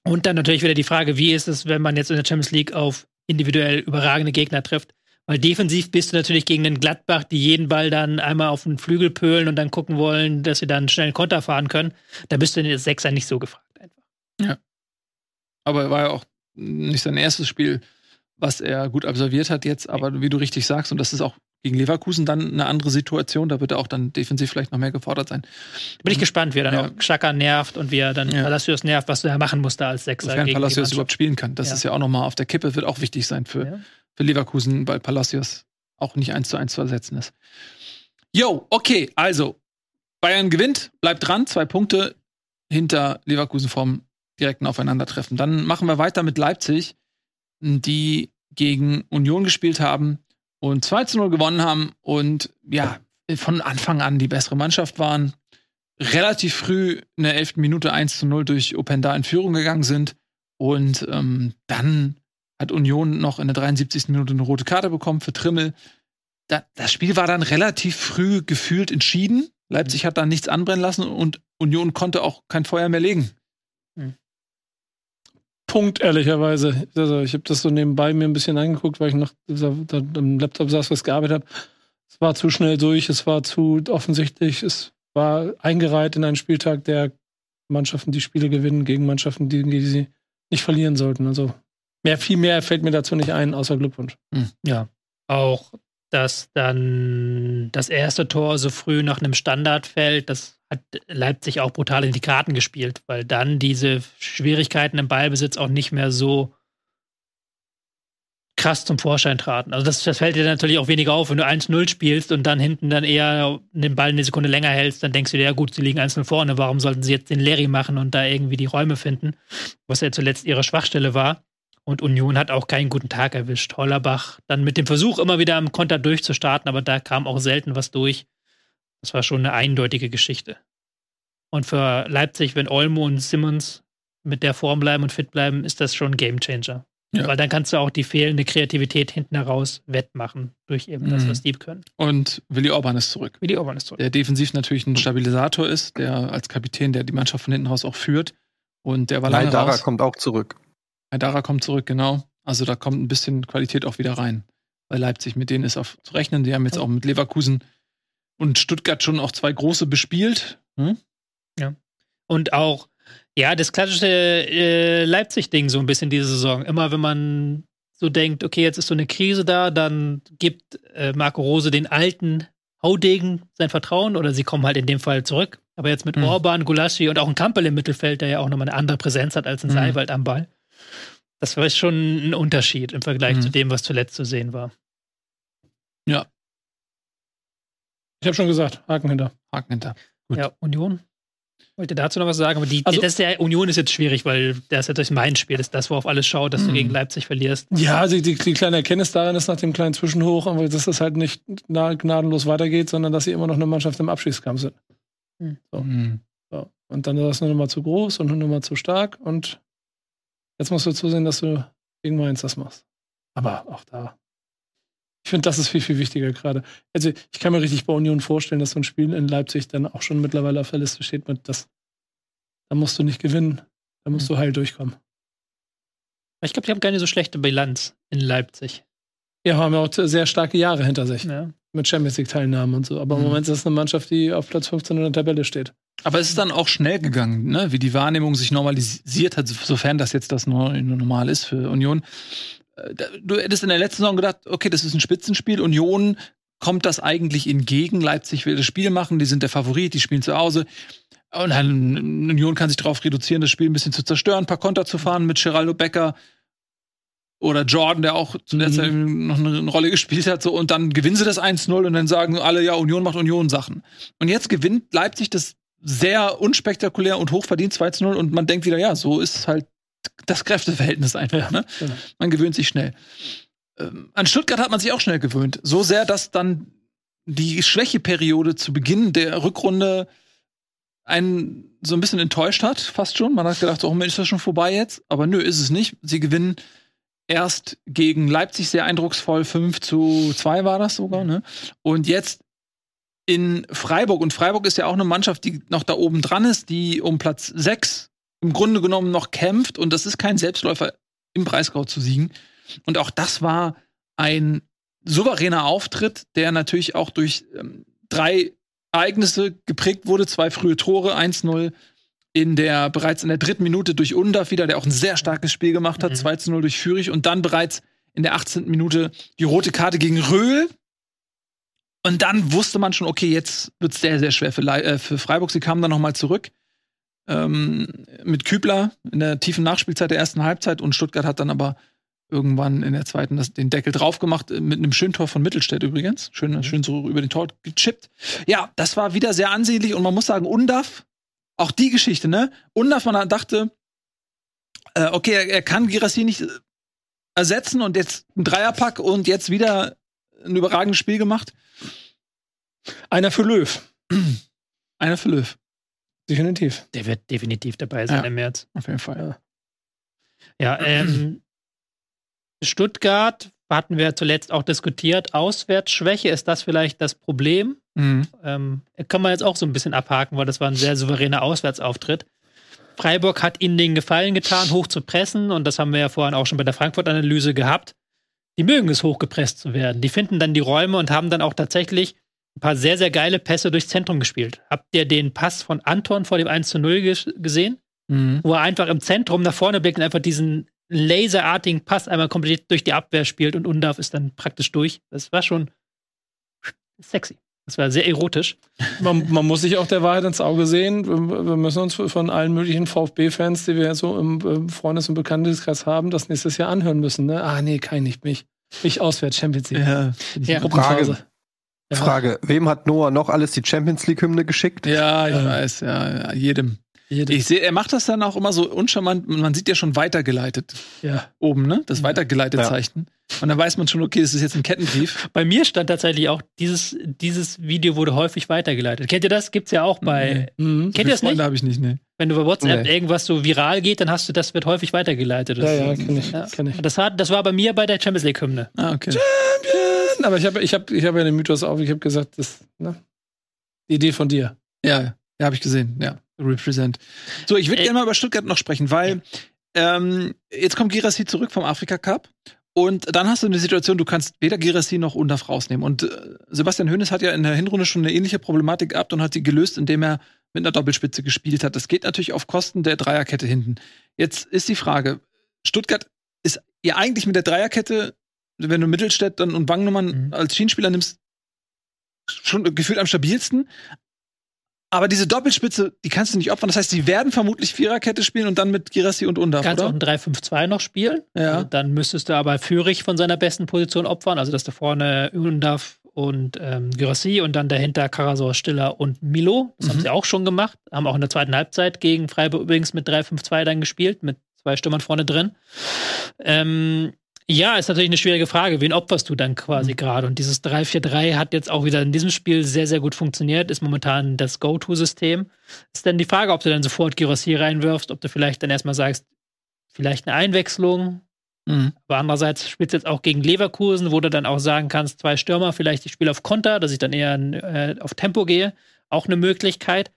Und dann natürlich wieder die Frage, wie ist es, wenn man jetzt in der Champions League auf individuell überragende Gegner trifft? Weil defensiv bist du natürlich gegen den Gladbach, die jeden Ball dann einmal auf den Flügel pölen und dann gucken wollen, dass sie dann schnell Konter fahren können. Da bist du in der Sechser nicht so gefragt einfach. Aber er war ja auch nicht sein erstes Spiel, was er gut absolviert hat jetzt. Aber wie du richtig sagst, und das ist auch gegen Leverkusen dann eine andere Situation, da wird er auch dann defensiv vielleicht noch mehr gefordert sein. Bin ich gespannt, wie er dann Ja. auch Xhaka nervt und wie er dann Ja. Palacios nervt, was du ja machen musst da als Sechser. Die Palacios überhaupt spielen kann. Das Ja. ist ja auch nochmal auf der Kippe, wird auch wichtig sein für, Ja. Für Leverkusen, weil Palacios auch nicht eins zu eins zu ersetzen ist. Jo, okay, also Bayern gewinnt, bleibt dran, zwei Punkte hinter Leverkusen vom direkten Aufeinandertreffen. Dann machen wir weiter mit Leipzig, die gegen Union gespielt haben und 2 zu 0 gewonnen haben und ja, von Anfang an die bessere Mannschaft waren. Relativ früh in der 11. Minute 1 zu 0 durch Openda in Führung gegangen sind und ähm, dann hat Union noch in der 73. Minute eine rote Karte bekommen für Trimmel. Da, das Spiel war dann relativ früh gefühlt entschieden. Leipzig hat da nichts anbrennen lassen und Union konnte auch kein Feuer mehr legen. Punkt, ehrlicherweise. Also ich habe das so nebenbei mir ein bisschen angeguckt, weil ich noch am Laptop saß, was gearbeitet habe. Es war zu schnell durch, es war zu offensichtlich, es war eingereiht in einen Spieltag, der Mannschaften, die Spiele gewinnen, gegen Mannschaften, die, die sie nicht verlieren sollten. Also Mehr, viel mehr fällt mir dazu nicht ein, außer Glückwunsch. Hm. Ja. Auch, dass dann das erste Tor so früh nach einem Standard fällt, das hat Leipzig auch brutal in die Karten gespielt, weil dann diese Schwierigkeiten im Ballbesitz auch nicht mehr so krass zum Vorschein traten. Also das, das fällt dir natürlich auch weniger auf, wenn du 1-0 spielst und dann hinten dann eher den Ball eine Sekunde länger hältst, dann denkst du dir, ja gut, sie liegen 1-0 vorne, warum sollten sie jetzt den Larry machen und da irgendwie die Räume finden, was ja zuletzt ihre Schwachstelle war. Und Union hat auch keinen guten Tag erwischt. Hollerbach dann mit dem Versuch, immer wieder am Konter durchzustarten, aber da kam auch selten was durch. Das war schon eine eindeutige Geschichte. Und für Leipzig, wenn Olmo und Simmons mit der Form bleiben und fit bleiben, ist das schon ein Gamechanger. Ja. Weil dann kannst du auch die fehlende Kreativität hinten heraus wettmachen durch eben das, mhm. was die können. Und Willi Orban ist zurück. Willi Orban ist zurück. Der defensiv natürlich ein Stabilisator ist, der als Kapitän, der die Mannschaft von hinten raus auch führt. Und der war lange Leidara raus. kommt auch zurück. Haidara kommt zurück, genau. Also da kommt ein bisschen Qualität auch wieder rein. Bei Leipzig, mit denen ist auch zu rechnen. Die haben jetzt auch mit Leverkusen und Stuttgart schon auch zwei große bespielt. Hm? Ja. Und auch, ja, das klassische äh, Leipzig-Ding so ein bisschen diese Saison. Immer wenn man so denkt, okay, jetzt ist so eine Krise da, dann gibt äh, Marco Rose den alten Haudegen sein Vertrauen oder sie kommen halt in dem Fall zurück. Aber jetzt mit mhm. Orban, Gulaschi und auch ein Kampel im Mittelfeld, der ja auch nochmal eine andere Präsenz hat als ein mhm. Seiwald am Ball. Das war schon ein Unterschied im Vergleich mhm. zu dem, was zuletzt zu sehen war. Ja. Ich habe schon gesagt, Haken hinter. Haken hinter. Gut. Ja, Union. Wollte dazu noch was sagen, aber die, also, das der Union ist jetzt schwierig, weil das ist jetzt mein Spiel, das ist das, worauf alles schaut, dass du mhm. gegen Leipzig verlierst. Ja, also die, die kleine Erkenntnis darin ist nach dem kleinen Zwischenhoch, dass das halt nicht gnadenlos weitergeht, sondern dass sie immer noch eine Mannschaft im Abschießkampf sind. Mhm. So. Mhm. So. Und dann ist das eine Nummer zu groß und eine Nummer zu stark und Jetzt musst du zusehen, dass du gegen Mainz das machst. Aber auch da. Ich finde, das ist viel, viel wichtiger gerade. Also, ich kann mir richtig bei Union vorstellen, dass so ein Spiel in Leipzig dann auch schon mittlerweile auf der Liste steht mit das. Da musst du nicht gewinnen. Da musst mhm. du heil durchkommen. Ich glaube, die haben keine so schlechte Bilanz in Leipzig. Ja, haben ja auch sehr starke Jahre hinter sich. Ja. Mit Champions League-Teilnahmen und so. Aber mhm. im Moment ist es eine Mannschaft, die auf Platz 15 in der Tabelle steht. Aber es ist dann auch schnell gegangen, ne? wie die Wahrnehmung sich normalisiert hat, sofern das jetzt das normal ist für Union. Äh, du hättest in der letzten Saison gedacht, okay, das ist ein Spitzenspiel. Union kommt das eigentlich entgegen. Leipzig will das Spiel machen, die sind der Favorit, die spielen zu Hause. Und dann Union kann sich darauf reduzieren, das Spiel ein bisschen zu zerstören, ein paar Konter zu fahren mit Geraldo Becker oder Jordan, der auch zu der mhm. Zeit noch eine Rolle gespielt hat, so und dann gewinnen sie das 1-0 und dann sagen alle, ja, Union macht Union Sachen. Und jetzt gewinnt Leipzig das sehr unspektakulär und hochverdient 2-0 und man denkt wieder, ja, so ist halt das Kräfteverhältnis einfach. Ne? Genau. Man gewöhnt sich schnell. Ähm, an Stuttgart hat man sich auch schnell gewöhnt. So sehr, dass dann die Schwächeperiode zu Beginn der Rückrunde einen so ein bisschen enttäuscht hat, fast schon. Man hat gedacht, oh, ist das schon vorbei jetzt? Aber nö, ist es nicht. Sie gewinnen erst gegen Leipzig sehr eindrucksvoll, 5 zu 2 war das sogar, ne? Und jetzt in Freiburg. Und Freiburg ist ja auch eine Mannschaft, die noch da oben dran ist, die um Platz 6 im Grunde genommen noch kämpft. Und das ist kein Selbstläufer, im Breisgau zu siegen. Und auch das war ein souveräner Auftritt, der natürlich auch durch ähm, drei Ereignisse geprägt wurde. Zwei frühe Tore, 1-0 in der bereits in der dritten Minute durch Undaf wieder, der auch ein sehr starkes Spiel gemacht hat, mhm. 2 0 durch Fürich und dann bereits in der 18. Minute die rote Karte gegen Röhl. Und dann wusste man schon, okay, jetzt wird es sehr, sehr schwer für, äh, für Freiburg. Sie kamen dann nochmal zurück ähm, mit Kübler in der tiefen Nachspielzeit der ersten Halbzeit und Stuttgart hat dann aber irgendwann in der zweiten das, den Deckel drauf gemacht, äh, mit einem schönen Tor von Mittelstädt übrigens. Schön, mhm. schön so über den Tor gechippt. Ja, das war wieder sehr ansehnlich und man muss sagen, Undaf, auch die Geschichte, ne? Undaf, man dachte, äh, okay, er, er kann Girassi nicht ersetzen und jetzt ein Dreierpack und jetzt wieder ein überragendes Spiel gemacht. Einer für Löw. [clears throat] Einer für Löw. Definitiv. Der wird definitiv dabei sein ja, im März. Auf jeden Fall. Ja, ja ähm, Stuttgart hatten wir zuletzt auch diskutiert. Auswärtsschwäche, ist das vielleicht das Problem? Mhm. Ähm, kann man jetzt auch so ein bisschen abhaken, weil das war ein sehr souveräner Auswärtsauftritt. Freiburg hat ihnen den Gefallen getan, hoch zu pressen, und das haben wir ja vorhin auch schon bei der Frankfurt-Analyse gehabt. Die mögen es, hochgepresst zu werden. Die finden dann die Räume und haben dann auch tatsächlich ein paar sehr, sehr geile Pässe durchs Zentrum gespielt. Habt ihr den Pass von Anton vor dem 1 zu 0 gesehen? Mhm. Wo er einfach im Zentrum nach vorne blickt und einfach diesen laserartigen Pass einmal komplett durch die Abwehr spielt und Undav ist dann praktisch durch. Das war schon sexy. Das war sehr erotisch. Man, man, muss sich auch der Wahrheit ins Auge sehen. Wir müssen uns von allen möglichen VfB-Fans, die wir so im Freundes- und Bekanntenkreis haben, das nächstes Jahr anhören müssen. Ne? Ah, nee, kein nicht mich. Mich auswärts, Champions League. Ja, ja. Frage. Ja. Frage, wem hat Noah noch alles die Champions League-Hymne geschickt? Ja, ich äh. weiß, ja, jedem. Ich sehe, er macht das dann auch immer so uncharmant, man sieht ja schon weitergeleitet. Ja. Oben, ne? Das weitergeleitet Zeichen. Und dann weiß man schon, okay, das ist jetzt ein Kettenbrief. [laughs] Bei mir stand tatsächlich auch, dieses, dieses Video wurde häufig weitergeleitet. Kennt ihr das? Gibt's ja auch bei. Mhm. Kennt ihr das nicht? habe ich nicht, ne. Wenn du bei WhatsApp nee. irgendwas so viral geht, dann hast du, das wird häufig weitergeleitet. Das, ja, ja, kenn ich. Ja. Kenn ich. Das, hat, das war bei mir bei der Champions League-Hymne. Ah, okay. Champion! Aber ich habe ich hab, ich hab ja den Mythos auf, ich habe gesagt, das, ne? Die Idee von dir. Ja, ja, habe ich gesehen, ja. Represent. So, ich würde äh, gerne mal über Stuttgart noch sprechen, weil ähm, jetzt kommt Girassi zurück vom Afrika Cup und dann hast du eine Situation, du kannst weder Girassi noch Undaf rausnehmen. Und äh, Sebastian Hoeneß hat ja in der Hinrunde schon eine ähnliche Problematik gehabt und hat sie gelöst, indem er mit einer Doppelspitze gespielt hat. Das geht natürlich auf Kosten der Dreierkette hinten. Jetzt ist die Frage, Stuttgart ist ja eigentlich mit der Dreierkette, wenn du Mittelstädt und Wangnummern mhm. als Schienenspieler nimmst, schon gefühlt am stabilsten. Aber diese Doppelspitze, die kannst du nicht opfern. Das heißt, sie werden vermutlich Viererkette spielen und dann mit Girassi und Undaf, Kannst oder? auch ein 3-5-2 noch spielen. Ja. Also dann müsstest du aber Führig von seiner besten Position opfern. Also, dass du vorne Undaf und ähm, Girassi und dann dahinter Karasor, Stiller und Milo. Das mhm. haben sie auch schon gemacht. Haben auch in der zweiten Halbzeit gegen Freiburg übrigens mit 3-5-2 dann gespielt, mit zwei Stürmern vorne drin. Ähm, ja, ist natürlich eine schwierige Frage. Wen opferst du dann quasi mhm. gerade? Und dieses 3-4-3 hat jetzt auch wieder in diesem Spiel sehr, sehr gut funktioniert, ist momentan das Go-To-System. Ist dann die Frage, ob du dann sofort Girossi reinwirfst, ob du vielleicht dann erstmal sagst, vielleicht eine Einwechslung. Mhm. Aber andererseits spielst du jetzt auch gegen Leverkusen, wo du dann auch sagen kannst, zwei Stürmer, vielleicht ich spiele auf Konter, dass ich dann eher äh, auf Tempo gehe. Auch eine Möglichkeit.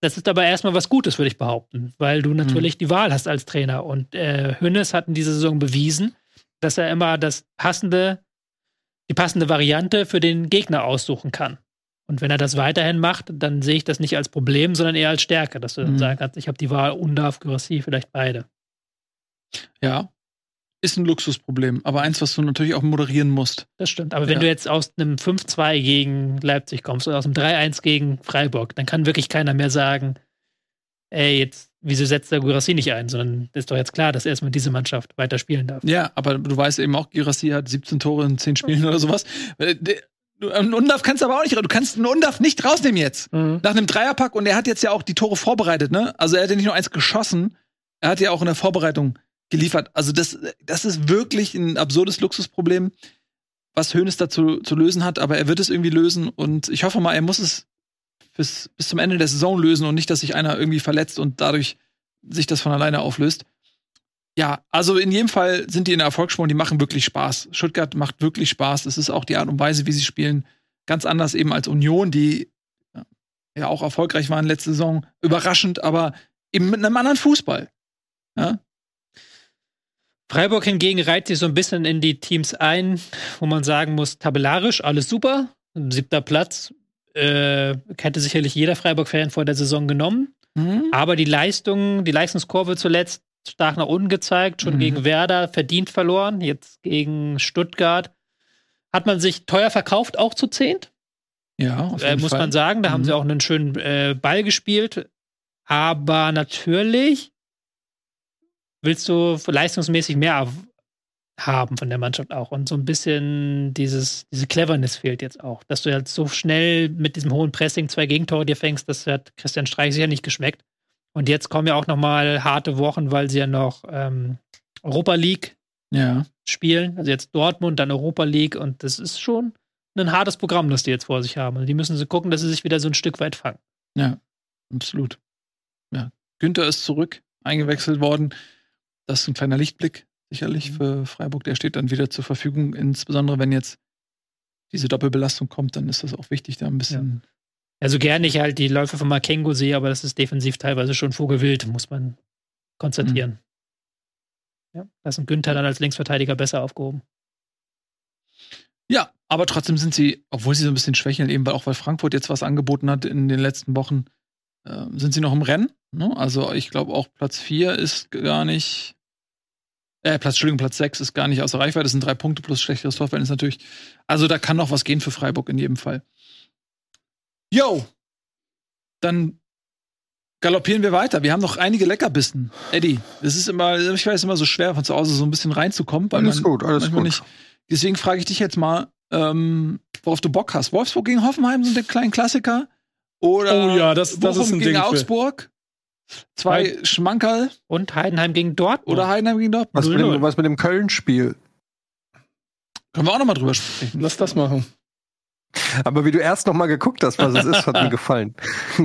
Das ist aber erstmal was Gutes, würde ich behaupten, weil du mhm. natürlich mhm. die Wahl hast als Trainer. Und äh, Hünnes hat in dieser Saison bewiesen, dass er immer das passende, die passende Variante für den Gegner aussuchen kann. Und wenn er das weiterhin macht, dann sehe ich das nicht als Problem, sondern eher als Stärke, dass du dann mhm. sagen kannst, ich habe die Wahl Undarf, Gyrassi, vielleicht beide. Ja, ist ein Luxusproblem, aber eins, was du natürlich auch moderieren musst. Das stimmt. Aber ja. wenn du jetzt aus einem 5-2 gegen Leipzig kommst oder aus einem 3-1 gegen Freiburg, dann kann wirklich keiner mehr sagen, ey, jetzt, wieso setzt der Gurassi nicht ein? Sondern ist doch jetzt klar, dass er erstmal diese Mannschaft weiter spielen darf. Ja, aber du weißt eben auch, Gurassi hat 17 Tore in 10 Spielen oder sowas. Äh, einen Undaf kannst du aber auch nicht, du kannst einen Undaf nicht rausnehmen jetzt. Mhm. Nach einem Dreierpack und er hat jetzt ja auch die Tore vorbereitet, ne? Also er hat ja nicht nur eins geschossen, er hat ja auch in der Vorbereitung geliefert. Also das, das ist wirklich ein absurdes Luxusproblem, was Hönes dazu zu lösen hat, aber er wird es irgendwie lösen und ich hoffe mal, er muss es bis, bis zum Ende der Saison lösen und nicht, dass sich einer irgendwie verletzt und dadurch sich das von alleine auflöst. Ja, also in jedem Fall sind die in der Erfolgsspur und die machen wirklich Spaß. Stuttgart macht wirklich Spaß. Es ist auch die Art und Weise, wie sie spielen, ganz anders eben als Union, die ja auch erfolgreich waren letzte Saison. Überraschend, aber eben mit einem anderen Fußball. Ja? Freiburg hingegen reiht sich so ein bisschen in die Teams ein, wo man sagen muss, tabellarisch alles super. Siebter Platz, äh, hätte sicherlich jeder Freiburg-Fan vor der Saison genommen. Mhm. Aber die Leistung, die Leistungskurve zuletzt stark nach unten gezeigt, schon mhm. gegen Werder verdient verloren, jetzt gegen Stuttgart. Hat man sich teuer verkauft, auch zu zehnt. Ja, äh, muss Fall. man sagen. Da mhm. haben sie auch einen schönen äh, Ball gespielt. Aber natürlich willst du leistungsmäßig mehr haben von der Mannschaft auch. Und so ein bisschen dieses, diese Cleverness fehlt jetzt auch. Dass du halt so schnell mit diesem hohen Pressing zwei Gegentore dir fängst, das hat Christian Streich sicher nicht geschmeckt. Und jetzt kommen ja auch noch mal harte Wochen, weil sie ja noch ähm, Europa League ja. spielen. Also jetzt Dortmund, dann Europa League. Und das ist schon ein hartes Programm, das die jetzt vor sich haben. Und also die müssen sie gucken, dass sie sich wieder so ein Stück weit fangen. Ja, absolut. Ja. Günther ist zurück, eingewechselt worden. Das ist ein kleiner Lichtblick sicherlich mhm. für Freiburg. Der steht dann wieder zur Verfügung, insbesondere wenn jetzt diese Doppelbelastung kommt, dann ist das auch wichtig, da ein bisschen. Ja. Also gerne ich halt die Läufe von Makengo sehe, aber das ist defensiv teilweise schon vogelwild, muss man konstatieren. Mhm. Ja, da ist ein Günther dann als Linksverteidiger besser aufgehoben. Ja, aber trotzdem sind sie, obwohl sie so ein bisschen schwächeln, eben weil auch weil Frankfurt jetzt was angeboten hat in den letzten Wochen, äh, sind sie noch im Rennen. Ne? Also ich glaube auch Platz 4 ist gar nicht Äh, Platz, Entschuldigung, Platz 6 ist gar nicht außer Reichweite. Das sind drei Punkte plus schlechteres Torverhältnis natürlich. Also da kann noch was gehen für Freiburg in jedem Fall. Yo! Dann galoppieren wir weiter. Wir haben noch einige Leckerbissen. Eddie, es ist immer, ich weiß, immer so schwer von zu Hause so ein bisschen reinzukommen. Alles man, gut, alles gut. Nicht, deswegen frage ich dich jetzt mal, ähm, worauf du Bock hast. Wolfsburg gegen Hoffenheim sind der kleinen Klassiker? Oder oh ja, das, das ist ein gegen Ding Augsburg? Zwei Heiden. Schmankerl. Und Heidenheim gegen Dortmund. Oder Heidenheim gegen Dortmund. Was, mit dem, was mit dem Köln-Spiel? Können wir auch noch mal drüber sprechen. Lass das machen. Aber wie du erst noch mal geguckt hast, was es ist, hat mir [laughs] gefallen.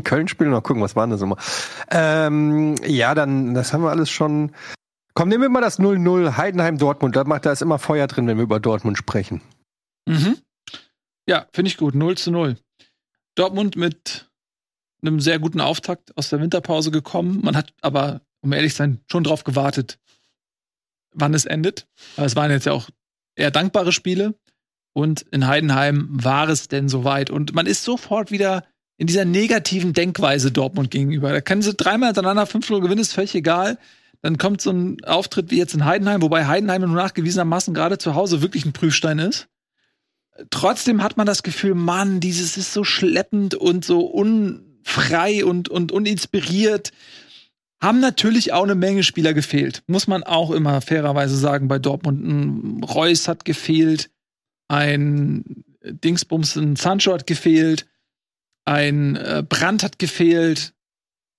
Köln-Spiel noch gucken, was waren das immer? Ähm, ja, dann, das haben wir alles schon. Komm, nehmen wir mal das 0-0 Heidenheim-Dortmund. Da, macht, da ist immer Feuer drin, wenn wir über Dortmund sprechen. Mhm. Ja, finde ich gut. 0 zu 0. Dortmund mit einem sehr guten Auftakt aus der Winterpause gekommen. Man hat aber, um ehrlich zu sein, schon drauf gewartet, wann es endet. Aber es waren jetzt ja auch eher dankbare Spiele. Und in Heidenheim war es denn soweit. Und man ist sofort wieder in dieser negativen Denkweise Dortmund gegenüber. Da können sie dreimal hintereinander 5-0 gewinnen, ist völlig egal. Dann kommt so ein Auftritt wie jetzt in Heidenheim, wobei Heidenheim nur nachgewiesenermaßen gerade zu Hause wirklich ein Prüfstein ist. Trotzdem hat man das Gefühl, Mann, dieses ist so schleppend und so unfrei und, und uninspiriert. Haben natürlich auch eine Menge Spieler gefehlt. Muss man auch immer fairerweise sagen bei Dortmund. Ein Reus hat gefehlt ein Dingsbums, ein Sancho hat gefehlt, ein äh, Brand hat gefehlt.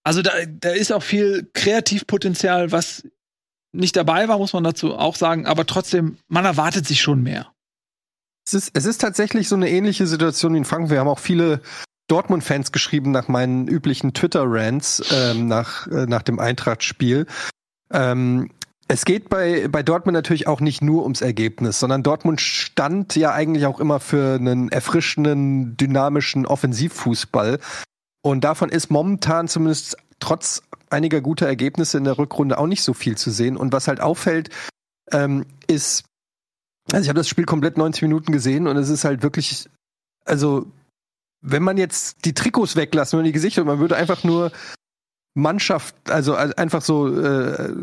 Also da, da ist auch viel Kreativpotenzial, was nicht dabei war, muss man dazu auch sagen, aber trotzdem, man erwartet sich schon mehr. Es ist, es ist tatsächlich so eine ähnliche Situation wie in Frankfurt. Wir haben auch viele Dortmund-Fans geschrieben nach meinen üblichen Twitter-Rants ähm, nach, äh, nach dem Eintracht-Spiel. Ähm, es geht bei, bei Dortmund natürlich auch nicht nur ums Ergebnis, sondern Dortmund stand ja eigentlich auch immer für einen erfrischenden, dynamischen Offensivfußball. Und davon ist momentan zumindest trotz einiger guter Ergebnisse in der Rückrunde auch nicht so viel zu sehen. Und was halt auffällt, ähm, ist, also ich habe das Spiel komplett 90 Minuten gesehen und es ist halt wirklich, also wenn man jetzt die Trikots weglassen und die Gesichter, man würde einfach nur Mannschaft, also einfach so, äh,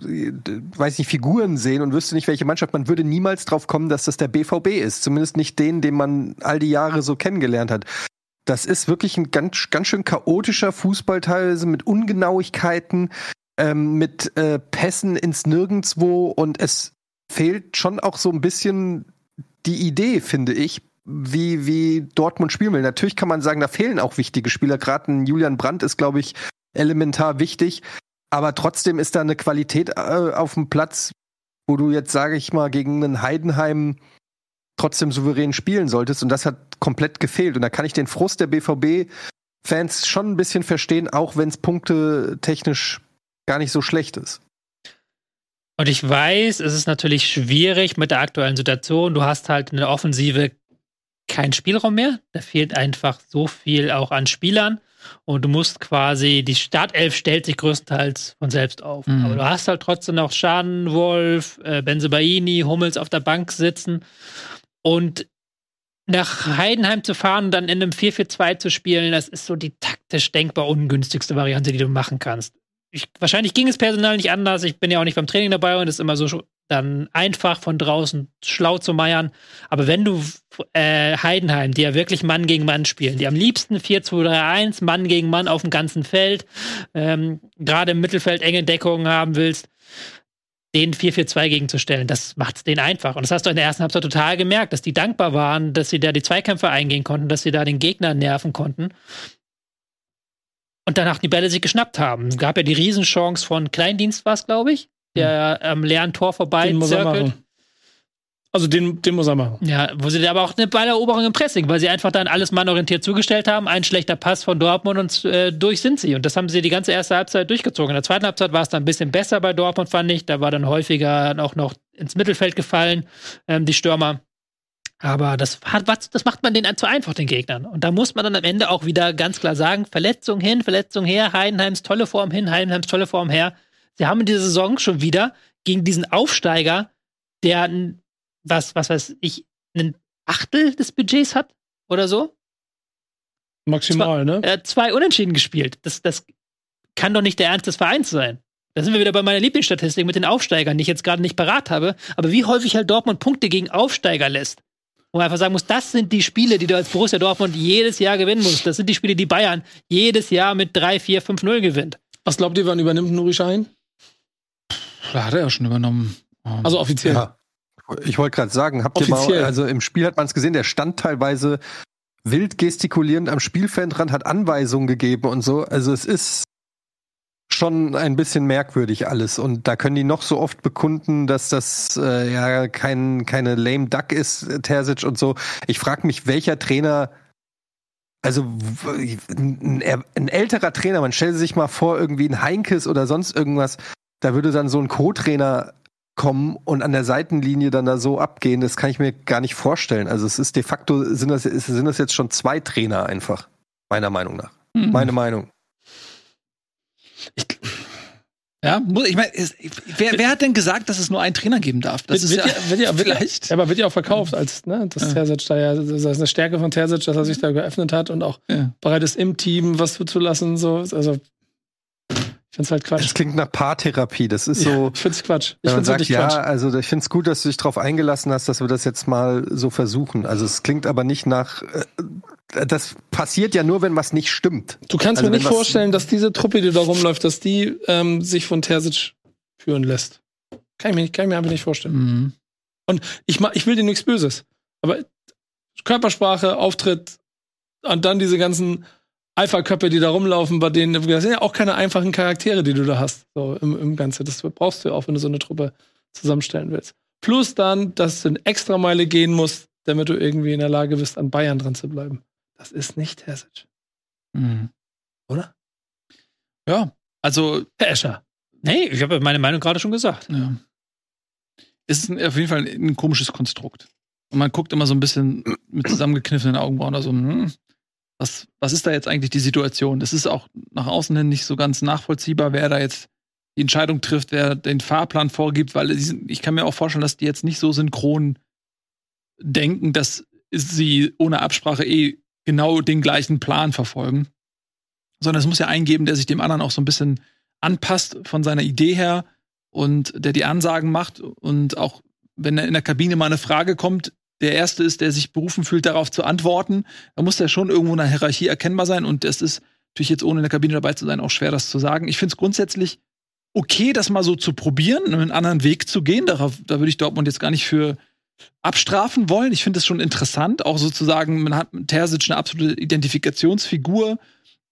weiß nicht, Figuren sehen und wüsste nicht, welche Mannschaft, man würde niemals drauf kommen, dass das der BVB ist. Zumindest nicht den, den man all die Jahre so kennengelernt hat. Das ist wirklich ein ganz, ganz schön chaotischer Fußball teilweise mit Ungenauigkeiten, ähm, mit äh, Pässen ins Nirgendwo und es fehlt schon auch so ein bisschen die Idee, finde ich, wie, wie Dortmund spielen will. Natürlich kann man sagen, da fehlen auch wichtige Spieler. Gerade ein Julian Brandt ist, glaube ich, elementar wichtig. Aber trotzdem ist da eine Qualität äh, auf dem Platz, wo du jetzt, sage ich mal, gegen einen Heidenheim trotzdem souverän spielen solltest. Und das hat komplett gefehlt. Und da kann ich den Frust der BVB-Fans schon ein bisschen verstehen, auch wenn es punkte technisch gar nicht so schlecht ist. Und ich weiß, es ist natürlich schwierig mit der aktuellen Situation. Du hast halt in der Offensive keinen Spielraum mehr. Da fehlt einfach so viel auch an Spielern. Und du musst quasi, die Startelf stellt sich größtenteils von selbst auf. Mhm. Aber du hast halt trotzdem noch Schadenwolf, äh, Benzebaini, Hummels auf der Bank sitzen. Und nach Heidenheim zu fahren und dann in einem 4-4-2 zu spielen, das ist so die taktisch denkbar ungünstigste Variante, die du machen kannst. Ich, wahrscheinlich ging es personal nicht anders. Ich bin ja auch nicht beim Training dabei und es ist immer so dann einfach von draußen schlau zu meiern. Aber wenn du äh, Heidenheim, die ja wirklich Mann gegen Mann spielen, die am liebsten 4-2-3-1, Mann gegen Mann auf dem ganzen Feld, ähm, gerade im Mittelfeld enge Deckungen haben willst, den 4-4-2 gegenzustellen, das macht es denen einfach. Und das hast du in der ersten Halbzeit total gemerkt, dass die dankbar waren, dass sie da die Zweikämpfe eingehen konnten, dass sie da den Gegner nerven konnten. Und danach die Bälle sich geschnappt haben. Es gab ja die Riesenchance von Kleindienst, war es, glaube ich, der am ähm, leeren Tor vorbei den muss er machen. Also den, den muss er machen. Ja, wo sie aber auch eine Balleroberung im Pressing, weil sie einfach dann alles mannorientiert zugestellt haben. Ein schlechter Pass von Dortmund und äh, durch sind sie. Und das haben sie die ganze erste Halbzeit durchgezogen. In der zweiten Halbzeit war es dann ein bisschen besser bei Dortmund, fand ich. Da war dann häufiger auch noch ins Mittelfeld gefallen, ähm, die Stürmer. Aber das, hat, was, das macht man denen zu einfach, den Gegnern. Und da muss man dann am Ende auch wieder ganz klar sagen, Verletzung hin, Verletzung her, Heidenheims tolle Form hin, Heidenheims tolle Form her. Sie haben in dieser Saison schon wieder gegen diesen Aufsteiger, der was, was weiß ich, ein Achtel des Budgets hat oder so. Maximal, zwei, ne? Hat zwei Unentschieden gespielt. Das, das kann doch nicht der Ernst des Vereins sein. Da sind wir wieder bei meiner Lieblingsstatistik mit den Aufsteigern, die ich jetzt gerade nicht parat habe. Aber wie häufig halt Dortmund Punkte gegen Aufsteiger lässt. Wo man einfach sagen muss, das sind die Spiele, die du als Borussia Dortmund jedes Jahr gewinnen musst. Das sind die Spiele, die Bayern jedes Jahr mit 3, 4, 5, 0 gewinnt. Was glaubt ihr, wann übernimmt Nuri Schein? Hat er ja schon übernommen. Also offiziell. Ja. Ich wollte gerade sagen, habt ihr Offiziell. mal, also im Spiel hat man es gesehen, der stand teilweise wild gestikulierend am Spielfeldrand, hat Anweisungen gegeben und so. Also es ist schon ein bisschen merkwürdig alles. Und da können die noch so oft bekunden, dass das äh, ja kein, keine lame duck ist, Terzic und so. Ich frage mich, welcher Trainer, also ein älterer Trainer, man stellt sich mal vor, irgendwie ein Heinkes oder sonst irgendwas, da würde dann so ein Co-Trainer kommen und an der Seitenlinie dann da so abgehen, das kann ich mir gar nicht vorstellen. Also es ist de facto, sind das, sind das jetzt schon zwei Trainer einfach, meiner Meinung nach. Mhm. Meine Meinung. Ich, ja, muss, ich meine, wer, wer hat denn gesagt, dass es nur einen Trainer geben darf? Das wird, ist wird, ja, wird, ja, wird, ja, [laughs] vielleicht. ja, aber wird ja auch verkauft als, ne, dass Ja. Terzic da ja, das ist eine Stärke von Terzic, dass er sich da geöffnet hat und auch Ja. bereit ist, im Team was zuzulassen, so. Also, ich find's halt Quatsch. Das klingt nach Paartherapie. Das ist Ja, so, ich find's Quatsch. Ich wenn man find's sagt, wirklich ja, Quatsch. also ich finde es gut, dass du dich darauf eingelassen hast, dass wir das jetzt mal so versuchen. Also es klingt aber nicht nach, äh, das passiert ja nur, wenn was nicht stimmt. Du kannst also mir nicht vorstellen, dass diese Truppe, die da rumläuft, dass die ähm, sich von Terzic führen lässt. Kann ich mir, nicht, kann ich mir einfach nicht vorstellen. Mhm. Ich, ma- ich will dir nichts Böses. Aber Körpersprache, Auftritt und dann diese ganzen Alpha-Köpfe, die da rumlaufen, bei denen, das sind ja auch keine einfachen Charaktere, die du da hast, so im, im Ganze. Das brauchst du ja auch, wenn du so eine Truppe zusammenstellen willst. Plus dann, dass du eine Extrameile gehen musst, damit du irgendwie in der Lage bist, an Bayern dran zu bleiben. Das ist nicht Terzic, Mhm. oder? Ja, also Herr Escher. Nee, ich habe meine Meinung gerade schon gesagt. Ja. Es ist auf jeden Fall ein komisches Konstrukt. Und man guckt immer so ein bisschen mit zusammengekniffenen Augenbrauen oder so, hm, was, was ist da jetzt eigentlich die Situation? Das ist auch nach außen hin nicht so ganz nachvollziehbar, wer da jetzt die Entscheidung trifft, wer den Fahrplan vorgibt, weil sind, ich kann mir auch vorstellen, dass die jetzt nicht so synchron denken, dass sie ohne Absprache eh genau den gleichen Plan verfolgen. Sondern es muss ja einen geben, der sich dem anderen auch so ein bisschen anpasst von seiner Idee her und der die Ansagen macht und auch wenn in der Kabine mal eine Frage kommt, der erste ist, der sich berufen fühlt, darauf zu antworten, da muss der schon irgendwo in der Hierarchie erkennbar sein und es ist natürlich jetzt ohne in der Kabine dabei zu sein auch schwer, das zu sagen. Ich finde es grundsätzlich okay, das mal so zu probieren, einen anderen Weg zu gehen. Darauf, da würde ich Dortmund jetzt gar nicht für abstrafen wollen. Ich finde es schon interessant, auch sozusagen, man hat mit Terzic eine absolute Identifikationsfigur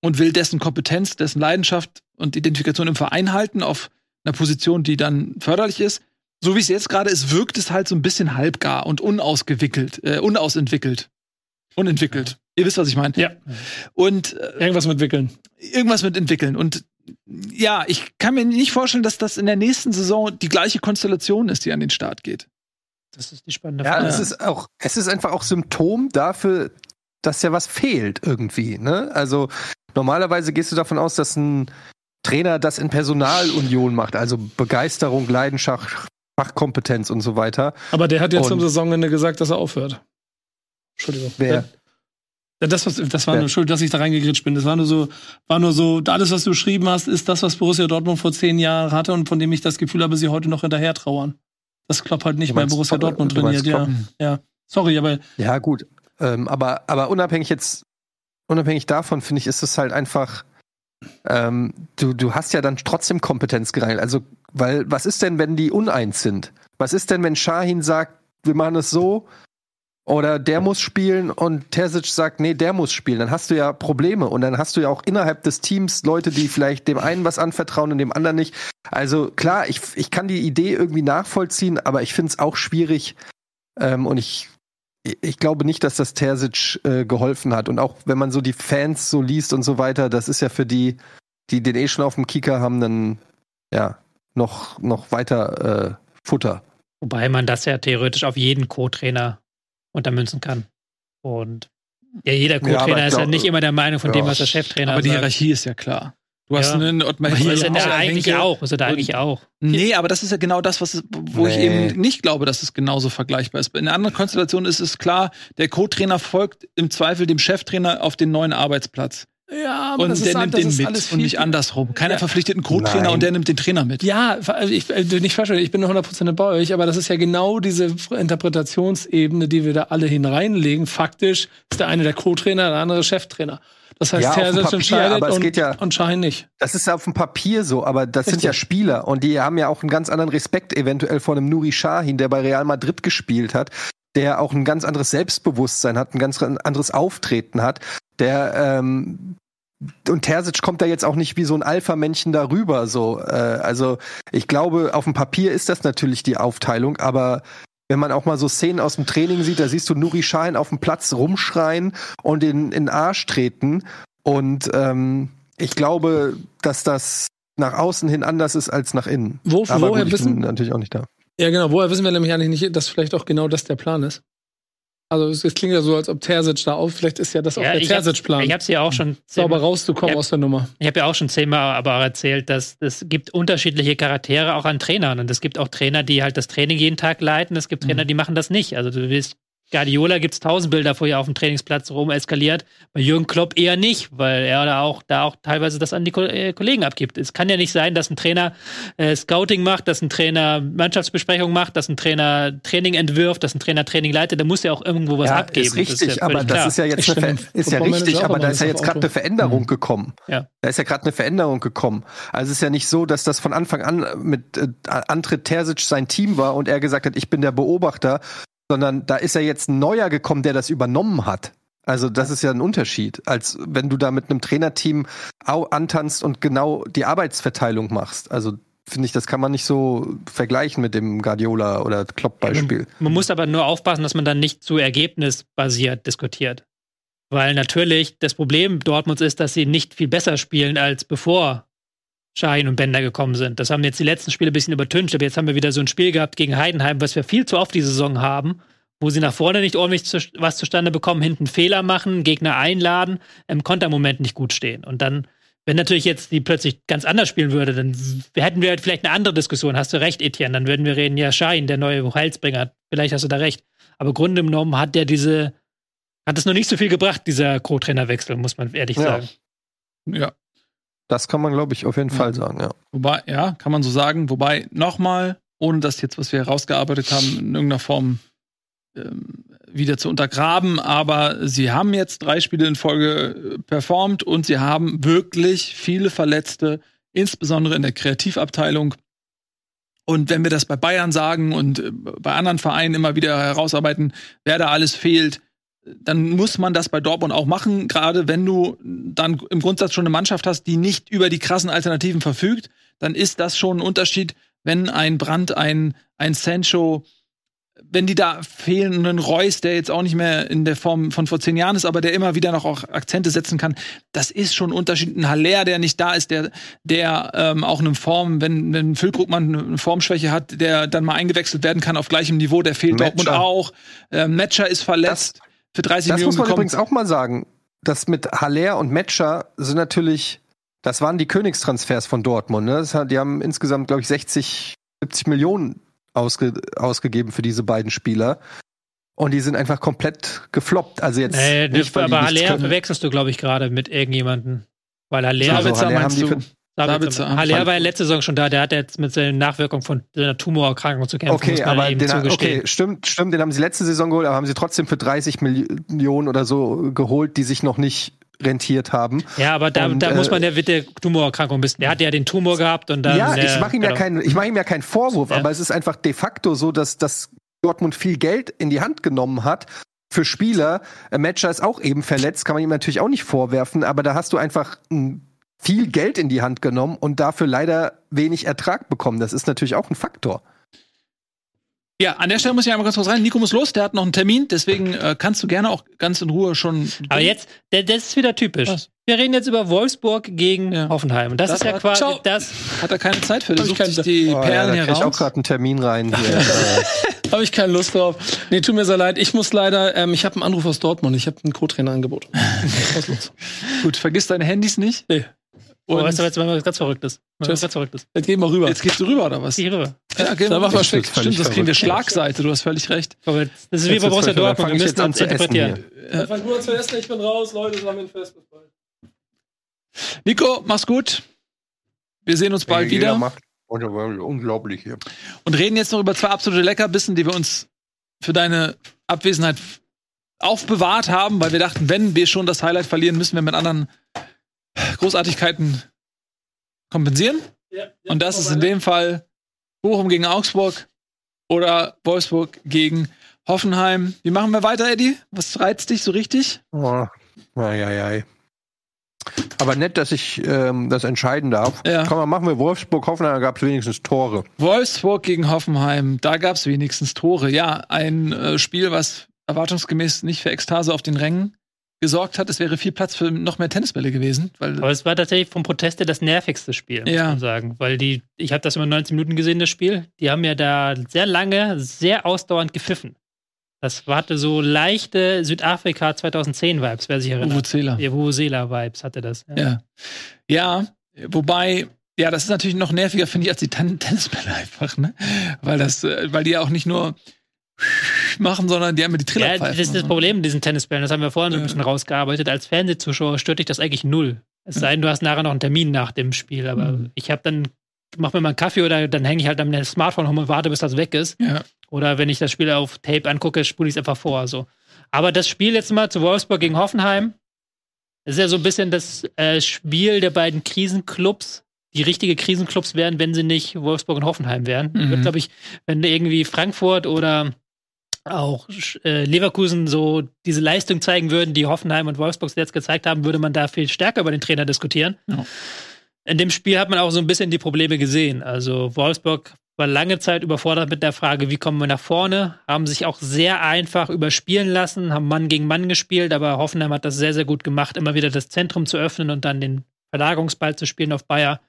und will dessen Kompetenz, dessen Leidenschaft und Identifikation im Verein halten auf einer Position, die dann förderlich ist. So wie es jetzt gerade ist, wirkt es halt so ein bisschen halbgar und unausgewickelt, äh, unausentwickelt. Unentwickelt. Ihr wisst, was ich meine. Ja. Und äh, Irgendwas mitwickeln. irgendwas mit entwickeln. Und ja, ich kann mir nicht vorstellen, dass das in der nächsten Saison die gleiche Konstellation ist, die an den Start geht. Das ist die spannende Ja, Frage. es ist auch, es ist einfach auch Symptom dafür, dass ja was fehlt irgendwie. Ne? Also normalerweise gehst du davon aus, dass ein Trainer das in Personalunion macht, also Begeisterung, Leidenschaft, Fachkompetenz und so weiter. Aber der hat jetzt Und- zum Saisonende gesagt, dass er aufhört. Entschuldigung. Wer? Ja, das, was, das war Wer? nur schuld, dass ich da reingegritscht bin. Das war nur so, war nur so, alles, was du geschrieben hast, ist das, was Borussia Dortmund vor zehn Jahren hatte und von dem ich das Gefühl habe, sie heute noch hinterher trauern. Das Klopp halt nicht bei meinst Borussia Klopp- Dortmund trainiert, ja. Ja. Sorry, aber Ja, gut. Ähm, aber, aber unabhängig jetzt, unabhängig davon, finde ich, ist es halt einfach, ähm, du, du hast ja dann trotzdem Kompetenz gereinigt. Also, weil, was ist denn, wenn die uneins sind? Was ist denn, wenn Shahin sagt, wir machen es so, oder der muss spielen und Terzic sagt, nee, der muss spielen, dann hast du ja Probleme und dann hast du ja auch innerhalb des Teams Leute, die vielleicht dem einen was anvertrauen und dem anderen nicht. Also klar, ich, ich kann die Idee irgendwie nachvollziehen, aber ich finde es auch schwierig ähm, und ich ich glaube nicht, dass das Terzic äh, geholfen hat. Und auch wenn man so die Fans so liest und so weiter, das ist ja für die, die den eh schon auf dem Kicker haben, dann ja noch, noch weiter äh, Futter. Wobei man das ja theoretisch auf jeden Co-Trainer untermünzen kann. Und ja, jeder Ja, Co-Trainer ich ist ja nicht immer der Meinung von dem, Ja. was der Cheftrainer Aber die sagt. Hierarchie ist ja klar. Du hast Ja. einen Ottmar hier Hitzfeld, ist er Hauser, eigentlich auch. Ist er da eigentlich auch. Nee, aber das ist ja genau das, was, wo ich Nee. eben nicht glaube, dass es genauso vergleichbar ist. In einer anderen Konstellation ist es klar, der Co-Trainer folgt im Zweifel dem Cheftrainer auf den neuen Arbeitsplatz. Ja, aber und das der ist, nimmt das den ist mit alles und nicht andersrum. Keiner Ja. verpflichtet einen Co-Trainer und der nimmt den Trainer mit. Ja, also ich äh, nicht falsch, ich bin 100% bei euch, aber das ist ja genau diese Interpretationsebene, die wir da alle hineinlegen. Faktisch ist der eine der Co-Trainer, der andere Cheftrainer. Das heißt, Ja, Terzic Papier, entscheidet aber es und, geht ja- und Schein nicht. Das ist auf dem Papier so, aber das sind Richtig. ja Spieler und die haben ja auch einen ganz anderen Respekt eventuell vor einem Nuri Sahin, der bei Real Madrid gespielt hat, der auch ein ganz anderes Selbstbewusstsein hat, ein ganz anderes Auftreten hat, der ähm, und Terzic kommt da jetzt auch nicht wie so ein Alpha-Männchen darüber. So, äh, also ich glaube, auf dem Papier ist das natürlich die Aufteilung, aber wenn man auch mal so Szenen aus dem Training sieht, da siehst du Nuri Sahin auf dem Platz rumschreien und in, in den Arsch treten. Und ähm, ich glaube, dass das nach außen hin anders ist als nach innen. Wo, Aber woher gut, ich bin wissen, natürlich auch nicht da. ja genau, woher wissen wir nämlich eigentlich nicht, dass vielleicht auch genau das der Plan ist? Also es, es klingt ja so, als ob Terzic da auf, vielleicht ist ja das auch der hab- Terzic-Plan, Ich habe es ja auch schon sauber zehnmal- rauszukommen Ja. aus der Nummer. Ich habe ja auch schon zehnmal aber erzählt, dass es gibt unterschiedliche Charaktere auch an Trainern. Und es gibt auch Trainer, die halt das Training jeden Tag leiten. Es gibt Trainer, die machen das nicht. Also du willst Guardiola gibt es tausend Bilder, wo er auf dem Trainingsplatz rum eskaliert. Bei Jürgen Klopp eher nicht, weil er da auch, da auch teilweise das an die Ko äh, Kollegen abgibt. Es kann ja nicht sein, dass ein Trainer äh, Scouting macht, dass ein Trainer Mannschaftsbesprechung macht, dass ein Trainer Training entwirft, dass ein Trainer Training leitet. Da muss ja auch irgendwo was ja, abgeben. ist richtig, ja aber das ist ja jetzt eine Ver ist ja richtig, aber da ist ja jetzt gerade eine Veränderung gekommen. Ja. Da ist ja gerade eine Veränderung gekommen. Also es ist ja nicht so, dass das von Anfang an mit äh, Antritt Terzic sein Team war und er gesagt hat, ich bin der Beobachter, sondern da ist ja jetzt ein neuer gekommen, der das übernommen hat. Also das ist ja ein Unterschied, als wenn du da mit einem Trainerteam antanzt und genau die Arbeitsverteilung machst. Also finde ich, das kann man nicht so vergleichen mit dem Guardiola oder Klopp-Beispiel. Man muss aber nur aufpassen, dass man dann nicht zu ergebnisbasiert diskutiert. Weil natürlich das Problem Dortmunds ist, dass sie nicht viel besser spielen als bevor Schein und Bender gekommen sind. Das haben jetzt die letzten Spiele ein bisschen übertüncht, aber jetzt haben wir wieder so ein Spiel gehabt gegen Heidenheim, was wir viel zu oft die Saison haben, wo sie nach vorne nicht ordentlich zu, was zustande bekommen, hinten Fehler machen, Gegner einladen, im Kontermoment nicht gut stehen. Und dann, wenn natürlich jetzt die plötzlich ganz anders spielen würde, dann hätten wir halt vielleicht eine andere Diskussion. Hast du recht, Etienne? Dann würden wir reden, ja, Schein, der neue Heilsbringer. Vielleicht hast du da recht. Aber Grunde genommen hat der diese, hat es noch nicht so viel gebracht, dieser Co-Trainerwechsel, muss man ehrlich Ja. sagen. Ja. Das kann man, glaube ich, auf jeden Fall sagen, ja. Wobei, ja, kann man so sagen. Wobei, nochmal, ohne das jetzt, was wir herausgearbeitet haben, in irgendeiner Form ähm, wieder zu untergraben, aber sie haben jetzt drei Spiele in Folge äh, performt und sie haben wirklich viele Verletzte, insbesondere in der Kreativabteilung. Und wenn wir das bei Bayern sagen und äh, bei anderen Vereinen immer wieder herausarbeiten, wer da alles fehlt, dann muss man das bei Dortmund auch machen, gerade wenn du dann im Grundsatz schon eine Mannschaft hast, die nicht über die krassen Alternativen verfügt, dann ist das schon ein Unterschied, wenn ein Brand, ein, ein Sancho, wenn die da fehlen, und ein Reus, der jetzt auch nicht mehr in der Form von vor zehn Jahren ist, aber der immer wieder noch auch Akzente setzen kann, das ist schon ein Unterschied. Ein Haller, der nicht da ist, der, der ähm, auch eine Form, wenn, wenn Füllkrugmann eine Formschwäche hat, der dann mal eingewechselt werden kann auf gleichem Niveau, der fehlt Metscher. Dortmund auch. Ähm, Metscher ist verletzt. Für 30 Das Millionen muss man übrigens auch mal sagen. Das mit Haller und Metscher sind natürlich, das waren die Königstransfers von Dortmund. Ne? Das hat, die haben insgesamt, glaube ich, 60, 70 Millionen ausge, ausgegeben für diese beiden Spieler. Und die sind einfach komplett gefloppt. Also jetzt Äh, nicht, die aber Haller verwechselst du, glaube ich, gerade mit irgendjemandem. Weil Haller, Also Haller haben meinst die du? für, Sabitzer. Haller war ja letzte Saison schon da, der hat jetzt mit seinen Nachwirkungen von seiner Tumorerkrankung zu kämpfen, muss Okay, man aber ihm den, okay, stimmt, stimmt, den haben sie letzte Saison geholt, aber haben sie trotzdem für 30 Millionen oder so geholt, die sich noch nicht rentiert haben. Ja, aber da, Und, da äh, muss man der mit der Tumorerkrankung ein bisschen. Der hat ja den Tumor gehabt und dann. ja, der, ich mache ihm ja genau. keinen, ich mache ihm ja keinen Vorwurf, Ja. aber es ist einfach de facto so, dass dass Dortmund viel Geld in die Hand genommen hat für Spieler. Äh, Matcher ist auch eben verletzt, kann man ihm natürlich auch nicht vorwerfen, aber da hast du einfach m, viel Geld in die Hand genommen und dafür leider wenig Ertrag bekommen. Das ist natürlich auch ein Faktor. Ja, an der Stelle muss ich einmal ganz kurz rein. Nico muss los, der hat noch einen Termin, deswegen äh, kannst du gerne auch ganz in Ruhe schon. Aber jetzt, das ist wieder typisch. Was? Wir reden jetzt über Wolfsburg gegen Ja. Hoffenheim. Und das, Das ist ja quasi Ciao. das. hat er keine Zeit für. Ich sucht sich die Oh, ja, Perlen da krieg ich auch heraus. gerade einen Termin rein. [laughs] Hier. Habe ich keine Lust drauf. Nee, tut mir sehr leid. Ich muss leider, ähm, ich habe einen Anruf aus Dortmund. Ich habe ein Co-Trainer-Angebot. [laughs] Was los? Gut, vergiss deine Handys nicht. Nee. Oh, Und weißt du, jetzt mal was ganz Verrücktes. Ganz Verrücktes. Jetzt gehen wir rüber. jetzt gehst du rüber, oder was? Hier rüber. Ja, geh Da mach mal schick. Stimmt, das kriegen wir. Schlagseite, du hast völlig recht. Das ist wie Jetzt bei Borussia. Dann Dortmund. Wir ich müssen jetzt an uns zu essen interpretieren. Fang nur zu essen, ich bin raus. Leute, sammeln fest. Bis bald. Nico, mach's gut. Wir sehen uns bald wieder. Macht unglaublich hier. Und reden jetzt noch über zwei absolute Leckerbissen, die wir uns für deine Abwesenheit aufbewahrt haben, weil wir dachten, wenn wir schon das Highlight verlieren, müssen wir mit anderen Großartigkeiten kompensieren. Und das ist in dem Fall Bochum gegen Augsburg oder Wolfsburg gegen Hoffenheim. Wie machen wir weiter, Eddie? Was reizt dich so richtig? Oh, ai, ai, ai. Aber nett, dass ich ähm, das entscheiden darf. Ja. Komm mal, machen wir Wolfsburg, Hoffenheim, da gab es wenigstens Tore. Wolfsburg gegen Hoffenheim, da gab es wenigstens Tore. Ja, ein äh, Spiel, was erwartungsgemäß nicht für Ekstase auf den Rängen gesorgt hat. Es wäre viel Platz für noch mehr Tennisbälle gewesen. Weil Aber es war tatsächlich vom Protest her das nervigste Spiel, muss Ja. man sagen. Weil die, ich habe das immer 19 Minuten gesehen, das Spiel. Die haben ja da sehr lange, sehr ausdauernd gepfiffen. Das hatte so leichte Südafrika 2010-Vibes, wer sich erinnert. Zähler. Ja, Vuvuzela-Vibes hatte das. Ja. ja, wobei, ja, das ist natürlich noch nerviger, finde ich, als die Ten Tennisbälle einfach, ne? Weil das, äh, weil die ja auch nicht nur machen, sondern die haben ja die Ja, Trillerpfeifen. das ist das. Problem mit diesen Tennisbällen. Das haben wir vorhin so ein Ja. bisschen rausgearbeitet. Als Fernsehzuschauer stört dich das eigentlich null. Es sei denn, du hast nachher noch einen Termin nach dem Spiel. Aber Mhm. ich habe dann, mach mir mal einen Kaffee oder dann hänge ich halt am Smartphone rum und warte, bis das weg ist. Ja. Oder wenn ich das Spiel auf Tape angucke, spule ich es einfach vor. So. Aber das Spiel jetzt mal zu Wolfsburg gegen Hoffenheim, das ist ja so ein bisschen das äh, Spiel der beiden Krisenclubs, die richtige Krisenclubs wären, wenn sie nicht Wolfsburg und Hoffenheim wären. Mhm. Ich würde, glaube ich, wenn irgendwie Frankfurt oder auch äh, Leverkusen so diese Leistung zeigen würden, die Hoffenheim und Wolfsburg jetzt gezeigt haben, würde man da viel stärker über den Trainer diskutieren. Ja. In dem Spiel hat man auch so ein bisschen die Probleme gesehen. Also Wolfsburg war lange Zeit überfordert mit der Frage, wie kommen wir nach vorne, haben sich auch sehr einfach überspielen lassen, haben Mann gegen Mann gespielt, aber Hoffenheim hat das sehr, sehr gut gemacht, immer wieder das Zentrum zu öffnen und dann den Verlagerungsball zu spielen auf Bayer.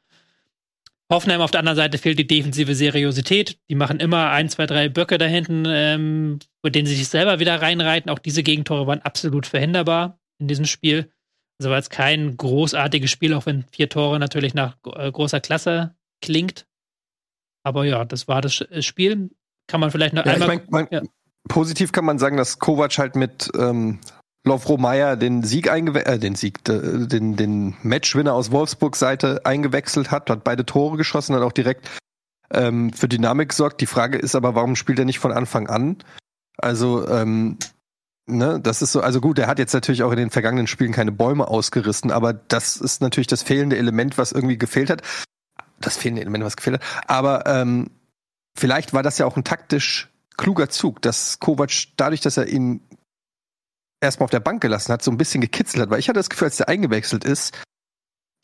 Hoffenheim auf der anderen Seite fehlt die defensive Seriosität. Die machen immer ein, zwei, drei Böcke da hinten, ähm, mit denen sie sich selber wieder reinreiten. Auch diese Gegentore waren absolut verhinderbar in diesem Spiel. Also war jetzt kein großartiges Spiel, auch wenn vier Tore natürlich nach äh, großer Klasse klingt. Aber ja, das war das Sch- Spiel. Kann man vielleicht noch Ja, ich einmal. mein, man, ja. Positiv kann man sagen, dass Kovac halt mit ähm, Lovro Meyer den Sieg eingewe äh, den Sieg, äh, den, den Matchwinner aus Wolfsburgs Seite eingewechselt hat, hat beide Tore geschossen, hat auch direkt ähm, für Dynamik gesorgt. Die Frage ist aber, warum spielt er nicht von Anfang an? Also, ähm, ne, das ist so, also gut, er hat jetzt natürlich auch in den vergangenen Spielen keine Bäume ausgerissen, aber das ist natürlich das fehlende Element, was irgendwie gefehlt hat. Das fehlende Element, was gefehlt hat. Aber ähm, vielleicht war das ja auch ein taktisch kluger Zug, dass Kovac dadurch, dass er ihn erstmal auf der Bank gelassen hat, so ein bisschen gekitzelt hat. Weil ich hatte das Gefühl, als der eingewechselt ist,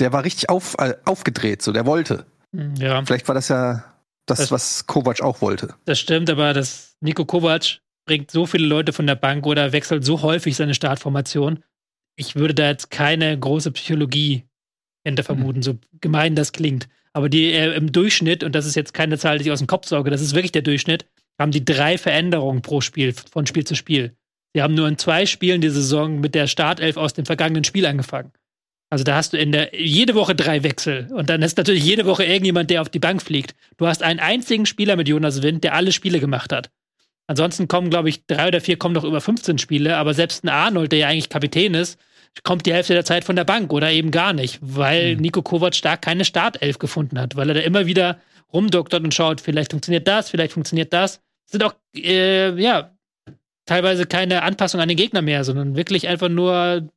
der war richtig auf, äh, aufgedreht, so der wollte. Ja, Vielleicht war das ja das, Das- was Kovac auch wollte. das stimmt, aber das Nico Kovac bringt so viele Leute von der Bank oder wechselt so häufig seine Startformation. Ich würde da jetzt keine große Psychologie hinter vermuten, so gemein das klingt. Aber die äh, im Durchschnitt, und das ist jetzt keine Zahl, die ich aus dem Kopf sauge, das ist wirklich der Durchschnitt, haben die drei Veränderungen pro Spiel, von Spiel zu Spiel. Sie haben nur in zwei Spielen die Saison mit der Startelf aus dem vergangenen Spiel angefangen. Also da hast du in der jede Woche drei Wechsel und dann ist natürlich jede Woche irgendjemand, der auf die Bank fliegt. Du hast einen einzigen Spieler mit Jonas Wind, der alle Spiele gemacht hat. Ansonsten kommen, glaube ich, drei oder vier kommen noch über 15 Spiele, aber selbst ein Arnold, der ja eigentlich Kapitän ist, kommt die Hälfte der Zeit von der Bank oder eben gar nicht, weil Nico Kovac da keine Startelf gefunden hat, weil er da immer wieder rumdoktert und schaut, vielleicht funktioniert das, vielleicht funktioniert das. Es sind auch, äh, ja, teilweise keine Anpassung an den Gegner mehr, sondern wirklich einfach nur,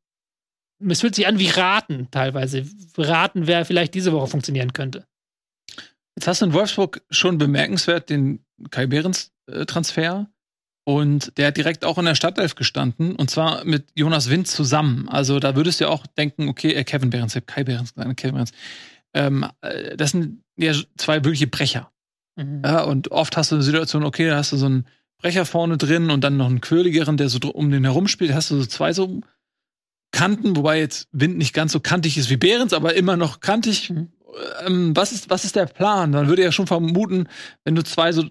es fühlt sich an wie Raten teilweise. Raten, wer vielleicht diese Woche funktionieren könnte. Jetzt hast du in Wolfsburg schon bemerkenswert den Kai Behrens äh, Transfer. Und der hat direkt auch in der Stadtelf gestanden. Und zwar mit Jonas Wind zusammen. Also da würdest du ja auch denken, okay, äh, Kevin Behrens, ich hab Kai Behrens gesagt, Kevin Behrens. Ähm, äh, das sind ja zwei wirkliche Brecher. Ja, und oft hast du eine Situation, okay, da hast du so einen Brecher vorne drin und dann noch einen quirligeren, der so um den herum spielt. Hast du so zwei so Kanten, wobei jetzt Wind nicht ganz so kantig ist wie Behrens, aber immer noch kantig. Mhm. Ähm, was, ist, was ist der Plan? Dann würde ich ja schon vermuten, wenn du zwei so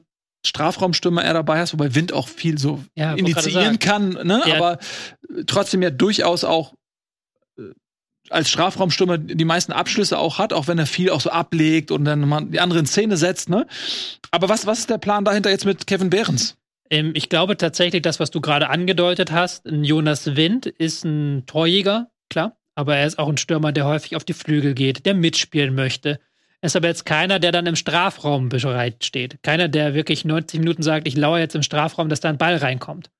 Strafraumstürmer eher dabei hast, wobei Wind auch viel so Ja, initiieren kann, ne? Ja. aber äh, trotzdem ja durchaus auch äh, als Strafraumstürmer die meisten Abschlüsse auch hat, auch wenn er viel auch so ablegt und dann die andere in Szene setzt, ne? Aber was, was ist der Plan dahinter jetzt mit Kevin Behrens? Ähm, ich glaube tatsächlich, das, was du gerade angedeutet hast, ein Jonas Wind ist ein Torjäger, klar. aber er ist auch ein Stürmer, der häufig auf die Flügel geht, der mitspielen möchte. Er ist aber jetzt keiner, der dann im Strafraum bereit steht. Keiner, der wirklich 90 Minuten sagt, ich lauere jetzt im Strafraum, dass da ein Ball reinkommt.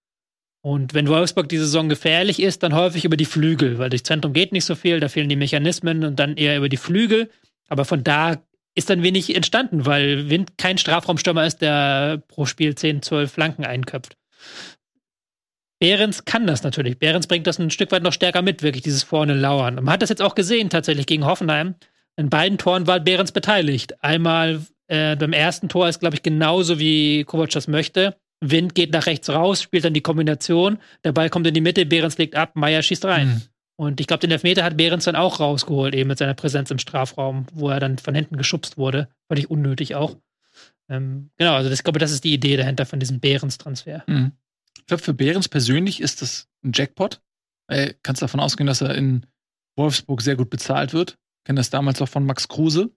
Und wenn Wolfsburg diese Saison gefährlich ist, dann häufig über die Flügel, weil durchs Zentrum geht nicht so viel, da fehlen die Mechanismen und dann eher über die Flügel. Aber von da ist dann wenig entstanden, weil Wind kein Strafraumstürmer ist, der pro Spiel 10, 12 Flanken einköpft. Behrens kann das natürlich. Behrens bringt das ein Stück weit noch stärker mit, wirklich dieses vorne Lauern. man hat das jetzt auch gesehen, tatsächlich gegen Hoffenheim. In beiden Toren war Behrens beteiligt. Einmal äh, beim ersten Tor ist, glaube ich, genauso wie Kovac das möchte. Wind geht nach rechts raus, spielt dann die Kombination. Der Ball kommt in die Mitte, Behrens legt ab, Meier schießt rein. Mhm. Und ich glaube, den Elfmeter hat Behrens dann auch rausgeholt, eben mit seiner Präsenz im Strafraum, wo er dann von hinten geschubst wurde. Völlig unnötig auch. Ähm, genau, also das, ich glaube, das ist die Idee dahinter von diesem Behrens-Transfer. Mhm. Ich glaube, für Behrens persönlich ist das ein Jackpot. Äh, kannst davon ausgehen, dass er in Wolfsburg sehr gut bezahlt wird. Ich kenne das damals auch von Max Kruse,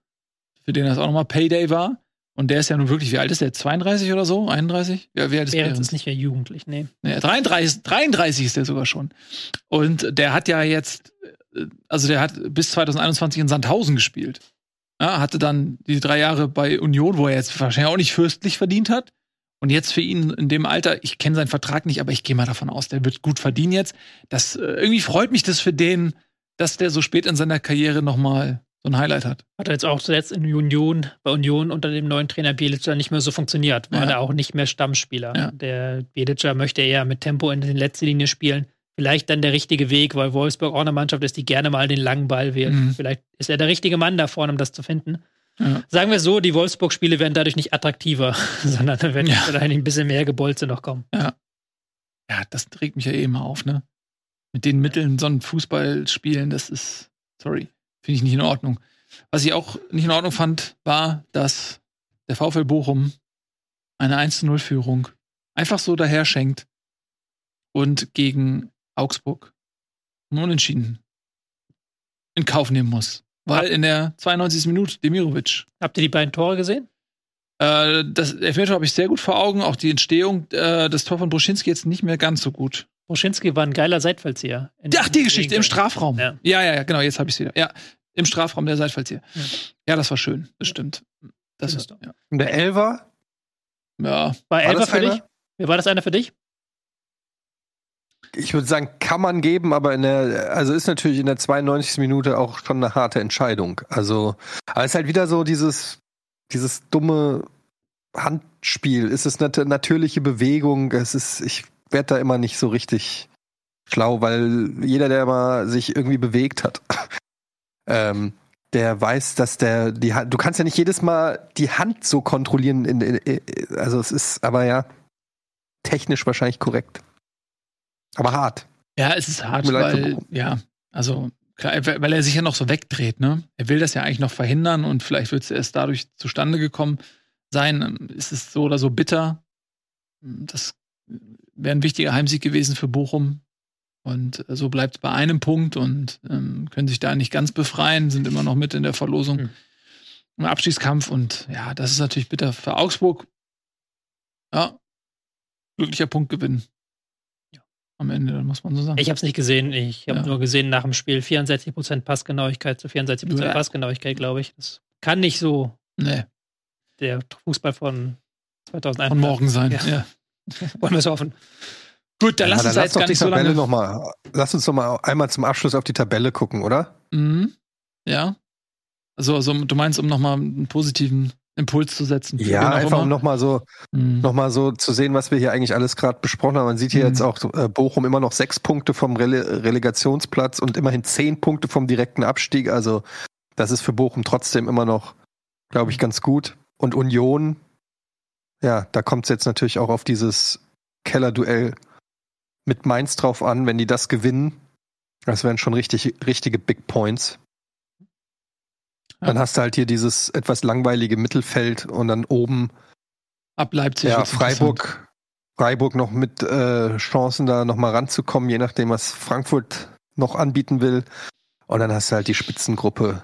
für den das auch nochmal Payday war. Und der ist ja nun wirklich, wie alt ist der? 32 oder so? 31? Ja, wie alt ist Behrens? ist nicht mehr jugendlich, nee. nee 33, 33 ist der sogar schon. Und der hat ja jetzt, also der hat bis 2021 in Sandhausen gespielt. Ja, hatte dann die drei Jahre bei Union, wo er jetzt wahrscheinlich auch nicht fürstlich verdient hat. Und jetzt für ihn in dem Alter, ich kenne seinen Vertrag nicht, aber ich gehe mal davon aus, der wird gut verdienen jetzt. Das äh, irgendwie freut mich das für den, dass der so spät in seiner Karriere noch mal so ein Highlight hat. Hat er jetzt auch zuletzt in Union, bei Union unter dem neuen Trainer Bielica nicht mehr so funktioniert. War ja. er auch nicht mehr Stammspieler. Ja. Der Bielica möchte eher mit Tempo in den letzten Linie spielen. Vielleicht dann der richtige Weg, weil Wolfsburg auch eine Mannschaft ist, die gerne mal den langen Ball wählt. Mhm. Vielleicht ist er der richtige Mann da vorne, um das zu finden. Ja. Sagen wir so, die Wolfsburg-Spiele werden dadurch nicht attraktiver, [laughs] sondern da werden ja. wahrscheinlich ein bisschen mehr Gebolze noch kommen. Ja. Ja, das regt mich ja eh immer auf, ne? Mit den Mitteln so ein Fußball spielen, das ist, sorry, finde ich nicht in Ordnung. Was ich auch nicht in Ordnung fand, war, dass der VfL Bochum eine 1-0-Führung einfach so daher schenkt und gegen Augsburg unentschieden in Kauf nehmen muss. Weil in der 92. Minute Demirovic. Habt ihr die beiden Tore gesehen? Äh, das Elfmeter habe ich sehr gut vor Augen. Auch die Entstehung, äh, das Tor von Bruschinski jetzt nicht mehr ganz so gut. Bruschinski war ein geiler Seitfallzieher. Ach, die Geschichte im Strafraum. Ja, ja, ja, genau, jetzt habe ich es wieder. Ja, im Strafraum der Seitfallzieher. Ja. ja, das war schön, das stimmt. Das ist, ja. Und der Elver? Ja. War Elver für dich? War das einer für dich? ich würde sagen, kann man geben, aber in der, also ist natürlich in der 92. Minute auch schon eine harte Entscheidung. Also, aber es ist halt wieder so dieses, dieses dumme Handspiel. Es ist eine natürliche Bewegung. Es ist, ich werde da immer nicht so richtig schlau, weil jeder, der mal sich irgendwie bewegt hat, [laughs] ähm, der weiß, dass der die Hand, du kannst ja nicht jedes Mal die Hand so kontrollieren. In, in, also es ist, aber ja, technisch wahrscheinlich korrekt. Aber hart. Ja, es ist hart, weil, ja, also klar, weil er sich ja noch so wegdreht, ne? Er will das ja eigentlich noch verhindern und vielleicht wird es erst dadurch zustande gekommen sein. Ist es so oder so bitter? Das wäre ein wichtiger Heimsieg gewesen für Bochum. Und so bleibt es bei einem Punkt und ähm, können sich da nicht ganz befreien, sind immer noch mit in der Verlosung mhm. im Abschießkampf. Und ja, das ist natürlich bitter für Augsburg. Ja, glücklicher Punktgewinn am Ende, muss man so sagen. Ich habe es nicht gesehen. Ich habe ja. nur gesehen nach dem Spiel 64% Passgenauigkeit zu 64% ja. Passgenauigkeit, glaube ich. Das kann nicht so nee. der Fußball von 2001 von morgen sein. Ja. ja. Wollen wir es hoffen. Gut, dann ja, lass uns dann jetzt gar nicht so lange. Noch mal, lass uns noch mal einmal zum Abschluss auf die Tabelle gucken, oder? Mhm. Ja. Also, also du meinst, um noch mal einen positiven Impuls zu setzen. Ja, einfach immer. um nochmal so, mhm. noch so zu sehen, was wir hier eigentlich alles gerade besprochen haben. Man sieht hier mhm. jetzt auch äh, Bochum immer noch sechs Punkte vom Rele Relegationsplatz und immerhin zehn Punkte vom direkten Abstieg. Also das ist für Bochum trotzdem immer noch, glaube ich, ganz gut. Und Union, ja, da kommt es jetzt natürlich auch auf dieses Kellerduell mit Mainz drauf an. Wenn die das gewinnen, das wären schon richtig, richtige Big Points. Dann hast du halt hier dieses etwas langweilige Mittelfeld und dann oben ab Leipzig. Ja, Freiburg, Freiburg noch mit äh, Chancen da nochmal ranzukommen, je nachdem, was Frankfurt noch anbieten will. Und dann hast du halt die Spitzengruppe.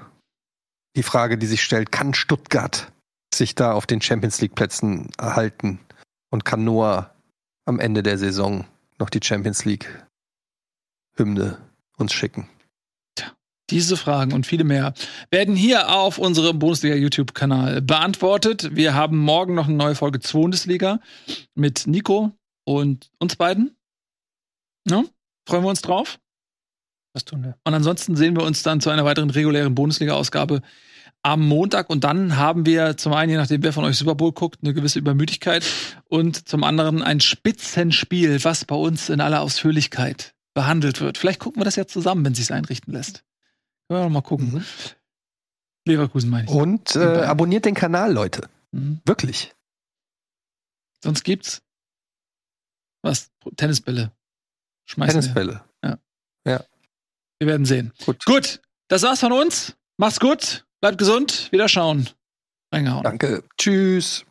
Die Frage, die sich stellt, kann Stuttgart sich da auf den Champions League Plätzen erhalten und kann Noah am Ende der Saison noch die Champions League Hymne uns schicken? Tja. Diese Fragen und viele mehr werden hier auf unserem Bundesliga-YouTube-Kanal beantwortet. Wir haben morgen noch eine neue Folge Bundesliga mit Nico und uns beiden. Ja, freuen wir uns drauf. Was tun wir? Und ansonsten sehen wir uns dann zu einer weiteren regulären Bundesliga-Ausgabe am Montag. Und dann haben wir zum einen, je nachdem, wer von euch Super Bowl guckt, eine gewisse Übermüdigkeit und zum anderen ein Spitzenspiel, was bei uns in aller Ausführlichkeit behandelt wird. Vielleicht gucken wir das ja zusammen, wenn es sich einrichten lässt. Können wir mal gucken. Mhm. Leverkusen meine ich. Und äh, abonniert den Kanal, Leute. Mhm. Wirklich. Sonst gibt's was? Tennisbälle. Schmeißen Tennisbälle. Ja. Ja. Wir werden sehen. Gut. Gut. Das war's von uns. Macht's gut. Bleibt gesund, wieder schauen. Reingehauen. Danke. Tschüss.